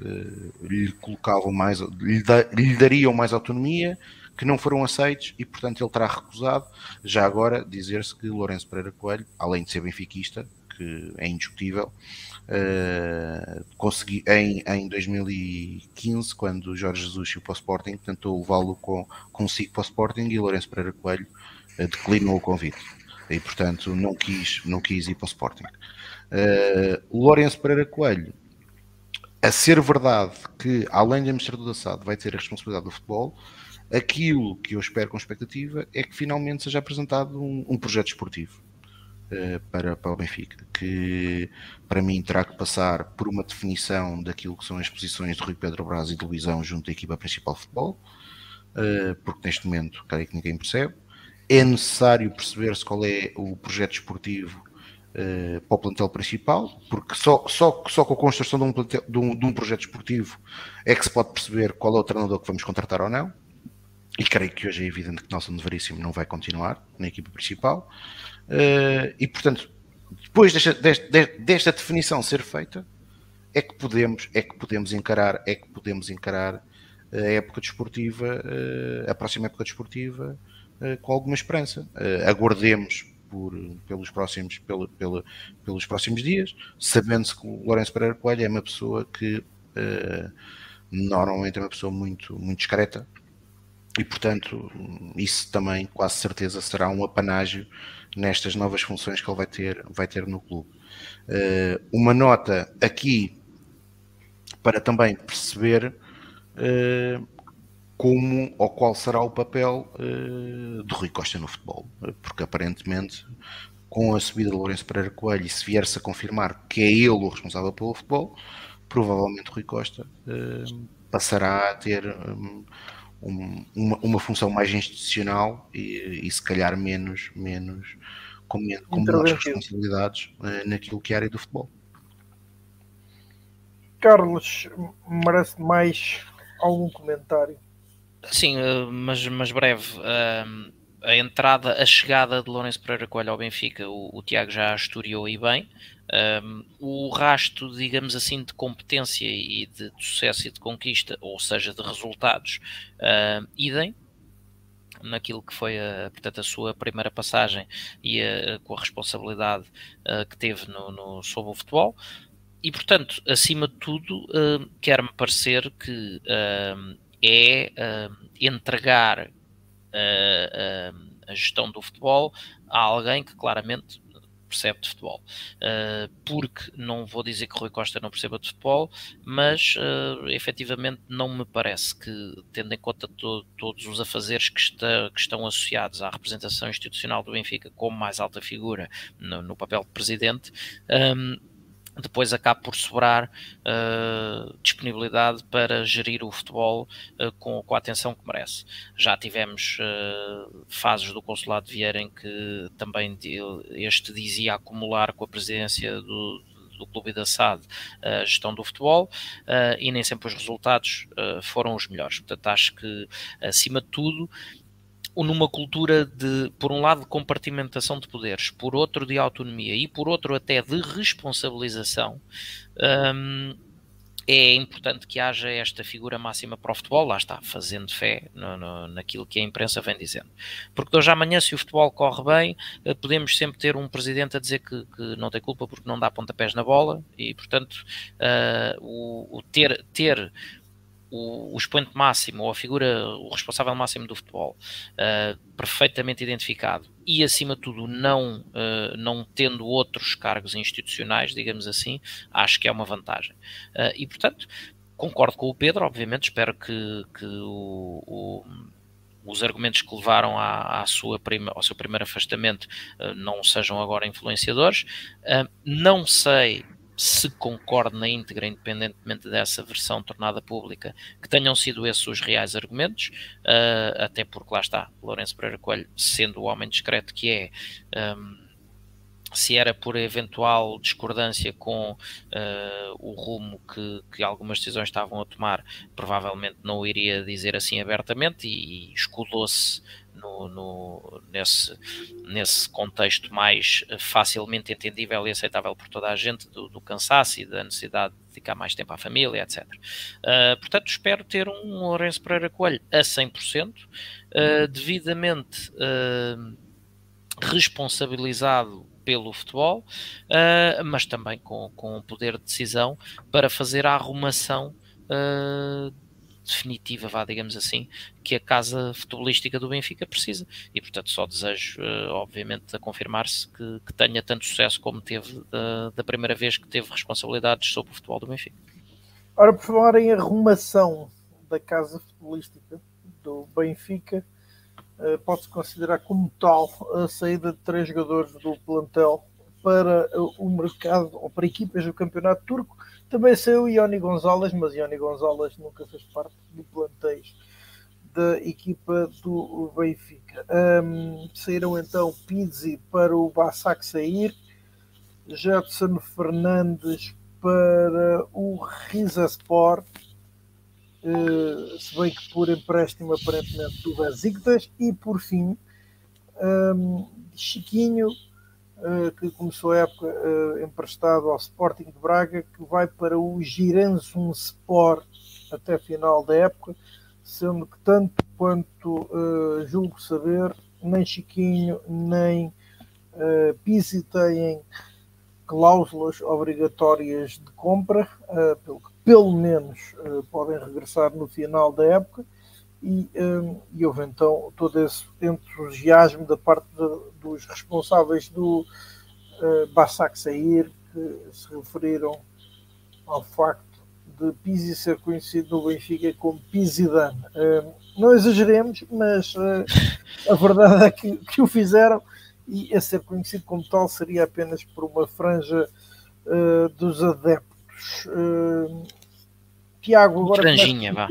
lhe colocavam mais, lhe, dariam mais autonomia, que não foram aceitos e portanto ele terá recusado. Já agora dizer-se que Lourenço Pereira Coelho, além de ser benfiquista, que é indiscutível, Uh, consegui, em, em 2015, quando Jorge Jesus para o Sporting, tentou levá-lo com, consigo para o Sporting e Lourenço Pereira Coelho uh, declinou o convite. E, portanto, não quis, não quis ir para o Sporting. Uh, Lourenço Pereira Coelho, a ser verdade que, além de administrador da SAD, vai ter a responsabilidade do futebol, aquilo que eu espero com expectativa é que finalmente seja apresentado um, um projeto esportivo eh, para, para o Benfica, que para mim terá que passar por uma definição daquilo que são as posições de Rui Pedro Braz e de Luizão junto à equipa principal de futebol, eh, porque neste momento creio que ninguém percebe. É necessário perceber-se qual é o projeto esportivo uh, para o plantel principal, porque só, só, só com a construção de um, plantel, de, um, de um projeto esportivo é que se pode perceber qual é o treinador que vamos contratar ou não. E creio que hoje é evidente que Nelson de Veríssimo não vai continuar na equipa principal. Uh, e portanto, depois desta, desta, desta, definição ser feita, é que podemos, é que podemos encarar, é que podemos encarar a época desportiva, uh, a próxima época desportiva, com alguma esperança. aguardemos por, pelos, próximos, pelo, pelos próximos dias, sabendo-se que o Lourenço Pereira Coelho é uma pessoa que normalmente é uma pessoa muito, muito discreta, e portanto isso também quase certeza será um apanágio nestas novas funções que ele vai ter, vai ter no clube. Uh, uma nota aqui para também perceber uh, como ou qual será o papel uh, do Rui Costa no futebol, porque aparentemente com a subida de Lourenço Pereira Coelho e se vier-se a confirmar que é ele o responsável pelo futebol, provavelmente Rui Costa passará a ter um, um, uma, uma, função mais institucional e, e, se calhar menos, menos com, com menos responsabilidades uh, naquilo que é a área do futebol. Carlos, merece mais algum comentário? Sim, eh, mas, mas breve. A entrada, a chegada de Lourenço Pereira Coelho ao Benfica, o, o Tiago já historiou e bem. Um, o rasto, digamos assim, de competência e de, de, sucesso e de conquista, ou seja, de resultados, uh, idem naquilo que foi a, portanto, a sua primeira passagem e a, com a responsabilidade uh, que teve no, no, sobre o futebol. E, portanto, acima de tudo, uh, quer-me parecer que uh, é entregar a gestão do futebol a alguém que claramente percebe de futebol. Uh, porque não vou dizer que Rui Costa não perceba de futebol, mas uh, efetivamente não me parece que, tendo em conta to todos os afazeres que, está, que, estão associados à representação institucional do Benfica como mais alta figura no, no papel de presidente, um, depois acaba por sobrar uh, disponibilidade para gerir o futebol uh, com, com, a atenção que merece. Já tivemos uh, fases do Consulado de Vieira em que também este dizia acumular com a presidência do, do Clube da SAD a gestão do futebol e nem sempre os resultados foram os melhores. Portanto, acho que, acima de tudo, numa cultura de, por um lado, de compartimentação de poderes, por outro, de autonomia e por outro, até de responsabilização, um, é importante que haja esta figura máxima para o futebol, lá está, fazendo fé no, no, naquilo que a imprensa vem dizendo. Porque de hoje à manhã, se o futebol corre bem, eh, podemos sempre ter um presidente a dizer que, que não tem culpa porque não dá pontapés na bola e, portanto, uh, o, o ter, ter o, o expoente máximo ou a figura, o responsável máximo do futebol, uh, perfeitamente identificado e, acima de tudo, não, uh, não tendo outros cargos institucionais, digamos assim, acho que é uma vantagem. Uh, e, portanto, concordo com o Pedro, obviamente, espero que, que o, o os argumentos que levaram à, à sua prima, ao seu primeiro afastamento uh, não sejam agora influenciadores. Uh, não sei se concordo na íntegra, independentemente dessa versão tornada pública, que tenham sido esses os reais argumentos, uh, até porque lá está, Lourenço Pereira Coelho, sendo o homem discreto que é, um, se era por eventual discordância com uh, o rumo que, que, algumas decisões estavam a tomar, provavelmente não o iria dizer assim abertamente e, e escudou-se no, no, nesse, nesse contexto mais facilmente entendível e aceitável por toda a gente do, do cansaço e da necessidade de dedicar mais tempo à família, etc. Uh, ah, portanto, espero ter um Lourenço Pereira Coelho a 100%, uh, ah, devidamente uh, responsabilizado pelo futebol, uh, mas também com, com o poder de decisão para fazer a arrumação definitiva, vá, digamos assim, que a casa futebolística do Benfica precisa. E, portanto, só desejo, uh, obviamente, a confirmar-se que, que, tenha tanto sucesso como teve da, da, primeira vez que teve responsabilidades sobre o futebol do Benfica. Ora, por falar em arrumação da casa futebolística do Benfica, uh, pode-se considerar como tal a saída de três jogadores do plantel para o mercado ou para equipas do campeonato turco também saiu Ioni Gonzalez, mas Ioni Gonzalez nunca fez parte do plantéis da equipa do Benfica. Um, saíram então Pizzi para o Bassak sair, Jetson Fernandes para o Rizesport, uh, se bem que por empréstimo aparentemente do Besiktas, e por fim um, Chiquinho, que começou a época uh, emprestado ao Sporting de Braga, que vai para o Giresunspor até final da época, sendo que tanto quanto julgo saber, nem Chiquinho nem uh, Pisi têm cláusulas obrigatórias de compra, pelo que pelo menos podem regressar no final da época, e, um, e houve então todo esse entusiasmo da parte de, dos responsáveis do uh, Bassac Sair, que se referiram ao facto de Pizzi ser conhecido no Benfica como Pizidane. Uh, não exageremos, mas uh, a verdade é que, que o fizeram e a ser conhecido como tal seria apenas por uma franja uh, dos adeptos. Uh, Tiago, agora. Franjinha, vá.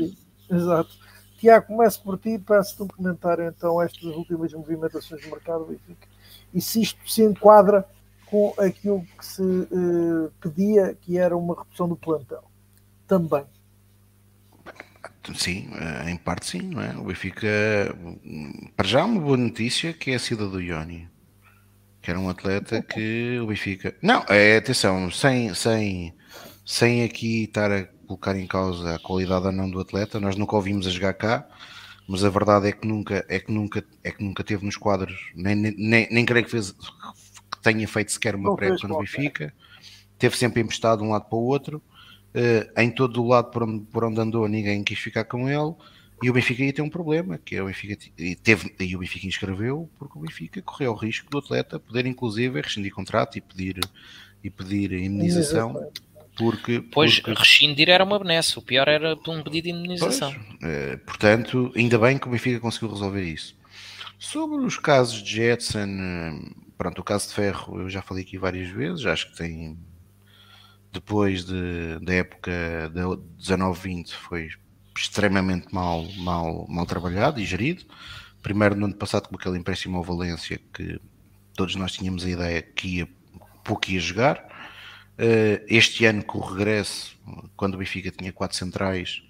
Exato. Tiago, começo por ti, peço-te um comentário então estas últimas movimentações de mercado Benfica e se isto se enquadra com aquilo que se uh, pedia, que era uma redução do plantel. Também. Sim, em parte sim, não é? O Benfica, para já uma boa notícia que é a saída do Ioni que era um atleta que o Benfica. Não, é atenção, sem, sem, sem aqui estar a colocar em causa a qualidade ou não do atleta, nós nunca ouvimos a jogar cá, mas a verdade é que nunca, é que nunca, é que nunca teve nos quadros, nem, nem, nem creio que, fez, que tenha feito sequer uma pré no Benfica, teve sempre emprestado de um lado para o outro, uh, em todo o lado por onde, por onde andou ninguém quis ficar com ele. E o Benfica ia ter um problema, que é o Benfica e teve, e o Benfica inscreveu porque o Benfica correu o risco do atleta poder inclusive rescindir contrato e pedir e pedir indenização. Porque, pois porque... rescindir era uma benesse, o pior era um pedido de indenização. Pois, é, portanto, ainda bem que o Benfica conseguiu resolver isso. Sobre os casos de Jetson, eh, pronto, o caso de Ferro eu já falei aqui várias vezes, acho que tem depois de, da época da 19-20 foi extremamente mal, mal, mal trabalhado e gerido. Primeiro no ano passado com aquele empréstimo ao Valência que todos nós tínhamos a ideia que ia, pouco ia jogar. Uh, este ano com o regresso, quando o Benfica tinha quatro centrais,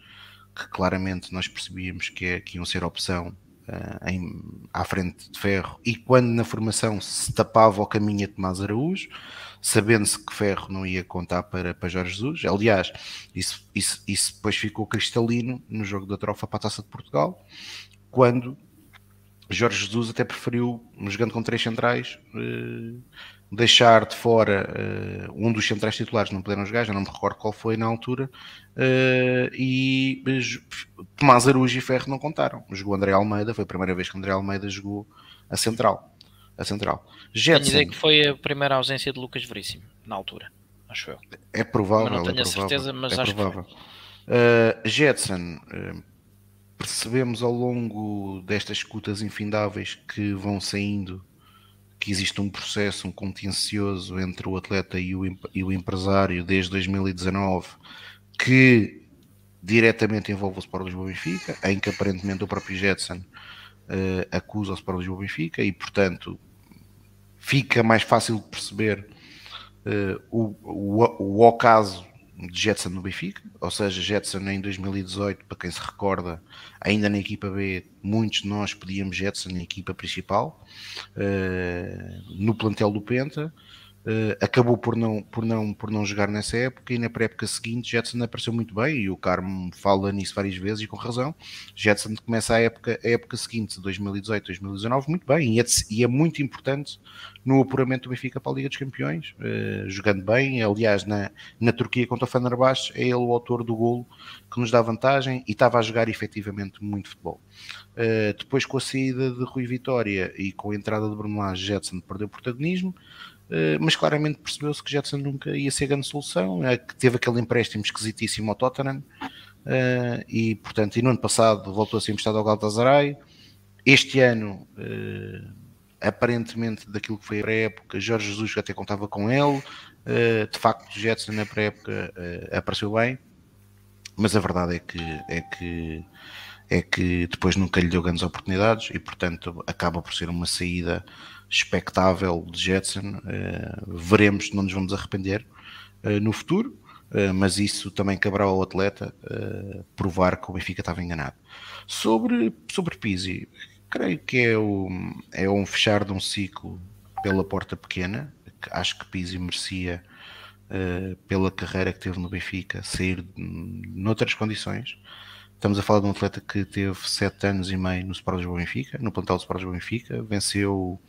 que claramente nós percebíamos que, é, que iam ser opção uh, em, à frente de ferro, e quando na formação se tapava o caminho a Tomás Araújo, sabendo-se que Ferro não ia contar para, para Jorge Jesus. Aliás, isso, isso, isso depois ficou cristalino no jogo da trofa para a Taça de Portugal, quando Jorge Jesus até preferiu, jogando com três centrais, eh, deixar de fora eh, um dos centrais titulares, não puderam jogar, já não me recordo qual foi na altura, eh, e Tomás Arujo e Ferro não contaram. Jogou André Almeida, foi a primeira vez que André Almeida jogou a central a central. Jetson, Tenho ideia que foi a primeira ausência de Lucas Veríssimo, na altura, acho eu. É provável. Mas não tenho é a certeza, mas é acho provável. que uh, Jetson, uh, percebemos ao longo destas escutas infindáveis que vão saindo que existe um processo, um contencioso entre o atleta e o, e o empresário desde 2019 que diretamente envolve o Sport Lisboa Benfica, em que aparentemente o próprio Jetson uh, acusa o Sport Lisboa Benfica e, portanto, fica mais fácil de perceber uh, o, o, o ocaso de Jetson no Benfica, ou seja, Jetson em 2018, para quem se recorda, ainda na equipa B, muitos de nós pedíamos Jetson na equipa principal, uh, no plantel do Penta, Uh, acabou por não, por, não, por não jogar nessa época e na pré-época seguinte Jetson apareceu muito bem e o Carmo fala nisso várias vezes e com razão. Jetson começa a época, a época seguinte, 2018-2019, muito bem e é, e é, muito importante no apuramento do Benfica para a Liga dos Campeões, uh, jogando bem. Aliás, na, na Turquia contra o Fenerbahçe, é ele o autor do golo que nos dá vantagem e estava a jogar efetivamente muito futebol. Uh, depois, com a saída de Rui Vitória e com a entrada de Bruno Lage, Jetson perdeu protagonismo. Eh, mas claramente percebeu-se que Jetson nunca ia ser grande solução, é que teve aquele empréstimo esquisitíssimo ao Tottenham, eh, e portanto, e no ano passado voltou a ser emprestado ao Galatasaray, este ano, eh, aparentemente daquilo que foi a pré-época, Jorge Jesus até contava com ele, de facto Jetson na pré-época apareceu bem, mas a verdade é que, é que é que depois nunca lhe deu grandes oportunidades e portanto acaba por ser uma saída expectável de Jetson. Uh, veremos se não nos vamos arrepender uh, no futuro, uh, mas isso também caberá ao atleta provar que o Benfica estava enganado. Sobre, sobre Pizzi, creio que é, o, é um fechar de um ciclo pela porta pequena. Acho que Pizzi merecia, pela carreira que teve no Benfica, sair noutras condições. Estamos a falar de um atleta que teve sete anos e meio no Sport Lisboa Benfica, no plantel do Sport Lisboa Benfica, venceu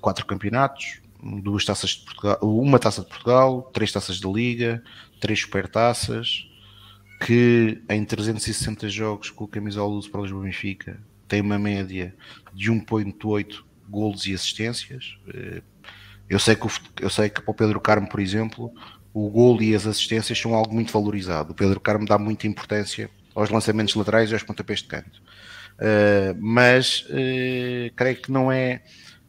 quatro campeonatos, duas taças de Portugal, uma taça de Portugal, três taças da Liga, três supertaças, que em 360 jogos com o camisola do Sport Lisboa Benfica tem uma média de 1.8 golos e assistências. Eh, eu sei, que o, eu sei que para o Pedro Carmo, por exemplo, o golo e as assistências são algo muito valorizado. O Pedro Carmo dá muita importância aos lançamentos laterais e aos pontapés de canto. Uh, mas creio que não é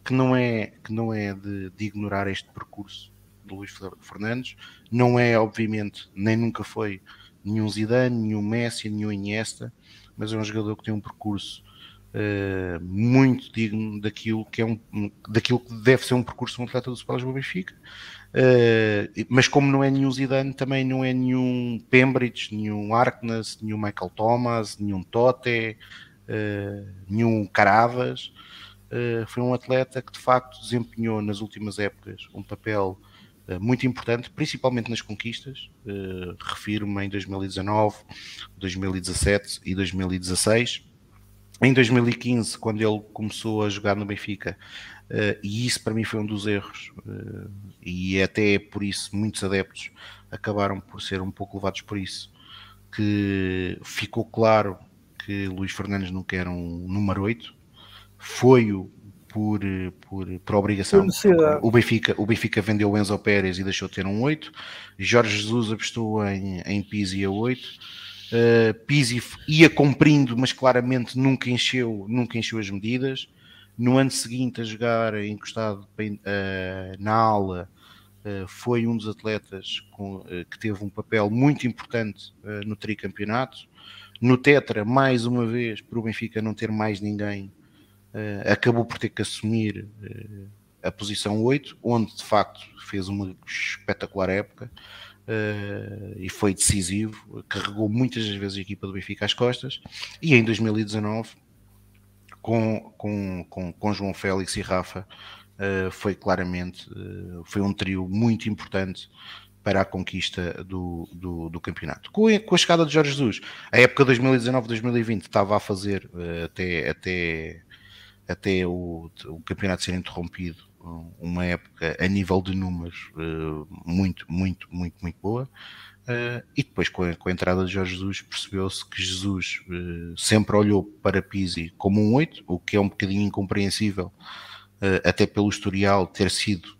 que não é que não é de, de, ignorar este percurso do Luís Fernandes. Não é obviamente nem nunca foi nenhum Zidane, nenhum Messi, nenhum Iniesta, mas é um jogador que tem um percurso uh, muito digno daquilo que é um daquilo que deve ser um percurso de um atleta do Sport Lisboa Benfica. Uh, mas como não é nenhum Zidane, também não é nenhum Pembridge, nenhum Arknes, nenhum Michael Thomas, nenhum Tote, uh, nenhum Caravas. Uh, foi um atleta que de facto desempenhou nas últimas épocas um papel muito importante, principalmente nas conquistas. Refiro-me em 2019, 2017 e 2016. Em 2015, quando ele começou a jogar no Benfica, e isso para mim foi um dos erros, e até por isso muitos adeptos acabaram por ser um pouco levados por isso. Que ficou claro que Luís Fernandes não quer um número 8, foi-o por, por, por obrigação. O Benfica, o Benfica vendeu o Enzo Pérez e deixou de ter um 8. Jorge Jesus apostou em, em Pizzi a 8. Uh, Pizzi ia cumprindo, mas claramente nunca encheu, nunca encheu as medidas no ano seguinte a jogar encostado uh, na ala, uh, foi um dos atletas com, uh, que teve um papel muito importante no tricampeonato. No Tetra, mais uma vez, por o Benfica não ter mais ninguém, acabou por ter que assumir a posição 8, onde de facto fez uma espetacular época. Uh, e foi decisivo, carregou muitas vezes a equipa do Benfica às costas, e em 2019 com, com, com, com João Félix e Rafa uh, foi claramente uh, foi um trio muito importante para a conquista do, do, do campeonato. Com a, com a, chegada de Jorge Jesus, a época 2019-2020 estava a fazer até, até, até o, o campeonato ser interrompido uma época a nível de números muito, muito, muito, muito boa. Uh, e depois, com a, com a, entrada de Jorge Jesus, percebeu-se que Jesus uh, sempre olhou para Pizzi como um 8, o que é um bocadinho incompreensível, até pelo historial ter sido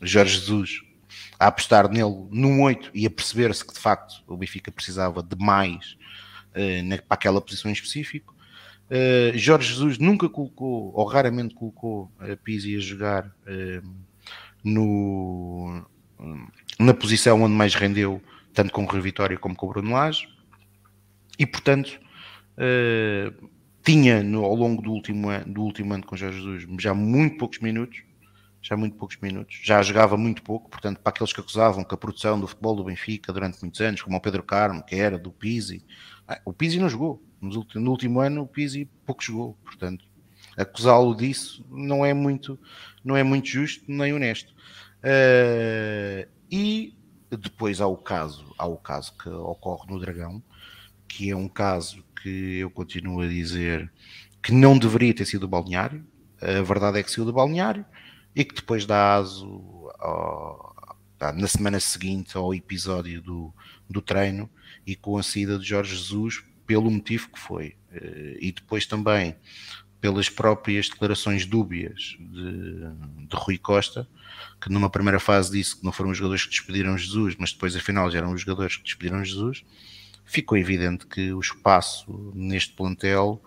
Jorge Jesus a apostar nele num 8 e a perceber-se que de facto o Benfica precisava de mais na, para aquela posição em específico. Jorge Jesus nunca colocou, ou raramente colocou, a Pizzi a jogar no na posição onde mais rendeu, tanto com o Rio Vitória como com o Bruno Lage, e portanto uh, tinha no, ao longo do último, ano, do último ano com Jorge Jesus já muito poucos minutos, já muito poucos minutos, já jogava muito pouco, portanto, para aqueles que acusavam que a produção do futebol do Benfica durante muitos anos, como o Pedro Carmo, que era do Pizzi, ah, o Pizzi não jogou. No último ano o Pizzi pouco jogou, portanto, acusá-lo disso não é muito, não é muito justo nem honesto. Uh, e depois há o caso, há o caso que ocorre no Dragão, que é um caso que eu continuo a dizer que não deveria ter sido o balneário. A verdade é que saiu do balneário e que depois dá aso ao, na semana seguinte ao episódio do, do treino e com a saída de Jorge Jesus pelo motivo que foi. Eh, e depois também pelas próprias declarações dúbias de, de Rui Costa, que numa primeira fase disse que não foram os jogadores que despediram Jesus, mas depois afinal já eram os jogadores que despediram Jesus, ficou evidente que o espaço neste plantel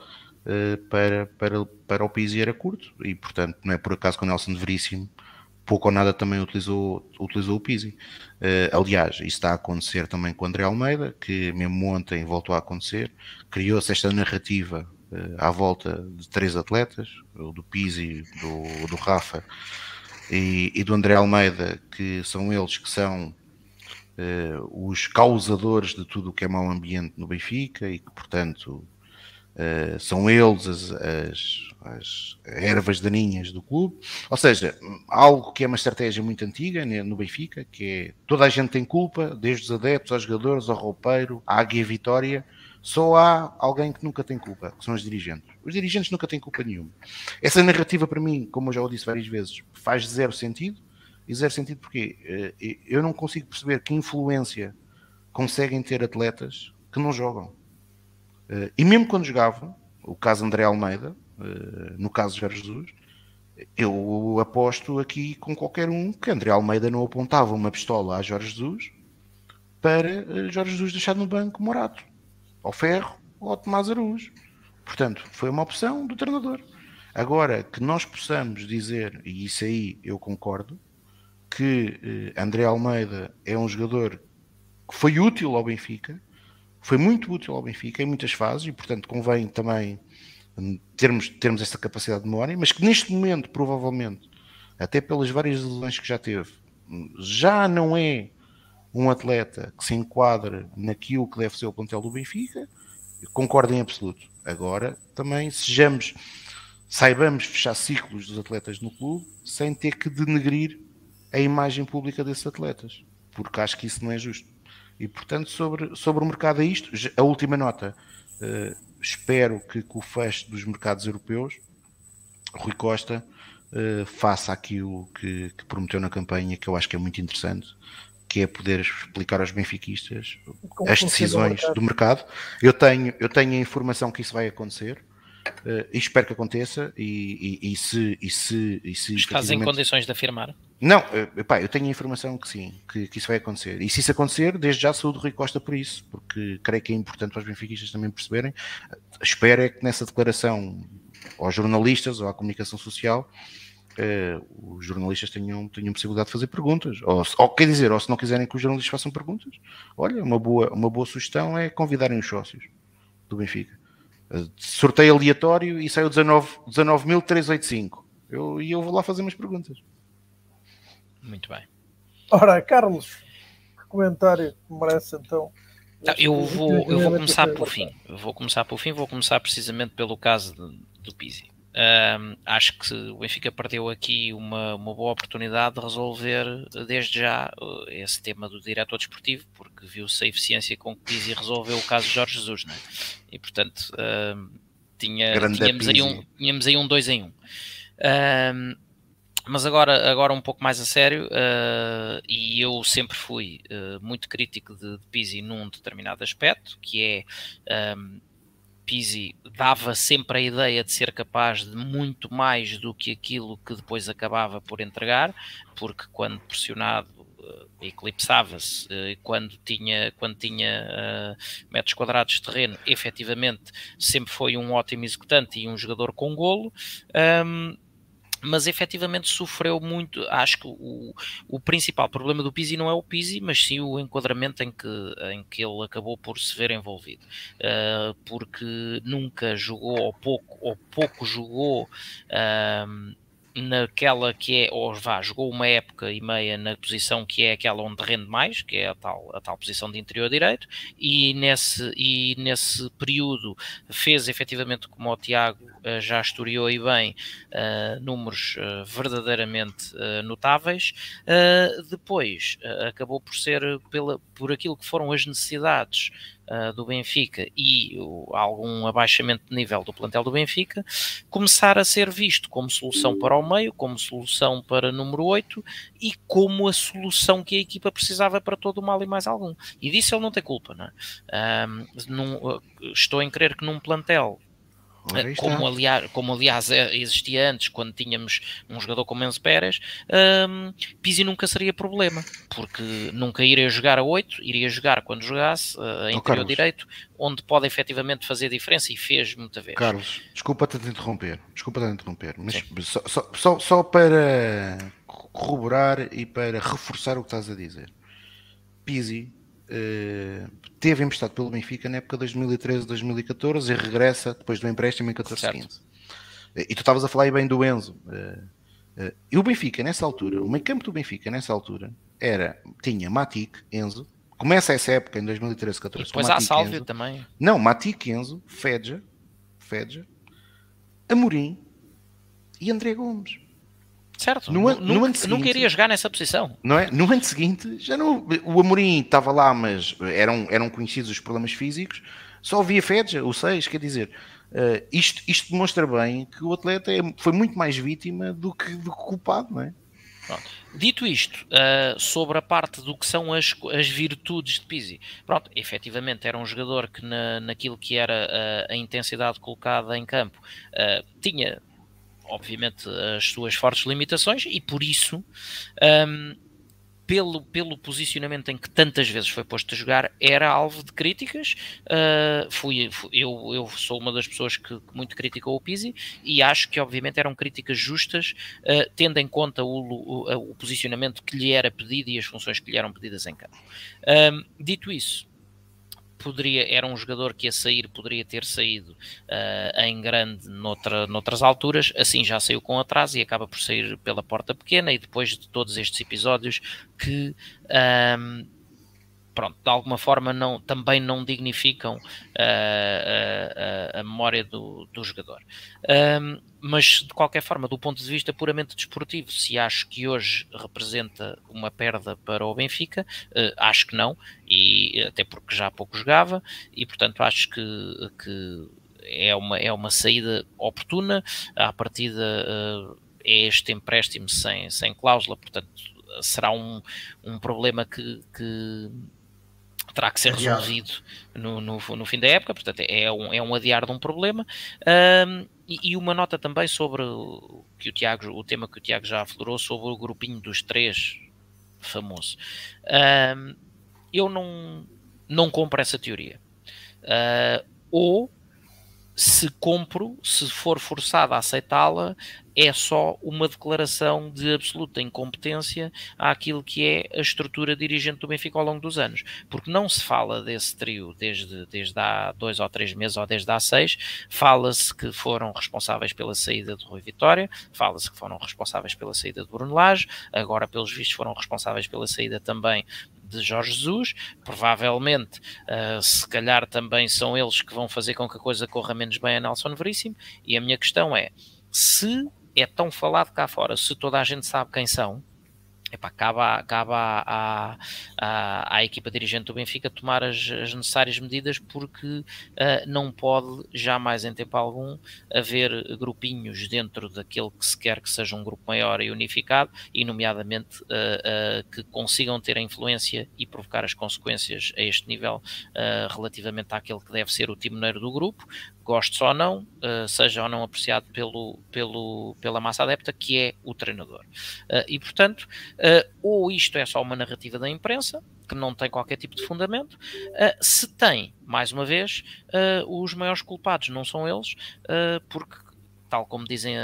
uh, para, para, para o Pizzi era curto e portanto não é por acaso que o Nelson de Veríssimo pouco ou nada também utilizou, utilizou o Pizzi. Uh, aliás, isso está a acontecer também com o André Almeida, que mesmo ontem voltou a acontecer, criou-se esta narrativa à volta de três atletas, o do Pizzi, do, do Rafa e, e, do André Almeida, que são eles que são uh, os causadores de tudo o que é mau ambiente no Benfica e que, portanto, uh, são eles as, as, as, ervas daninhas do clube. Ou seja, algo que é uma estratégia muito antiga né, no Benfica, que é toda a gente tem culpa, desde os adeptos aos jogadores, ao roupeiro, à Águia Vitória só há alguém que nunca tem culpa, que são os dirigentes. Os dirigentes nunca têm culpa nenhuma. Essa narrativa, para mim, como eu já o disse várias vezes, faz zero sentido. E zero sentido porque eh, eu não consigo perceber que influência conseguem ter atletas que não jogam. Eh, e mesmo quando jogavam, o caso André Almeida, no caso Jorge Jesus, eu aposto aqui com qualquer um que André Almeida não apontava uma pistola a Jorge Jesus para Jorge Jesus deixar no banco Morato ao Ferro ou ao Tomás Araújo. Portanto, foi uma opção do treinador. Agora, que nós possamos dizer, e isso aí eu concordo, que eh, André Almeida é um jogador que foi útil ao Benfica, foi muito útil ao Benfica em muitas fases, e portanto convém também termos, termos essa capacidade de memória, mas que neste momento, provavelmente, até pelas várias lesões que já teve, já não é um atleta que se enquadre naquilo que deve ser o plantel do Benfica, concordo em absoluto. Agora, também sejamos, saibamos fechar ciclos dos atletas no clube sem ter que denegrir a imagem pública desses atletas, porque acho que isso não é justo. E, portanto, sobre, sobre o mercado é isto. A última nota, uh, espero que com o fecho dos mercados europeus, Rui Costa uh, faça aquilo que, que prometeu na campanha, que eu acho que é muito interessante, que é poder explicar aos benfiquistas Como as decisões mercado. do mercado. Eu tenho, eu tenho a informação que isso vai acontecer uh, e espero que aconteça. E, e, e se, e se, e se Estás em condições de afirmar? Não, uh, epá, eu tenho a informação que sim, que, que, isso vai acontecer. E se isso acontecer, desde já saúde Rui Costa por isso, porque creio que é importante para os benfiquistas também perceberem. Espero é que nessa declaração aos jornalistas ou à comunicação social uh, os jornalistas tenham, tenham possibilidade de fazer perguntas. Ou, ou, quer dizer, ou se não quiserem que os jornalistas façam perguntas, olha, uma boa, uma boa sugestão é convidarem os sócios do Benfica. Uh, sorteio aleatório e saiu 19.385. 19 eu, e eu vou lá fazer umas perguntas. Muito bem. Ora, Carlos, comentário que merece então. Não, eu vou, eu vou começar pelo fim. Vou começar pelo fim, vou começar precisamente pelo caso de, do Pizzi. Um, acho que o Benfica perdeu aqui uma, uma boa oportunidade de resolver desde já uh, esse tema do diretor desportivo, porque viu-se a eficiência com que Pizzi resolveu o caso de Jorge Jesus, né? e portanto uh, tinha, tínhamos, aí um, tínhamos aí um 2 em 1. Um. Um, mas agora, agora um pouco mais a sério, uh, e eu sempre fui uh, muito crítico de, de Pizzi num determinado aspecto, que é um, Pizzi dava sempre a ideia de ser capaz de muito mais do que aquilo que depois acabava por entregar, porque quando pressionado uh, eclipsava-se quando tinha, quando tinha metros quadrados de terreno, efetivamente sempre foi um ótimo executante e um jogador com golo. Um, mas efetivamente sofreu muito. Acho que o, o principal problema do Pizzi não é o Pizzi, mas sim o enquadramento em que, em que ele acabou por se ver envolvido, uh, porque nunca jogou ou pouco, ou pouco jogou. Uh, naquela que é, ou vá, jogou uma época e meia na posição que é aquela onde rende mais, que é a tal, a tal posição de interior direito, e nesse, e nesse período fez efetivamente, como o Tiago uh, já historiou e bem, uh, números uh, verdadeiramente notáveis. depois acabou por ser pela, por aquilo que foram as necessidades uh, do Benfica e o, algum abaixamento de nível do plantel do Benfica, começar a ser visto como solução para o meio, como solução para número 8 e como a solução que a equipa precisava para todo o mal e mais algum. E disso ele não tem culpa, não é? Um, num, estou em crer que num plantel como aliás, como aliás é, existia antes, quando tínhamos um jogador como Enzo Pérez, um, Pizzi nunca seria problema, porque nunca iria jogar a 8, iria jogar quando jogasse uh, interior direito, onde pode efetivamente fazer diferença e fez muita vez. Carlos, desculpa-te de interromper, desculpa-te de interromper, mas só, só, só, só para corroborar e para reforçar o que estás a dizer. Pizzi teve emprestado pelo Benfica na época 2013-2014 e regressa depois do empréstimo em 14-15. E tu estavas a falar aí bem do Enzo. Uh, e o Benfica, nessa altura, o meio campo do Benfica, nessa altura, era, tinha Matic, Enzo, começa essa época em 2013, 14. depois há Sálvio também. Não, Matic, Enzo, Fedja, Fedja, Amorim e André Gomes. Certo, no, no, no seguinte, não queria jogar nessa posição. Não é? No ano seguinte, já não, o Amorim estava lá, mas eram, eram conhecidos os problemas físicos, só via Fedja, o 6, quer dizer, uh, isto, isto demonstra bem que o atleta é, foi muito mais vítima do que, do que culpado, não é? Pronto. Dito isto, uh, sobre a parte do que são as, as virtudes de Pizzi, pronto, efetivamente era um jogador que na, naquilo que era a, a intensidade colocada em campo uh, tinha, obviamente, as suas fortes limitações e por isso um, pelo, pelo posicionamento em que tantas vezes foi posto a jogar, era alvo de críticas. Uh, fui, fui, eu, eu sou uma das pessoas que, que, muito criticou o Pizzi e acho que, obviamente, eram críticas justas, uh, tendo em conta o, o, o, posicionamento que lhe era pedido e as funções que lhe eram pedidas em campo. Um, dito isso, poderia, era um jogador que a sair poderia ter saído uh, em grande noutra, noutras alturas, assim já saiu com atraso e acaba por sair pela porta pequena e depois de todos estes episódios que um, pronto, de alguma forma não, também não dignificam uh, a, a, memória do, do jogador. Um, mas de qualquer forma, do ponto de vista puramente desportivo, se acho que hoje representa uma perda para o Benfica, uh, acho que não, e até porque já há pouco jogava, e portanto acho que, que é, uma, é uma saída oportuna, à partida uh, é este empréstimo sem, sem cláusula, portanto será um, um problema que, que terá que ser Adiado. resolvido no, no, no, fim da época, portanto é um, é um adiar de um problema. Um, e, e, uma nota também sobre o, que o, Tiago, o tema que o Tiago já aflorou sobre o grupinho dos três famoso. Um, eu não, não compro essa teoria. Uh, ou se compro, se for forçado a aceitá-la, é só uma declaração de absoluta incompetência àquilo que é a estrutura dirigente do Benfica ao longo dos anos. Porque não se fala desse trio desde, desde há dois ou três meses ou desde há seis, fala-se que foram responsáveis pela saída de Rui Vitória, fala-se que foram responsáveis pela saída de Bruno Lage, agora pelos vistos foram responsáveis pela saída também de Jorge Jesus, provavelmente, uh, se calhar também são eles que vão fazer com que a coisa corra menos bem a Nelson Veríssimo, e a minha questão é, se é tão falado cá fora, se toda a gente sabe quem são, epá, cabe, cabe à, à, à, equipa dirigente do Benfica tomar as, as necessárias medidas porque uh, não pode jamais em tempo algum haver grupinhos dentro daquele que se quer que seja um grupo maior e unificado e nomeadamente uh, uh, que consigam ter a influência e provocar as consequências a este nível relativamente àquele que deve ser o timoneiro do grupo, gostes ou não, seja ou não apreciado pelo, pelo, pela massa adepta, que é o treinador. E, portanto, uh, ou isto é só uma narrativa da imprensa, que não tem qualquer tipo de fundamento, se tem, mais uma vez, os maiores culpados não são eles, porque, tal como dizem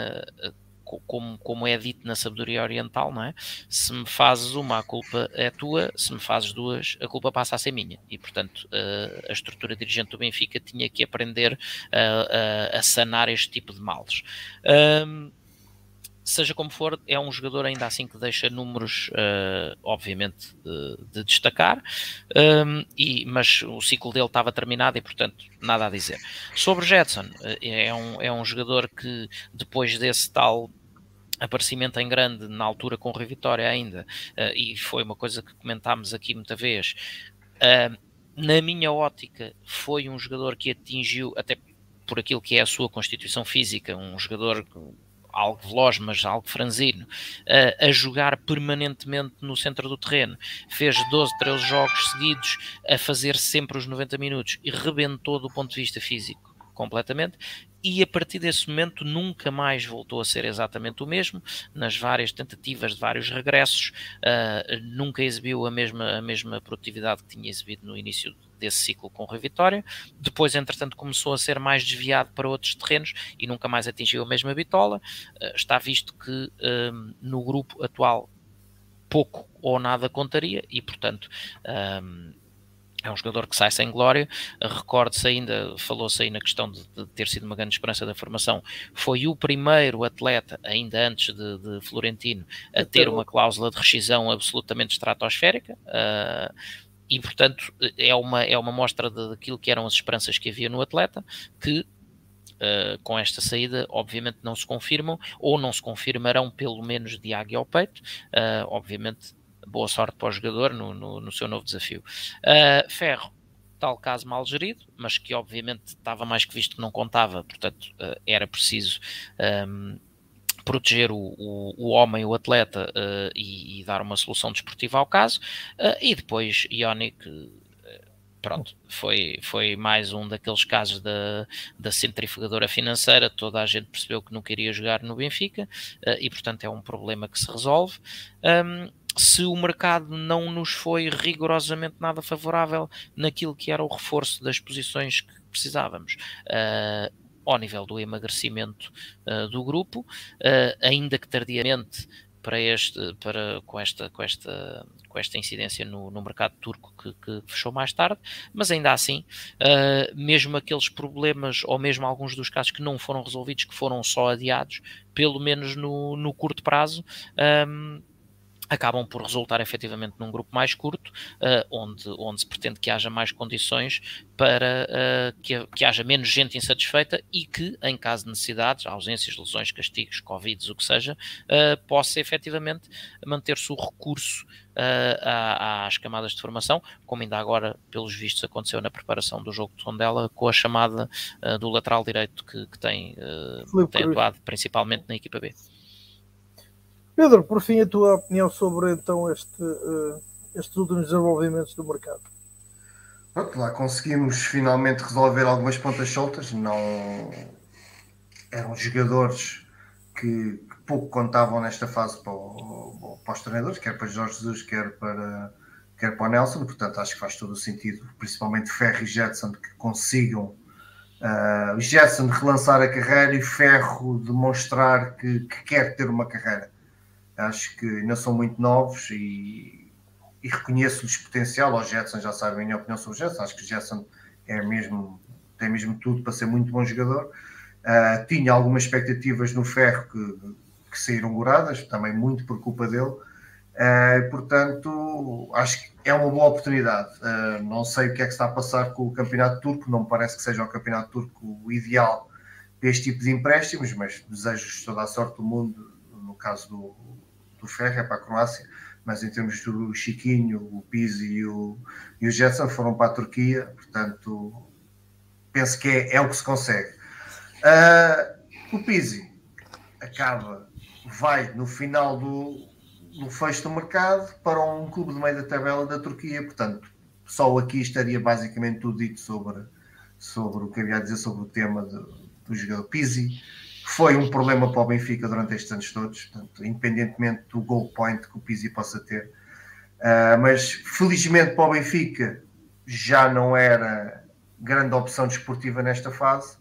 como, como é dito na sabedoria oriental, não é? Se me fazes uma, a culpa é tua, se me fazes duas, a culpa passa a ser minha. E, portanto, a estrutura dirigente do Benfica tinha que aprender a, a, a sanar este tipo de males. Seja como for, é um jogador ainda assim que deixa números, uh, obviamente, de, de destacar, um, e, mas o ciclo dele estava terminado e, portanto, nada a dizer. Sobre Jetson, uh, é, um, é um jogador que, depois desse tal aparecimento em grande na altura com o Rui Vitória ainda, uh, e foi uma coisa que comentámos aqui muita vez, na minha ótica, foi um jogador que atingiu, até por aquilo que é a sua constituição física, um jogador algo veloz, mas algo franzino, a, a jogar permanentemente no centro do terreno. Fez 12, 13 jogos seguidos a fazer sempre os 90 minutos e rebentou do ponto de vista físico completamente e a partir desse momento nunca mais voltou a ser exatamente o mesmo. Nas várias tentativas de vários regressos, uh, nunca exibiu a mesma, a mesma produtividade que tinha exibido no início desse ciclo com o Rui Vitória. Depois, entretanto, começou a ser mais desviado para outros terrenos e nunca mais atingiu a mesma bitola. Uh, está visto que uh, no grupo atual pouco ou nada contaria e, portanto é um jogador que sai sem glória. Recorde-se ainda, falou-se aí na questão de, de, ter sido uma grande esperança da formação. Foi o primeiro atleta, ainda antes de, de Florentino, a ter uma cláusula de rescisão absolutamente estratosférica. Uh, e, portanto, é uma, é uma mostra daquilo que eram as esperanças que havia no atleta, que Uh, com esta saída, obviamente não se confirmam, ou não se confirmarão, pelo menos de águia ao peito. Uh, obviamente boa sorte para o jogador no, no, no seu novo desafio. Uh, Ferro, tal caso mal gerido, mas que obviamente estava mais que visto que não contava, portanto era preciso um, proteger o, o, o, homem, o atleta uh, e, e, dar uma solução desportiva ao caso. e depois Ionic pronto, foi, foi mais um daqueles casos da, da centrifugadora financeira, toda a gente percebeu que não queria jogar no Benfica uh, e portanto é um problema que se resolve. Um, se o mercado não nos foi rigorosamente nada favorável naquilo que era o reforço das posições que precisávamos. Uh, ao nível do emagrecimento uh, do grupo, uh, ainda que tardiamente para este, para, com, esta, com, esta, com esta incidência no, no mercado turco que, que, fechou mais tarde, mas ainda assim, uh, mesmo aqueles problemas, ou mesmo alguns dos casos que não foram resolvidos, que foram só adiados, pelo menos no, no curto prazo, acabam por resultar efetivamente num grupo mais curto, uh, onde, onde se pretende que haja mais condições para uh, que, que, haja menos gente insatisfeita e que, em caso de necessidades, ausências, lesões, castigos, Covid, o que seja, uh, possa efetivamente manter-se o recurso às camadas de formação, como ainda agora, pelos vistos, aconteceu na preparação do jogo de Tondela, com a chamada do lateral direito que, que tem, tem atuado principalmente na equipa B. Pedro, por fim, a tua opinião sobre então este, uh, estes últimos desenvolvimentos do mercado. Pronto, lá conseguimos finalmente resolver algumas pontas soltas. Não eram jogadores que, que pouco contavam nesta fase para, o, para os treinadores, quer para Jorge Jesus, quer para, quer para o Nelson. Portanto, acho que faz todo o sentido, principalmente Ferro e Jetson, que consigam uh, Jetson relançar a carreira e Ferro demonstrar que, que quer ter uma carreira acho que ainda são muito novos e, e reconheço-lhes potencial. Os Jetson já sabem a minha opinião sobre o Jetson. Acho que o Jetson é mesmo, tem mesmo tudo para ser muito bom jogador. Uh, tinha algumas expectativas no ferro que, que saíram goradas, também muito por culpa dele. Uh, portanto, acho que é uma boa oportunidade. Uh, não sei o que é que está a passar com o campeonato turco, não me parece que seja o campeonato turco o ideal para este tipo de empréstimos, mas desejo toda a sorte do mundo no caso do, do Ferro, é para a Croácia, mas em termos do Chiquinho, o Pizzi e o, e o Jetson foram para a Turquia, portanto penso que é, é o que se consegue. Uh, o Pizzi acaba, vai no final do, do fecho do mercado para um clube de meio da tabela da Turquia, portanto só aqui estaria basicamente tudo dito sobre, sobre o que havia a dizer sobre o tema do, do jogador Pizzi foi um problema para o Benfica durante estes anos todos, portanto, independentemente do goal point que o Pizzi possa ter. Uh, mas felizmente para o Benfica já não era grande opção desportiva nesta fase.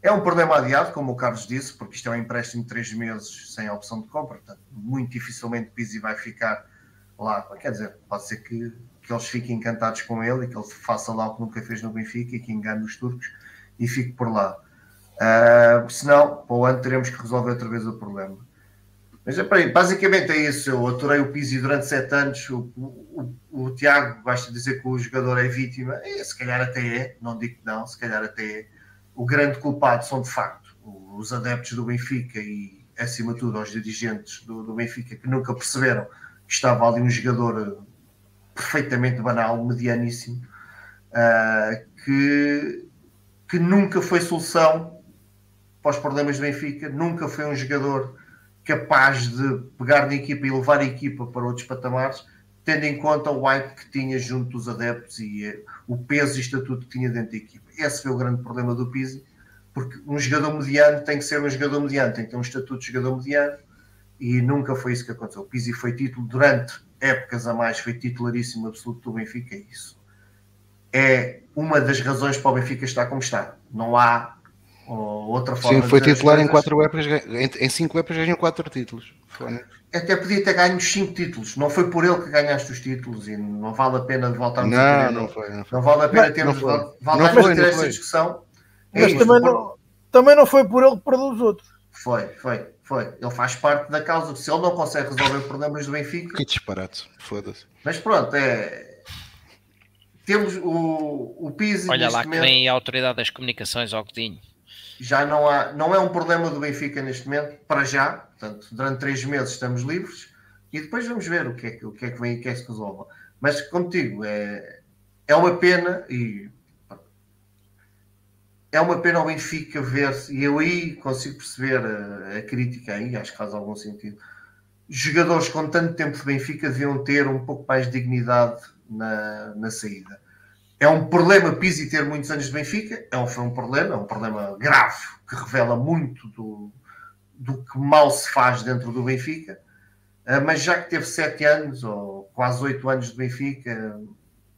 É um problema adiado, como o Carlos disse, porque isto é um empréstimo de três meses sem opção de compra, portanto, muito dificilmente Pizzi vai ficar lá. Quer dizer, pode ser que, que eles fiquem encantados com ele e que ele faça lá o que nunca fez no Benfica e que engane os turcos e fique por lá. Uh, senão, para o ano teremos que resolver outra vez o problema. Mas é para basicamente é isso. Eu aturei o Pizzi durante sete anos. O, o, o, o Tiago basta dizer que o jogador é vítima. É, se calhar até é, não digo que não, se calhar até é. O grande culpado são de facto os adeptos do Benfica e, acima de tudo, os dirigentes do, do Benfica que nunca perceberam que estava ali um jogador perfeitamente banal, medianíssimo, uh, que, que nunca foi solução para os problemas do Benfica, nunca foi um jogador capaz de pegar na equipa e levar a equipa para outros patamares, tendo em conta o hype que tinha junto dos adeptos e uh, o peso e estatuto que tinha dentro da equipa. Esse foi o grande problema do Pizzi, porque um jogador mediano tem que ser um jogador mediano, tem que ter um estatuto de jogador mediano e nunca foi isso que aconteceu. O Pizzi foi título durante épocas a mais, foi titularíssimo absoluto do Benfica, é isso. É uma das razões para o Benfica estar como está. Não há outra forma Sim, foi titular em quatro épocas, em, cinco épocas ganhou quatro títulos. Foi. até podia ter ganho 5 títulos. Não foi por ele que ganhaste os títulos e não vale a pena voltarmos Não, a ter. não foi, não foi. Não vale a pena termos não foi, a ter não esta foi. discussão. É Mas também não, também não foi por ele que perdeu os outros. Foi, foi, foi. Ele faz parte da causa. Se ele não consegue resolver problemas do Benfica, Que disparate, foda-se. mas pronto, é. Temos o, o Pizzi Olha lá que momento. vem a autoridade das comunicações ao. Já não há, não é um problema do Benfica neste momento, para já, portanto, durante três meses estamos livres e depois vamos ver o que é que, o que, é que vem e o que é que se resolve. Mas, digo, é, é uma pena e é uma pena o Benfica ver-se, e eu aí consigo perceber a, a crítica aí, acho que faz algum sentido. Jogadores com tanto tempo de Benfica deviam ter um pouco mais de dignidade na, na saída. É um problema Pizzi ter muitos anos de Benfica, é um, foi um problema, é um problema grave, que revela muito do, do que mal se faz dentro do Benfica, Ah, mas já que teve sete anos, ou quase oito anos de Benfica,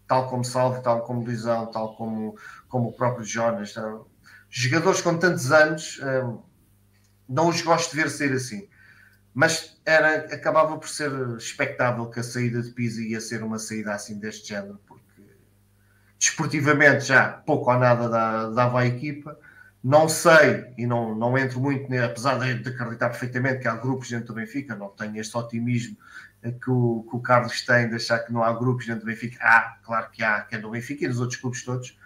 tal como Salvo, tal como Luizão, tal como, como o próprio Jonas, jogadores com tantos anos, ah, não os gosto de ver ser assim. Mas era, acabava por ser expectável que a saída de Pizzi ia ser uma saída assim deste género, desportivamente já pouco ou nada dava à equipa. Não sei, e não, não entro muito, apesar de, acreditar perfeitamente que há grupos dentro do Benfica, não tenho este otimismo eh, que o, que o Carlos tem de achar que não há grupos dentro do Benfica. Há, claro que há, que é no Benfica e nos outros clubes todos.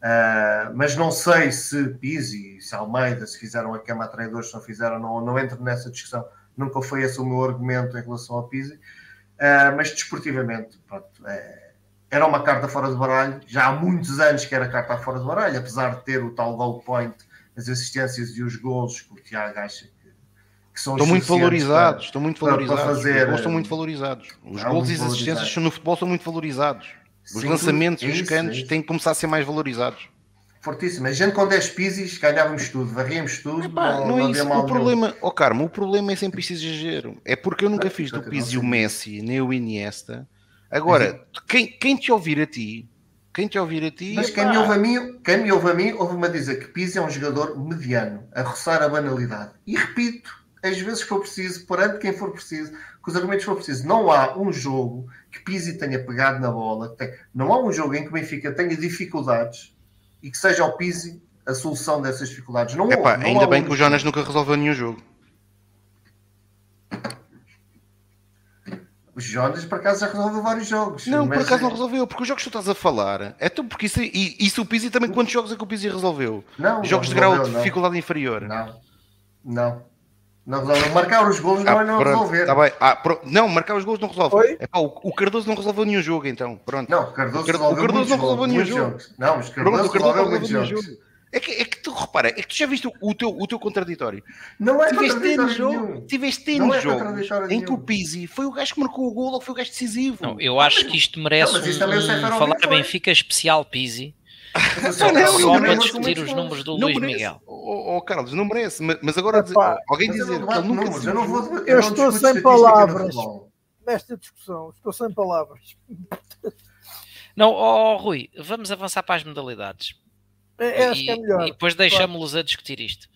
Ah, mas não sei se Pizzi, se Almeida, se fizeram a cama a se não fizeram, não, não entro nessa discussão. Nunca foi esse o meu argumento em relação ao Pizzi. Ah, mas desportivamente, pronto, é, era uma carta fora de baralho. Já há muitos anos que era carta fora de baralho, apesar de ter o tal goal point, as assistências e os gols que o Tiago acha que, que são Estão muito valorizados, para- estão muito para- para valorizados. fazer, os gols estão eh, muito valorizados. Os gols e as assistências valorizados. no futebol são muito valorizados. Os Sim, lançamentos é e os cantos é têm que começar a ser mais valorizados. Fortíssimo. A gente com 10 pisos ganhávamos tudo, varríamos tudo. Epá, não, é havia isso. mal O nenhum. problema, oh Carmo, o problema é sempre este exagero. É porque eu nunca Ah, fiz do Pizzi não o. Messi, nem o Iniesta. Agora, quem, quem te ouvir a ti, quem te ouvir a ti, Mas quem me ouve a mim, quem me ouve a mim, ouve-me a dizer que Pizzi é um jogador mediano, a roçar a banalidade. E repito, às vezes que for preciso, perante quem for preciso, que os argumentos for preciso, não há um jogo que Pizzi tenha pegado na bola, que tem- não há um jogo em que o Benfica tenha dificuldades e que seja o Pizzi a solução dessas dificuldades. Não, epá, houve, não ainda há bem um que o Jonas nunca resolveu nenhum jogo. O Jonas, por acaso, já resolveu vários jogos. Não, mas, por acaso não eh, resolveu, porque os jogos que tu estás a falar, é tu, porque isso, e, isso o Pizzi também, quantos jogos é que o Pizzi resolveu? Não, jogos não de grau de resolveu, não. dificuldade inferior. Não, não. Não resolveu. Marcar os golos não Ah, é não pronto, resolver. tá bem. Ah, pro- Não, marcar os gols não resolve. Foi? Epá, o, o Cardoso não resolveu nenhum jogo, então. Pronto. Não, o Cardoso, O Car- o resolveu Cardoso muitos não resolveu nenhum muitos jogo. jogos. Não, mas Pronto, Cardoso o Cardoso resolveu não muitos resolveu nenhum jogos. jogo. É que, é que tu repara, é que tu já viste o, o teu, o teu contraditório. Não é Tiveste contraditório jogo, tiveste Não é contraditório em que o. Pizzi foi o gajo que marcou o gol ou foi o gajo decisivo. Não, eu acho que isto merece Não, isto um, o Seferovic falar foi. Benfica especial Pizzi, Mas Não, só não para merece. discutir os números do Luís merece. Miguel. Oh, oh, Carlos, não merece. Mas, agora Epá, alguém eu dizer que ele nunca eu não vou Eu não estou sem palavras. Nesta discussão, estou sem palavras. Não, ó Rui, vamos avançar para as modalidades. É, acho e, que é melhor. e depois deixamos-los a discutir isto.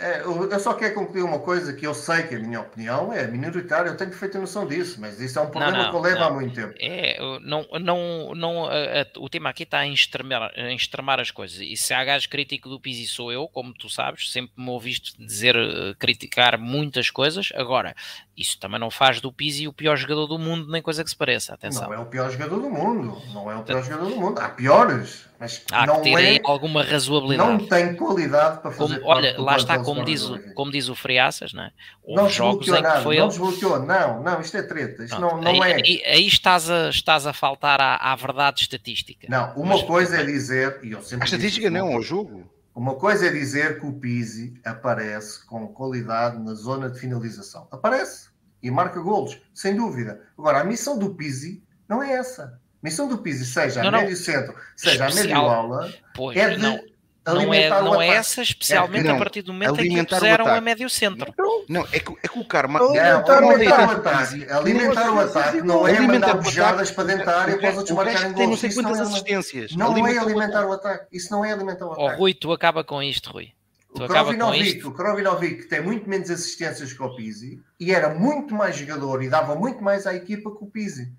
É, eu só quero concluir uma coisa que eu sei que a minha opinião é minoritária, eu tenho perfeita noção disso, mas isso é um problema não, que eu levo não. há muito tempo. É, não, não, não, a- a- o tema aqui está em extremar, em extremar as coisas. E se há gajo crítico do Pizzi sou eu, como tu sabes, sempre me ouviste dizer, eh, criticar muitas coisas. Agora, isso também não faz do Pizzi o pior jogador do mundo, nem coisa que se pareça. Atenção. Não é o pior jogador do mundo, não é o pior jogador do mundo. Há piores, mas Há não que é, alguma razoabilidade. não tem qualidade para Como- fazer olha, parte do lá está, como diz, o, como diz o Friaças, não é? Não Houve jogos desbloqueou em que nada, foi não ele. desbloqueou, não, não, isto é treta, isto Pronto, não, não aí, é. aí- aí estás, a, estás a faltar à, à verdade estatística. Não, uma Mas- coisa é dizer, e eu sempre A estatística não, ao jogo. Uma coisa é dizer que o Pizzi aparece com qualidade na zona de finalização. Aparece e marca golos, sem dúvida. Agora, a missão do Pizzi não é essa. A missão do Pizzi, seja Não, a não. médio centro, seja a médio Especial. aula, Pois, é de não, não é, alimentar o não é ataque. essa, especialmente Não, a partir do momento em que alimentar puseram a médio centro. Não, é que, é que o Karma. Não, É, Alimentar o alimentar o ataque. Alimentar o Não, ataque não é alimentar mandar ataque, para dentro da área para os outros marcarem tem não sei não quantas é assistências. Não é Alimentar o alimentar ataque. Isso não é alimentar o Ó ataque. Rui, tu acaba com isto, Rui. Tu o Krovinovic, o Krovinovic tem muito menos assistências que o Pizzi e era muito mais jogador e dava muito mais à equipa que o Pizzi.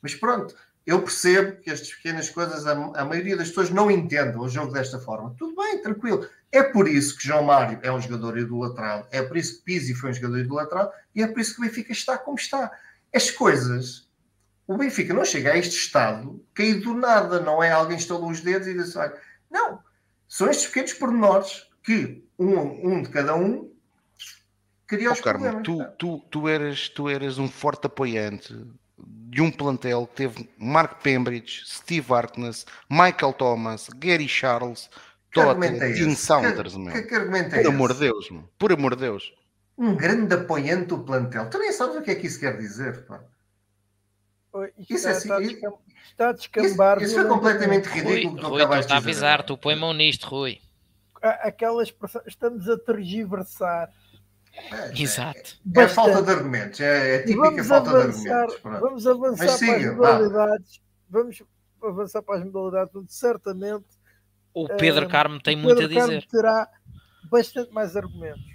Mas pronto, eu percebo que estas pequenas coisas a, a maioria das pessoas não entendem o jogo desta forma. Tudo bem, tranquilo. É por isso que João Mário é um jogador idolatrado, é por isso que Pizzi foi um jogador idolatrado e é por isso que o Benfica está como está. As coisas, o Benfica não chega a este estado caído do nada, não é alguém estalou os dedos e disse, olha, não, são estes pequenos pormenores que um, um de cada um os oh, Carmo, tu, tu, tu, eras, tu eras um forte apoiante de um plantel que teve Mark Pembridge, Steve Harkness, Michael Thomas, Gary Charles, Totti, é Dean Saunders, meu. Que, que argumento é Por amor de Deus, meu. Por amor de Deus. Um grande apoiante do plantel. Tu nem sabes o que é que isso quer dizer, pá. Isso, é está, é assim, está a descambar. Isso, isso foi completamente ridículo. Rui, Rui tu está a avisar, tu põe mão nisto, Rui. Aquela expressão, estamos a tergiversar. É, é, Exato. É, é, falta de argumentos, é, é típica falta avançar, de argumentos. Vamos avançar Mas, para as modalidades. Vamos avançar para as modalidades, onde certamente o Pedro uh, Carmo tem muito a dizer. Carmo terá bastante mais argumentos.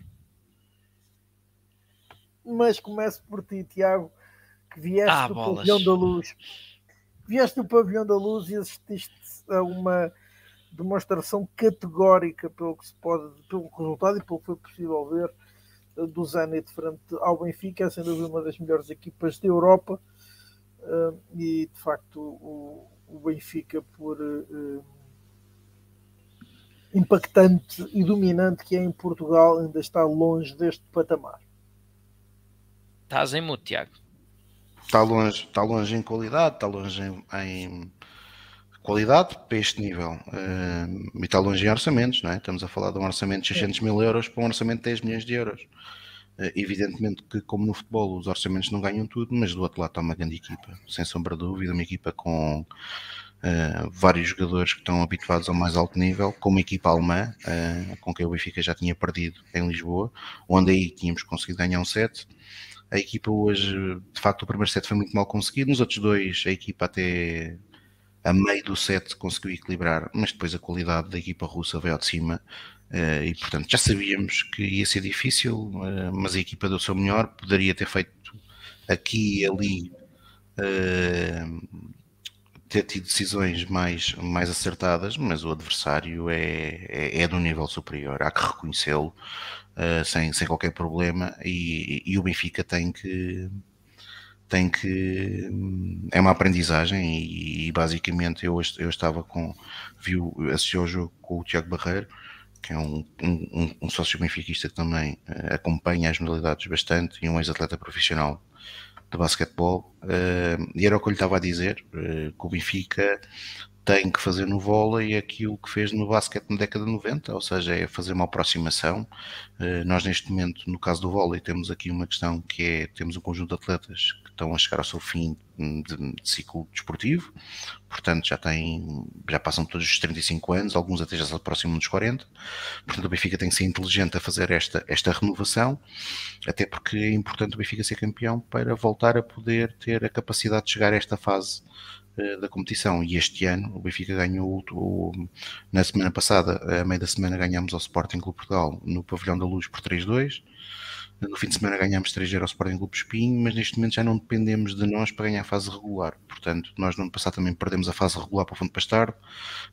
Mas começo por ti, Tiago, que vieste ah, do bolas. pavilhão da luz. Vieste do pavilhão da luz e assististe a uma demonstração categórica pelo que se pode, pelo resultado e pelo que foi possível ver do Zenit frente ao Benfica, é sem dúvida uma das melhores equipas da Europa uh, e de facto o, o Benfica por uh, impactante e dominante que é em Portugal ainda está longe deste patamar. Estás em mudo, Tiago. Está longe, está longe em qualidade, está longe em, em qualidade para este nível. Uh, e está longe em orçamentos, não é? Estamos a falar de um orçamento de 600 mil euros para um orçamento de 10 milhões de euros. Uh, evidentemente que, como no futebol, os orçamentos não ganham tudo, mas do outro lado está uma grande equipa, sem sombra de dúvida, uma equipa com uh, vários jogadores que estão habituados ao mais alto nível, como uma equipa alemã, com quem o Benfica já tinha perdido em Lisboa, onde aí tínhamos conseguido ganhar um set. A equipa hoje, de facto, o primeiro set foi muito mal conseguido, nos outros dois a equipa até a meio do set conseguiu equilibrar, mas depois a qualidade da equipa russa veio de cima uh, e portanto já sabíamos que ia ser difícil, uh, mas a equipa deu o seu melhor, poderia ter feito aqui e ali uh, ter tido decisões mais, mais acertadas, mas o adversário é, é, é de um nível superior, há que reconhecê-lo sem, sem qualquer problema e, e o Benfica tem que tem que é uma aprendizagem e, e, basicamente eu, eu estava com viu assisti ao jogo com o Tiago Barreiro que é um, um, um sócio benfiquista que também uh, acompanha as modalidades bastante e um ex-atleta profissional de basquetebol uh, e era o que eu lhe estava a dizer uh, que o Benfica tem que fazer no vôlei aquilo que fez no basquete na década de 90, ou seja, é fazer uma aproximação. Uh, nós neste momento, no caso do vôlei, temos aqui uma questão que é, temos um conjunto de atletas que estão a chegar ao seu fim de, ciclo desportivo, portanto já têm, já passam todos os 35 anos, alguns até já se aproximam dos 40, portanto o Benfica tem que ser inteligente a fazer esta, esta renovação, até porque é importante o Benfica ser campeão para voltar a poder ter a capacidade de chegar a esta fase eh, da competição. E este ano o Benfica ganhou o, na semana passada, a meio da semana ganhamos ao Sporting Clube Portugal no Pavilhão da Luz por 3-2. No fim de semana ganhámos 3-0 ao Sporting Clube Espinho, mas neste momento já não dependemos de nós para ganhar a fase regular. Portanto, nós no ano passado também perdemos a fase regular para o Fundo Pastardo,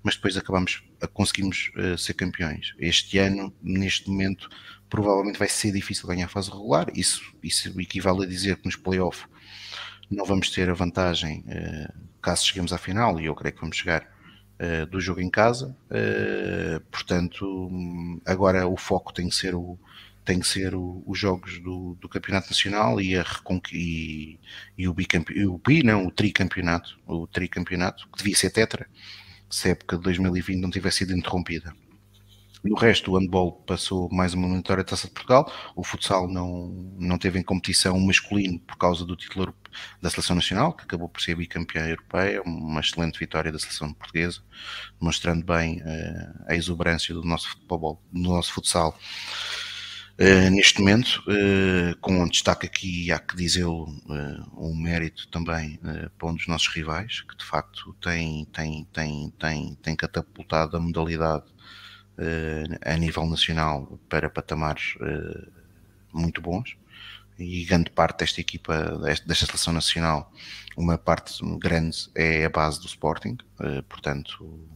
mas depois acabamos, conseguimos uh, ser campeões. Este ano, neste momento, provavelmente vai ser difícil ganhar a fase regular. Isso, isso equivale a dizer que nos playoffs não vamos ter a vantagem uh, caso cheguemos à final, e eu creio que vamos chegar uh, do jogo em casa. Uh, portanto, agora o foco tem que ser o, tem que ser o, os jogos do, do, Campeonato Nacional e, a e, e o, bicampe, o bi, não, o tricampeonato, o tricampeonato, que devia ser tetra, se a época de 2020 não tivesse sido interrompida. No resto, o handball passou mais uma eliminatória da Taça de Portugal. O futsal não, não teve em competição masculino por causa do título da Seleção Nacional, que acabou por ser bicampeã europeia. Uma excelente vitória da seleção portuguesa, demonstrando bem uh, a exuberância do nosso futebol, do nosso futsal. Uh, neste momento, uh, com um destaque aqui, há que dizê-lo, uh, um mérito também para um dos nossos rivais, que de facto tem, tem, tem, tem, tem catapultado a modalidade a nível nacional para patamares muito bons. E grande parte desta equipa, desta, seleção nacional, uma parte grande é a base do Sporting, portanto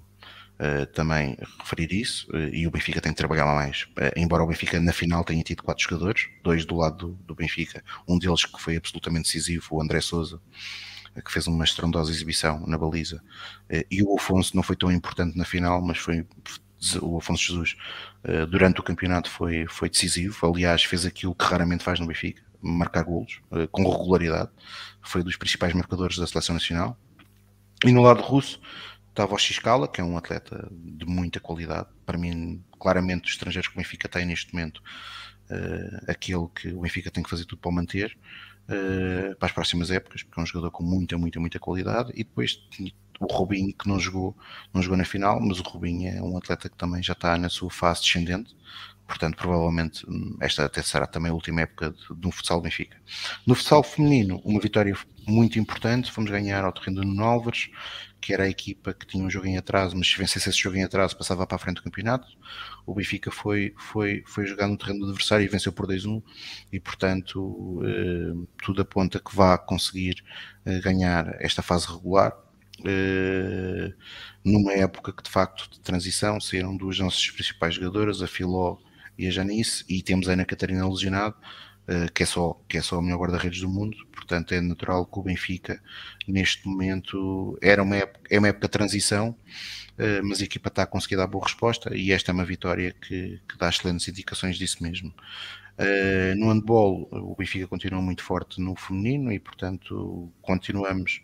Uh, também referir isso, e o Benfica tem que trabalhar mais. Embora o Benfica na final tenha tido quatro jogadores, dois do lado do, do Benfica, um deles que foi absolutamente decisivo, o André Souza, que fez uma estrondosa exibição na baliza, e o Afonso não foi tão importante na final, mas foi o Afonso Jesus durante o campeonato foi, foi decisivo, aliás fez aquilo que raramente faz no Benfica, marcar golos, com regularidade, foi dos principais marcadores da seleção nacional. E no lado russo, estava o Xcala, que é um atleta de muita qualidade. Para mim, claramente, os estrangeiros que o Benfica tem neste momento, uh, aquele que o Benfica tem que fazer tudo para o manter para as próximas épocas, porque é um jogador com muita, muita, muita qualidade. E depois o Robinho, que não jogou, não jogou na final, mas o Robinho é um atleta que também já está na sua fase descendente. Portanto, provavelmente hum, esta até será também a última época de, de um futsal Benfica. No futsal feminino, uma vitória muito importante. Fomos ganhar ao terreno do Nuno que era a equipa que tinha um jogo em atraso, mas se vencesse esse jogo em atraso passava para a frente do campeonato. O Benfica foi, foi, foi jogar no terreno do adversário e venceu por 2-1 e portanto eh, tudo aponta que vá conseguir eh, ganhar esta fase regular. Eh, numa época que de facto de transição saíram duas nossas principais jogadoras, a Filó e a Janice, e temos a Ana Catarina lesionado, eh, que, é só, que é só o melhor guarda-redes do mundo, portanto é natural que o Benfica neste momento era uma época, é uma época de transição, uh, mas a equipa está a conseguir dar boa resposta e esta é uma vitória que, que dá excelentes indicações disso mesmo. Uh, no handball, o Benfica continua muito forte no feminino e, portanto, continuamos,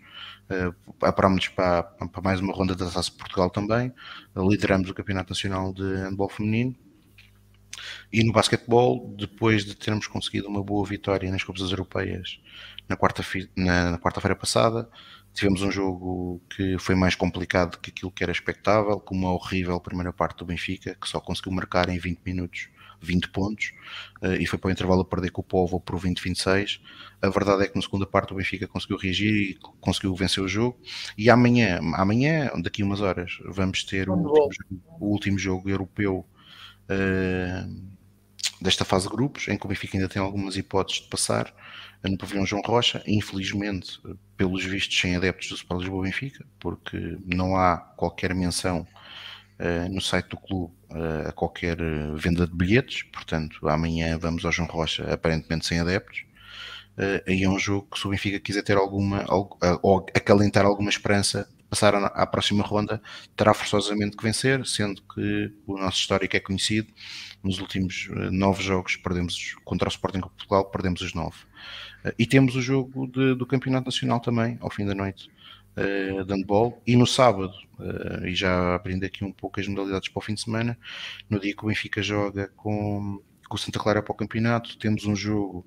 uh, aparamos para, para mais uma ronda da Taça de Portugal também. lideramos o Campeonato Nacional de Handball Feminino e no basquetebol, depois de termos conseguido uma boa vitória nas Copas Europeias na quarta-feira na, quarta passada, tivemos um jogo que foi mais complicado que aquilo que era expectável, com uma horrível primeira parte do Benfica, que só conseguiu marcar em 20 minutos 20 pontos uh, e foi para o intervalo a perder com o Povo por 20-26. A verdade é que na segunda parte o Benfica conseguiu reagir e conseguiu vencer o jogo. E amanhã, amanhã daqui a umas horas, vamos ter o último, jogo, o último jogo europeu uh, desta fase de grupos, em que o Benfica ainda tem algumas hipóteses de passar no pavilhão João Rocha, infelizmente, pelos vistos sem adeptos do Sport Lisboa Benfica, porque não há qualquer menção uh, no site do clube uh, a qualquer venda de bilhetes, portanto, amanhã vamos ao João Rocha aparentemente sem adeptos. Aí é um jogo que se o Benfica quiser ter alguma, ou acalentar alguma esperança passar à próxima ronda, terá forçosamente que vencer, sendo que o nosso histórico é conhecido. Nos últimos eh, nove jogos perdemos contra o Sporting de Portugal, perdemos os nove. Eh, e temos o jogo de, do Campeonato Nacional também, ao fim da noite, uh, de handball. E no sábado, uh, e já aprendi aqui um pouco as modalidades para o fim de semana, no dia que o Benfica joga com, com o Santa Clara para o campeonato, temos um jogo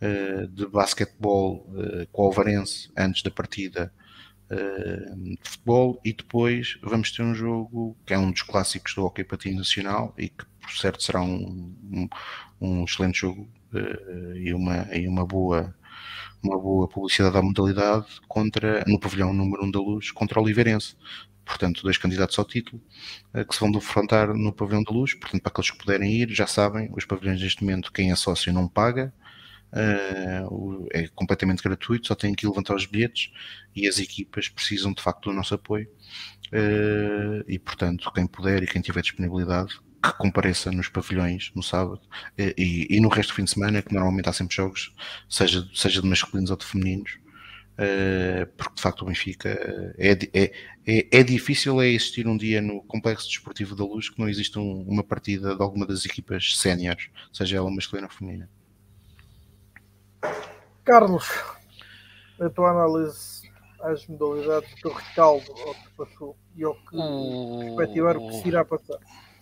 uh, de basquetebol com o Alvarense antes da partida de futebol e depois vamos ter um jogo que é um dos clássicos do hockey patins nacional e que por certo será um, um, um excelente jogo e, uma, e uma boa uma boa publicidade à modalidade contra, no pavilhão número 1 um da Luz contra o Oliveirense portanto, dois candidatos ao título uh, que se vão defrontar no pavilhão da luz. Portanto, para aqueles que puderem ir, já sabem, os pavilhões neste momento, quem é sócio não paga, Uh, é completamente gratuito, só tem que levantar os bilhetes e as equipas precisam de facto do nosso apoio. Uh, e portanto, quem puder e quem tiver disponibilidade, que compareça nos pavilhões no sábado e, e, no resto do fim de semana, que normalmente há sempre jogos, seja, seja de masculinos ou de femininos, porque de facto o Benfica é, é, é, é, difícil é existir um dia no Complexo Desportivo da Luz que não exista um, uma partida de alguma das equipas séniores, seja ela masculina ou feminina. Carlos, a tua análise às modalidades do teu rescaldo ao que passou e ao que o... perspectivar o que se irá passar.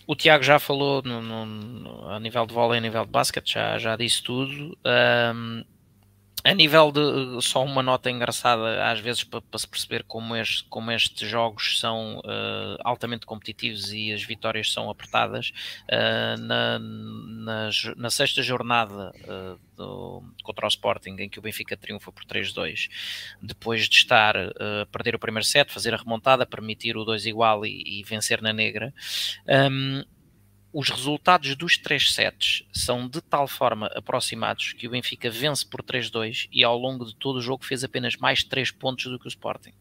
O Tiago já falou no, no, a nível de vôlei, a nível de basquete, já, já disse tudo. Um, a nível de só uma nota engraçada, às vezes para, para se perceber como, este, como estes jogos são uh, altamente competitivos e as vitórias são apertadas, uh, na, na, na, sexta jornada uh, do, contra o Sporting, em que o Benfica triunfa por 3-2, depois de estar a perder o primeiro set, fazer a remontada, permitir o 2 igual e, e vencer na negra. Um, os resultados dos três sets são de tal forma aproximados que o Benfica vence por 3-2 e ao longo de todo o jogo fez apenas mais 3 pontos do que o Sporting.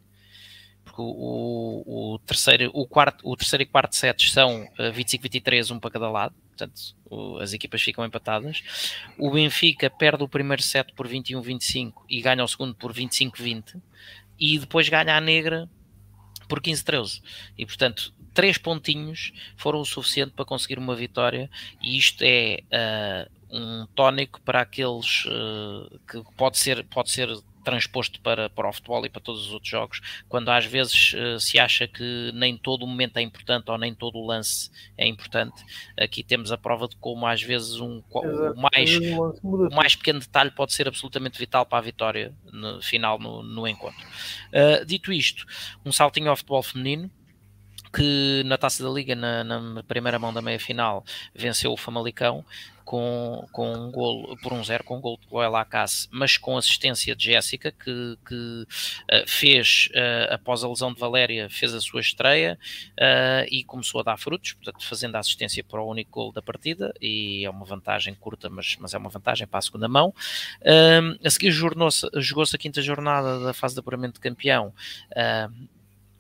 Porque o, o, o terceiro, o, quarto, o terceiro e quarto sets são 25-23, um para cada lado, portanto o, as equipas ficam empatadas. O Benfica perde o primeiro set por 21-25 e ganha o segundo por 25-20 e depois ganha a negra por 15-13. E portanto, três pontinhos foram o suficiente para conseguir uma vitória, e isto é uh, um tónico para aqueles uh, que pode ser, pode ser transposto para, para o futebol e para todos os outros jogos, quando às vezes uh, se acha que nem todo o momento é importante ou nem todo o lance é importante, aqui temos a prova de como às vezes um, o, mais, o mais pequeno detalhe pode ser absolutamente vital para a vitória no, final no, no encontro. Uh, dito isto, um saltinho ao futebol feminino, que na Taça da Liga, na, na primeira mão da meia-final, venceu o Famalicão com, com um golo, por um zero, com um gol de Chloé Lacasse, mas com assistência de Jéssica, que, que uh, fez, uh, após a lesão de Valéria, fez a sua estreia uh, e começou a dar frutos, portanto, fazendo a assistência para o único gol da partida, e é uma vantagem curta, mas, mas é uma vantagem para a segunda mão. a seguir jogou-se a quinta jornada da fase de apuramento de campeão,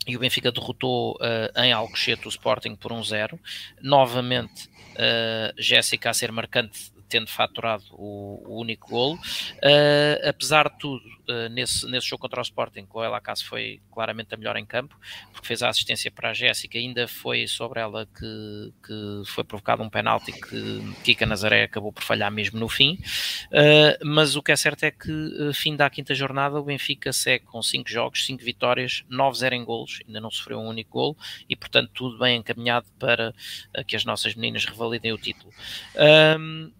e o Benfica derrotou uh, em Alcochete o Sporting por 1-0. Um Novamente, uh, Jéssica a ser marcante tendo faturado o, o único golo. Uh, apesar de tudo, uh, nesse, nesse jogo contra o Sporting, Chloé Lacasse foi claramente a melhor em campo, porque fez a assistência para a Jéssica, ainda foi sobre ela que, que foi provocado um penalti que Kika Nazaré acabou por falhar mesmo no fim. Uh, mas o que é certo é que, fim da quinta jornada, o Benfica segue com 5 jogos, 5 vitórias, 9-0 em golos, ainda não sofreu um único golo, e portanto tudo bem encaminhado para que as nossas meninas revalidem o título. Um,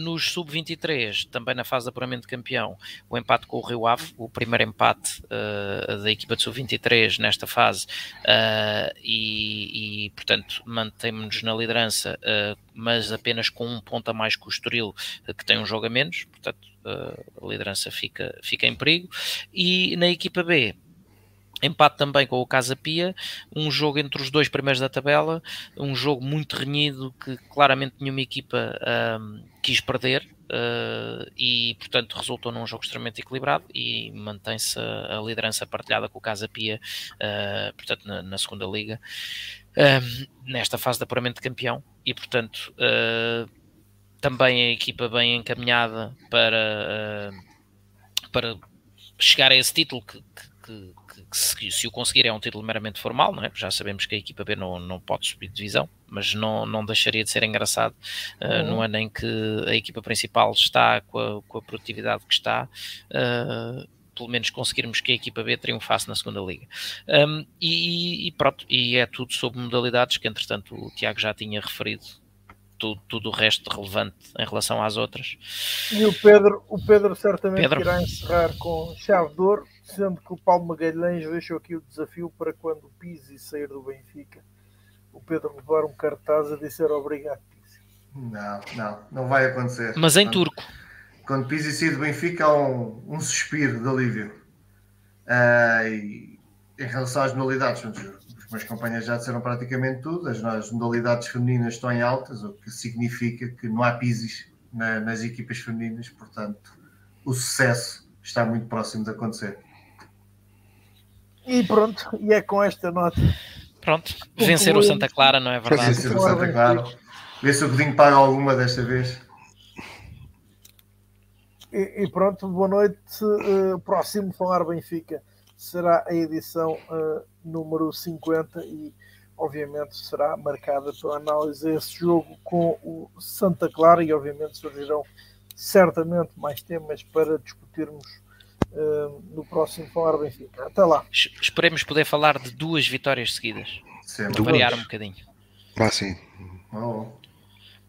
nos sub-23, também na fase de apuramento de campeão, o empate com o Rio Ave, o primeiro empate uh, da equipa de sub-23 nesta fase, uh, e, e, portanto mantemos-nos na liderança, uh, mas apenas com um ponto a mais que o Estoril, que tem um jogo a menos, portanto a liderança fica, fica em perigo. E na equipa B, Empate também com o Casa Pia, um jogo entre os dois primeiros da tabela, um jogo muito renhido que claramente nenhuma equipa um, quis perder uh, e, portanto, resultou num jogo extremamente equilibrado e mantém-se a, liderança partilhada com o Casa Pia, uh, portanto, na, na, segunda liga, uh, nesta fase de apuramento de campeão e, portanto, também a equipa bem encaminhada para, para chegar a esse título que, que se, se, o conseguir é um título meramente formal, não é? já sabemos que a equipa B não, não pode subir de divisão, mas não, não deixaria de ser engraçado uh, uhum. no ano em que a equipa principal está com a, com a produtividade que está. Uh, pelo menos conseguirmos que a equipa B triunfasse na segunda liga. Um, e, e, pronto, e é tudo sobre modalidades que entretanto o Tiago já tinha referido tudo, tudo o resto relevante em relação às outras. E o Pedro, o Pedro certamente Pedro. irá encerrar com chave de ouro sendo que o Paulo Magalhães deixou aqui o desafio para quando o Pizzi sair do Benfica, o Pedro levar um cartaz a dizer obrigado, Pizzi. Não, não, não vai acontecer. Mas em turco. Quando Pizzi sair do Benfica há um, um suspiro de alívio. Uh, e em relação às modalidades, os meus companheiros já disseram praticamente tudo, as, as modalidades femininas estão em altas, o que significa que não há Pizzis na, nas equipas femininas, portanto o sucesso está muito próximo de acontecer. E pronto, e é com esta nota. Pronto, vencer o Santa Clara, não é verdade? Vencer o Santa Clara. Vê se o Godinho paga alguma desta vez. E, e pronto, boa noite. Uh, próximo Falar Benfica será a edição uh, número 50 e obviamente será marcada pela análise desse jogo com o Santa Clara e obviamente surgirão certamente mais temas para discutirmos uh, no próximo Falar Benfica. Até lá. Esperemos poder falar de duas vitórias seguidas. Sempre. Variar um bocadinho. Ah, sim. Oh.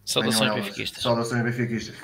Saudações benfiquistas. Saudações benfiquistas.